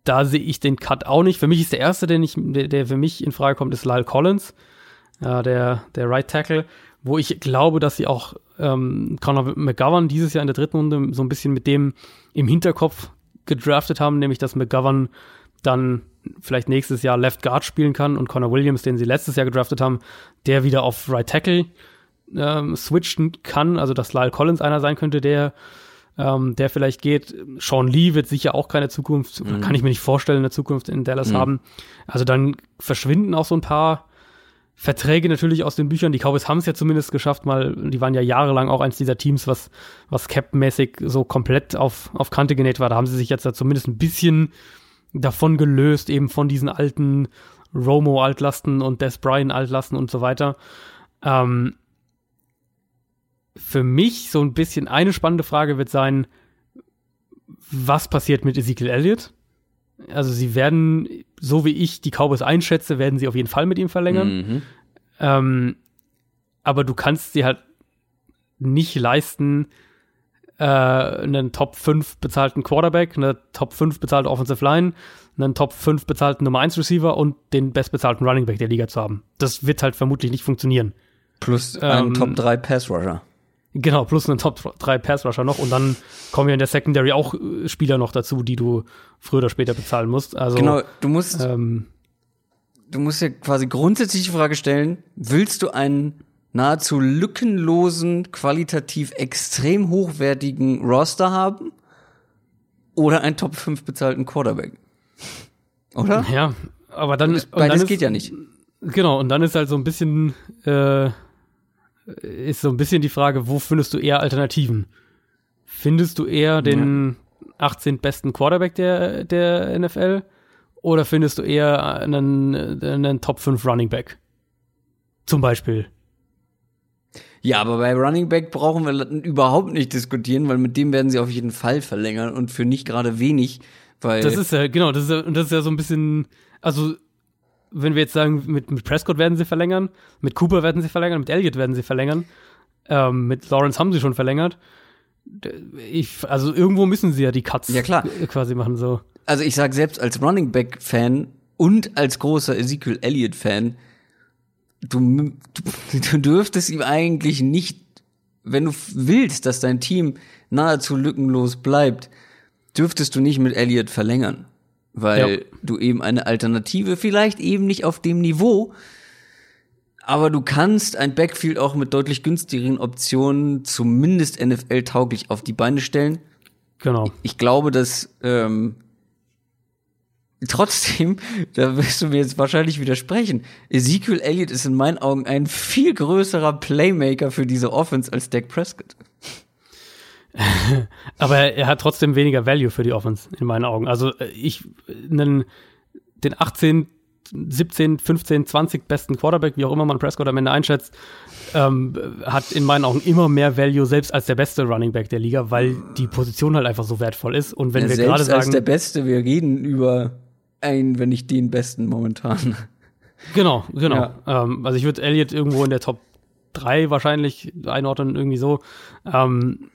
da sehe ich den Cut auch nicht. Für mich ist der erste, der, nicht, der, der für mich in Frage kommt, ist Lyle Collins, ja, der, der Right Tackle, wo ich glaube, dass sie auch ähm, Conor McGovern dieses Jahr in der dritten Runde so ein bisschen mit dem im Hinterkopf gedraftet haben, nämlich dass McGovern dann vielleicht nächstes Jahr Left Guard spielen kann und Connor Williams, den sie letztes Jahr gedraftet haben, der wieder auf Right Tackle ähm, switchen kann, also dass Lyle Collins einer sein könnte, der ähm, der vielleicht geht. Sean Lee wird sicher auch keine Zukunft, mhm. kann ich mir nicht vorstellen, eine Zukunft in Dallas mhm. haben. Also dann verschwinden auch so ein paar Verträge natürlich aus den Büchern. Die Cowboys haben es ja zumindest geschafft, mal, die waren ja jahrelang auch eins dieser Teams, was, was Cap-mäßig so komplett auf, auf Kante genäht war. Da haben sie sich jetzt da zumindest ein bisschen davon gelöst, eben von diesen alten Romo-Altlasten und Des Bryant-Altlasten und so weiter. Ähm, für mich so ein bisschen eine spannende Frage wird sein, was passiert mit Ezekiel Elliott? Also sie werden, so wie ich die Cowboys einschätze, werden sie auf jeden Fall mit ihm verlängern. Mhm. Ähm, aber du kannst sie halt nicht leisten, äh, einen Top 5 bezahlten Quarterback, eine Top 5 bezahlte Offensive Line, einen Top 5 bezahlten Nummer 1 Receiver und den bestbezahlten Running Back der Liga zu haben. Das wird halt vermutlich nicht funktionieren. Plus einen ähm, Top 3 Pass Rusher. Genau, plus einen Top 3 Pass Rusher noch und dann kommen ja in der Secondary auch äh, Spieler noch dazu, die du früher oder später bezahlen musst. Also Genau, du musst ähm, du musst ja quasi grundsätzlich die Frage stellen, willst du einen nahezu lückenlosen, qualitativ extrem hochwertigen Roster haben oder einen Top 5 bezahlten Quarterback? Oder? Ja, aber dann beides dann ist, geht ja nicht. Genau, und dann ist halt so ein bisschen äh, ist so ein bisschen die Frage, wo findest du eher Alternativen? Findest du eher den ja. 18. besten Quarterback der, der NFL oder findest du eher einen, einen Top 5 Running Back? Zum Beispiel. Ja, aber bei Running Back brauchen wir überhaupt nicht diskutieren, weil mit dem werden sie auf jeden Fall verlängern und für nicht gerade wenig, weil. Das ist ja, genau, das ist ja, das ist ja so ein bisschen, also wenn wir jetzt sagen, mit, mit Prescott werden sie verlängern, mit Cooper werden sie verlängern, mit Elliott werden sie verlängern, ähm, mit Lawrence haben sie schon verlängert. Ich, also irgendwo müssen sie ja die Cuts Ja, klar. quasi machen, so. Also ich sag selbst als Running Back Fan und als großer Ezekiel Elliott Fan, du, du, du dürftest ihm eigentlich nicht, wenn du willst, dass dein Team nahezu lückenlos bleibt, dürftest du nicht mit Elliott verlängern, weil Ja. du eben eine Alternative, vielleicht eben nicht auf dem Niveau, aber du kannst ein Backfield auch mit deutlich günstigeren Optionen zumindest NFL-tauglich auf die Beine stellen. Genau. Ich glaube, dass ähm, trotzdem, <laughs> da wirst du mir jetzt wahrscheinlich widersprechen, Ezekiel Elliott ist in meinen Augen ein viel größerer Playmaker für diese Offense als Dak Prescott. <laughs> Aber er, hat trotzdem weniger Value für die Offense, in meinen Augen. Also äh, ich, einen, den 18, 17, 15, 20 besten Quarterback, wie auch immer man Prescott am Ende einschätzt, ähm, hat in meinen Augen immer mehr Value, selbst als der beste Running Back der Liga, weil die Position halt einfach so wertvoll ist. Und wenn Ja, wir selbst gerade als der sagen, Beste, wir reden über einen, wenn nicht den Besten momentan. genau, genau. Ja. Ähm, also ich würde Elliott irgendwo in der Top 3 wahrscheinlich einordnen, irgendwie so. Ähm,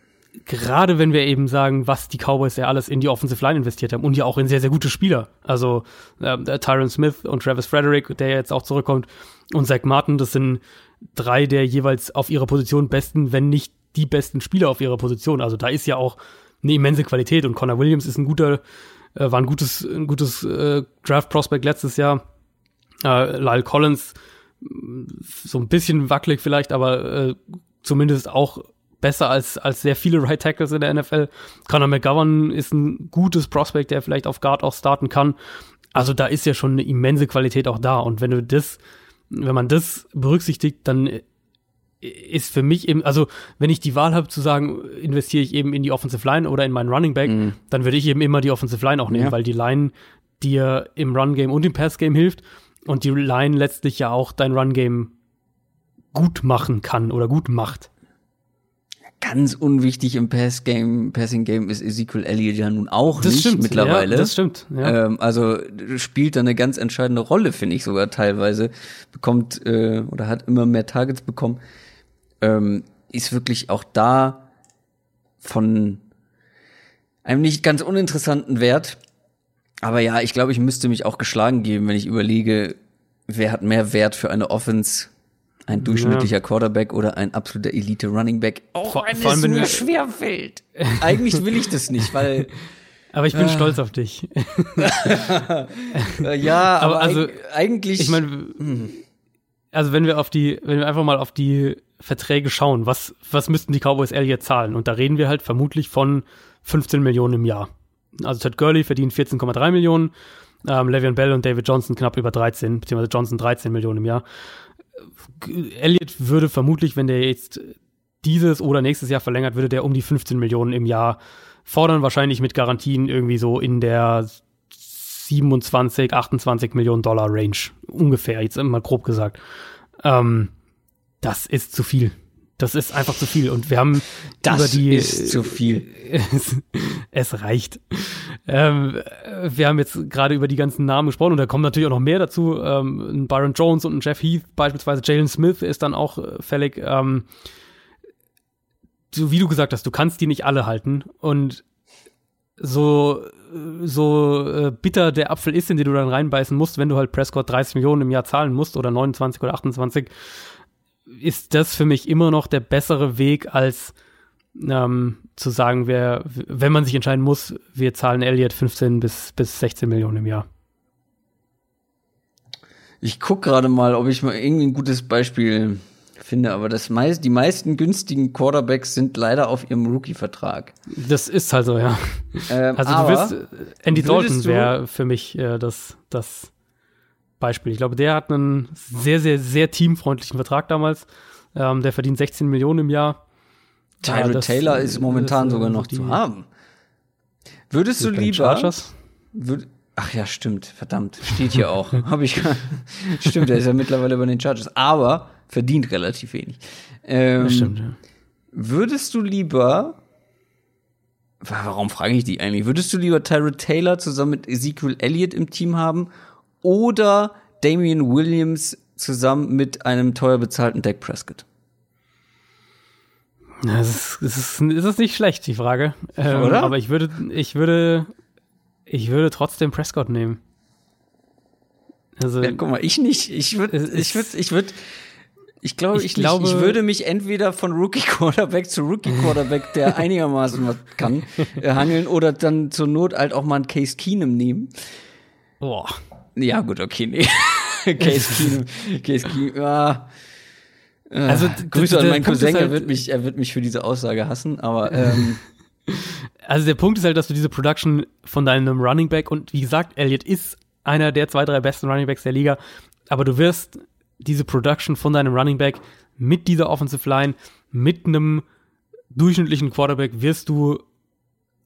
gerade wenn wir eben sagen, was die Cowboys ja alles in die Offensive Line investiert haben und ja auch in sehr, sehr gute Spieler. Also ähm, der Tyron Smith und Travis Frederick, der jetzt auch zurückkommt, und Zach Martin, das sind drei der jeweils auf ihrer Position besten, wenn nicht die besten Spieler auf ihrer Position. Also da ist ja auch eine immense Qualität und Connor Williams ist ein guter, äh, war ein gutes, ein gutes äh, Draft-Prospect letztes Jahr. Äh, Lyle Collins, mh, so ein bisschen wackelig vielleicht, aber äh, zumindest auch besser als, als sehr viele Right Tackles in der NFL. Conor McGovern ist ein gutes Prospect, der vielleicht auf Guard auch starten kann. Also da ist ja schon eine immense Qualität auch da. Und wenn du das, wenn man das berücksichtigt, dann ist für mich eben, also wenn ich die Wahl habe zu sagen, investiere ich eben in die Offensive Line oder in meinen Running Back, dann würde ich eben immer die Offensive Line auch nehmen, Ja. weil die Line dir im Run-Game und im Pass-Game hilft und die Line letztlich ja auch dein Run-Game gut machen kann oder gut macht. Ganz unwichtig im Pass-Game, Passing-Game ist Ezekiel Elliott ja nun auch nicht mittlerweile. Ja, das stimmt. Ja. Ähm, also spielt da eine ganz entscheidende Rolle, finde ich sogar teilweise. Bekommt äh, oder hat immer mehr Targets bekommen. Ähm, ist wirklich auch da von einem nicht ganz uninteressanten Wert. Aber ja, ich glaube, ich müsste mich auch geschlagen geben, wenn ich überlege, wer hat mehr Wert für eine Offense? Ein durchschnittlicher Quarterback oder ein absoluter Elite-Running-Back? Auch Vor- wenn vor es mir wir- schwerfällt. <laughs> Eigentlich will ich das nicht, weil <laughs> Aber ich bin stolz auf dich. <laughs> ja, aber, Aber also, eig- eigentlich Ich meine, also wenn wir auf die, wenn wir einfach mal auf die Verträge schauen, was, was müssten die Cowboys Elliott zahlen? Und da reden wir halt vermutlich von 15 Millionen im Jahr. Also Ted Gurley verdient 14,3 Millionen, ähm, Le'Veon Bell und David Johnson knapp über 13, beziehungsweise Johnson 13 Millionen im Jahr. Elliott würde vermutlich, wenn der jetzt dieses oder nächstes Jahr verlängert, würde der um die 15 Millionen im Jahr fordern, wahrscheinlich mit Garantien irgendwie so in der 27, 28 Millionen Dollar Range. Ungefähr, jetzt mal grob gesagt. Ähm, das ist zu viel. Das ist einfach zu viel. Und wir haben das über die. ist zu viel. es, es reicht. Ähm, wir haben jetzt gerade über die ganzen Namen gesprochen und da kommen natürlich auch noch mehr dazu. Ähm, ein Byron Jones und ein Jeff Heath, beispielsweise Jalen Smith ist dann auch äh, fällig. Ähm, so wie du gesagt hast, du kannst die nicht alle halten und so so äh, bitter der Apfel ist, in den du dann reinbeißen musst, wenn du halt Prescott 30 Millionen im Jahr zahlen musst oder 29 oder 28, ist das für mich immer noch der bessere Weg als ähm, zu sagen, wer, wenn man sich entscheiden muss, wir zahlen Elliott 15 bis, bis 16 Millionen im Jahr. Ich guck gerade mal, ob ich mal irgendwie ein gutes Beispiel finde, aber das meist, die meisten günstigen Quarterbacks sind leider auf ihrem Rookie-Vertrag. Das ist halt so, ja. Ähm, Also du willst, äh, Andy Dalton wäre für mich äh, das, das Beispiel. Ich glaube, der hat einen sehr, sehr, sehr teamfreundlichen Vertrag damals. Ähm, der verdient 16 Millionen im Jahr. Ja, Tyrod das- Taylor ist momentan äh, sogar noch die- zu haben. Würdest du lieber? Würd, ach ja, stimmt, verdammt, steht hier auch. <laughs> Hab ich gar- Stimmt, er ist ja mittlerweile bei den Chargers, aber verdient relativ wenig. Ähm, Das stimmt, ja. Würdest du lieber Wa- Warum frage ich dich eigentlich? Würdest du lieber Tyrod Taylor zusammen mit Ezekiel Elliott im Team haben oder Damian Williams zusammen mit einem teuer bezahlten Dak Prescott? Das ist, das ist, das ist nicht schlecht, die Frage. Ähm, Oder? Aber ich würde, ich würde, ich würde trotzdem Prescott nehmen. Also, Ja, guck mal, ich nicht. Ich würde, Es ich würde, ich würde, ich glaube, Ich ich, glaube- ich, ich würde mich entweder von Rookie Quarterback zu Rookie Quarterback, der <laughs> einigermaßen was kann, äh, hangeln oder dann zur Not halt auch mal einen Case Keenum nehmen. boah. Ja, gut, okay, nee. <laughs> Case Keenum, Case Keenum, ja. Äh, Also, Grüße an meinen Cousin, er halt- wird mich, er wird mich für diese Aussage hassen, aber ähm, <laughs> Also der Punkt ist halt, dass du diese Production von deinem Running Back und wie gesagt, Elliott ist einer der zwei, drei besten Running Backs der Liga, aber du wirst diese Production von deinem Running Back mit dieser Offensive Line, mit einem durchschnittlichen Quarterback wirst du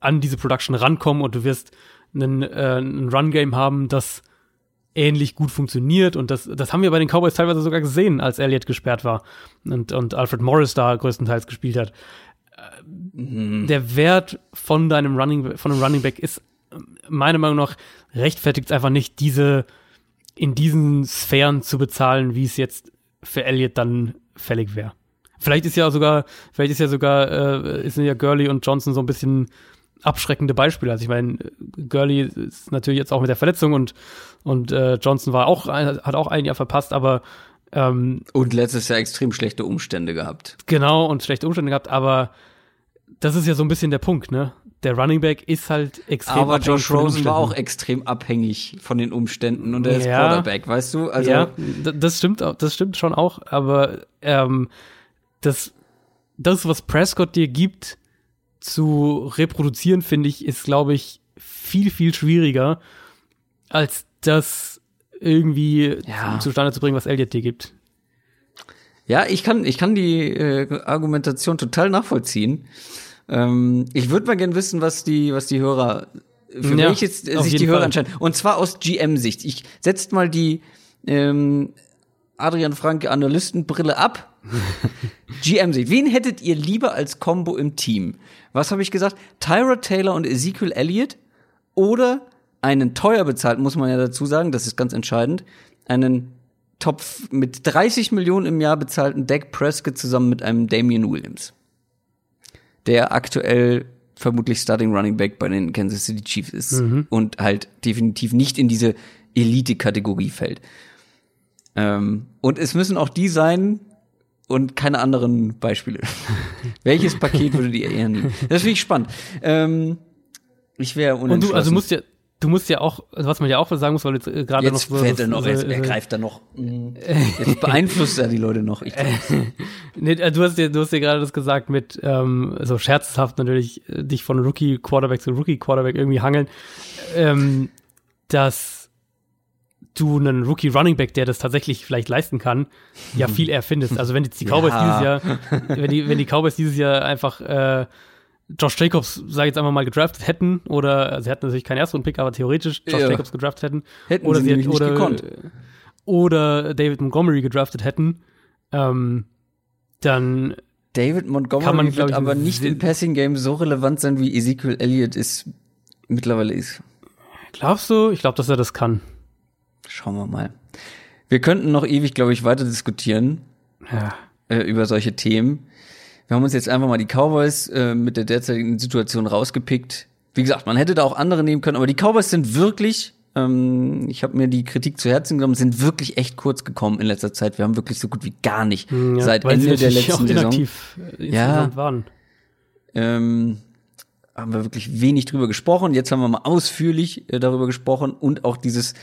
an diese Production rankommen und du wirst einen, äh, ein Run-Game haben, das ähnlich gut funktioniert und das, das haben wir bei den Cowboys teilweise sogar gesehen, als Elliott gesperrt war und, und Alfred Morris da größtenteils gespielt hat der Wert von deinem Running, von einem Running Back ist meiner Meinung nach rechtfertigt es einfach nicht, diese in diesen Sphären zu bezahlen, wie es jetzt für Elliott dann fällig wäre. Vielleicht ist ja sogar, vielleicht ist ja sogar, äh, ist ja Gurley und Johnson so ein bisschen abschreckende Beispiele. Also ich meine, Gurley ist natürlich jetzt auch mit der Verletzung und und äh, Johnson war auch hat auch ein Jahr verpasst, aber ähm, und letztes Jahr extrem schlechte Umstände gehabt. Genau, und schlechte Umstände gehabt, aber das ist ja so ein bisschen der Punkt, ne? Der Running Back ist halt extrem Aber abhängig Josh von den Rosen war auch extrem abhängig von den Umständen und er ist Ja. Quarterback, weißt du? Also ja, das stimmt, das stimmt schon auch, aber ähm, das, das, was Prescott dir gibt, zu reproduzieren, finde ich, ist, glaube ich, viel, viel schwieriger, als das irgendwie Ja. zustande zu bringen, was Elliott dir gibt. Ja, ich kann, ich kann die äh, Argumentation total nachvollziehen. Ähm, ich würde mal gerne wissen, was die, was die Hörer, für Ja, welches äh, sich die Hörer Fall. entscheiden. Und zwar aus GM-Sicht. Ich setzt mal die ähm, Adrian Franke Analystenbrille ab. <laughs> GM-Sicht. Wen hättet ihr lieber als Combo im Team? Was habe ich gesagt? Tyra Taylor und Ezekiel Elliott oder einen teuer bezahlten, muss man ja dazu sagen, das ist ganz entscheidend, einen Top mit 30 Millionen im Jahr bezahlten Dak Prescott zusammen mit einem Damian Williams, der aktuell vermutlich Starting Running Back bei den Kansas City Chiefs ist und halt definitiv nicht in diese Elite-Kategorie fällt. Ähm, und es müssen auch die sein und keine anderen Beispiele. <laughs> Welches Paket würdet ihr eher nehmen? Das finde ich spannend. Ähm, ich wäre Und du, also musst ja, du musst ja auch, also was man ja auch sagen muss, weil jetzt äh, gerade noch so, so- er noch, so- er so- greift er noch. mm, <laughs> Jetzt beeinflusst er die Leute noch. Ich, <laughs> Nee, äh, du hast dir, du hast dir gerade das gesagt mit ähm, so scherzhaft natürlich äh, dich von Rookie Quarterback zu Rookie Quarterback irgendwie hangeln, ähm, dass du einen Rookie Running Back, der das tatsächlich vielleicht leisten kann, ja <laughs> viel eher findest. Also wenn jetzt die Cowboys Ja. dieses Jahr, wenn die wenn die Cowboys dieses Jahr einfach äh, Josh Jacobs, sag ich jetzt einfach mal, gedraftet hätten, oder also sie hatten natürlich keinen Erstrunden-Pick, aber theoretisch Josh Ja. Jacobs gedraftet hätten, Hätten oder sie sie nämlich nicht oder, gekonnt. oder David Montgomery gedraftet hätten, ähm, dann David Montgomery Kann man, wird aber nicht im Passing Game so relevant sein, wie Ezekiel Elliott ist mittlerweile ist. Glaubst du? Ich glaube, dass er das kann. Schauen wir mal. Wir könnten noch ewig, glaube ich, weiter diskutieren Ja. äh, über solche Themen. Wir haben uns jetzt einfach mal die Cowboys äh, mit der derzeitigen Situation rausgepickt. Wie gesagt, man hätte da auch andere nehmen können, aber die Cowboys sind wirklich, ähm, ich habe mir die Kritik zu Herzen genommen, sind wirklich echt kurz gekommen in letzter Zeit. Wir haben wirklich so gut wie gar nicht Ja, seit Ende der letzten auch Saison. inaktiv äh, Ja. waren. ähm, haben wir wirklich wenig drüber gesprochen. Jetzt haben wir mal ausführlich äh, darüber gesprochen und auch dieses,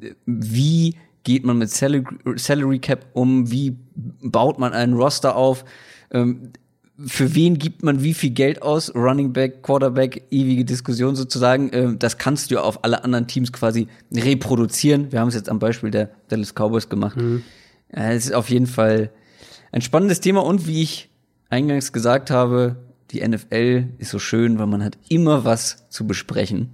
äh, wie geht man mit Salary, Salary Cap um, wie baut man einen Roster auf, ähm, für wen gibt man wie viel Geld aus, Running Back, Quarterback, ewige Diskussion sozusagen. Ähm, das kannst du ja auf alle anderen Teams quasi reproduzieren. Wir haben es jetzt am Beispiel der Dallas Cowboys gemacht. Ja, Es ist auf jeden Fall ein spannendes Thema und wie ich eingangs gesagt habe, die NFL ist so schön, weil man hat immer was zu besprechen.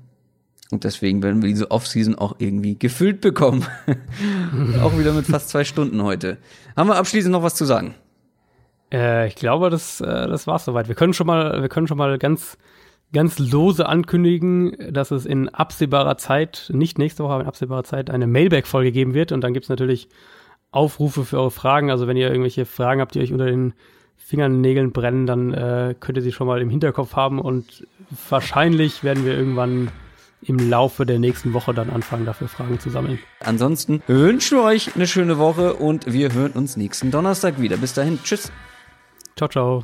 Und deswegen werden wir diese Offseason auch irgendwie gefüllt bekommen. <laughs> auch wieder mit fast zwei Stunden heute. Haben wir abschließend noch was zu sagen? Äh, ich glaube, das, äh, das war's soweit. Wir können schon mal, wir können schon mal ganz ganz lose ankündigen, dass es in absehbarer Zeit, nicht nächste Woche, aber in absehbarer Zeit eine Mailback-Folge geben wird. Und dann gibt's natürlich Aufrufe für eure Fragen. Also wenn ihr irgendwelche Fragen habt, die euch unter den Fingernägeln brennen, dann äh, könnt ihr sie schon mal im Hinterkopf haben. Und wahrscheinlich werden wir irgendwann im Laufe der nächsten Woche dann anfangen, dafür Fragen zu sammeln. Ansonsten wünschen wir euch eine schöne Woche und wir hören uns nächsten Donnerstag wieder. Bis dahin, tschüss. Ciao, ciao.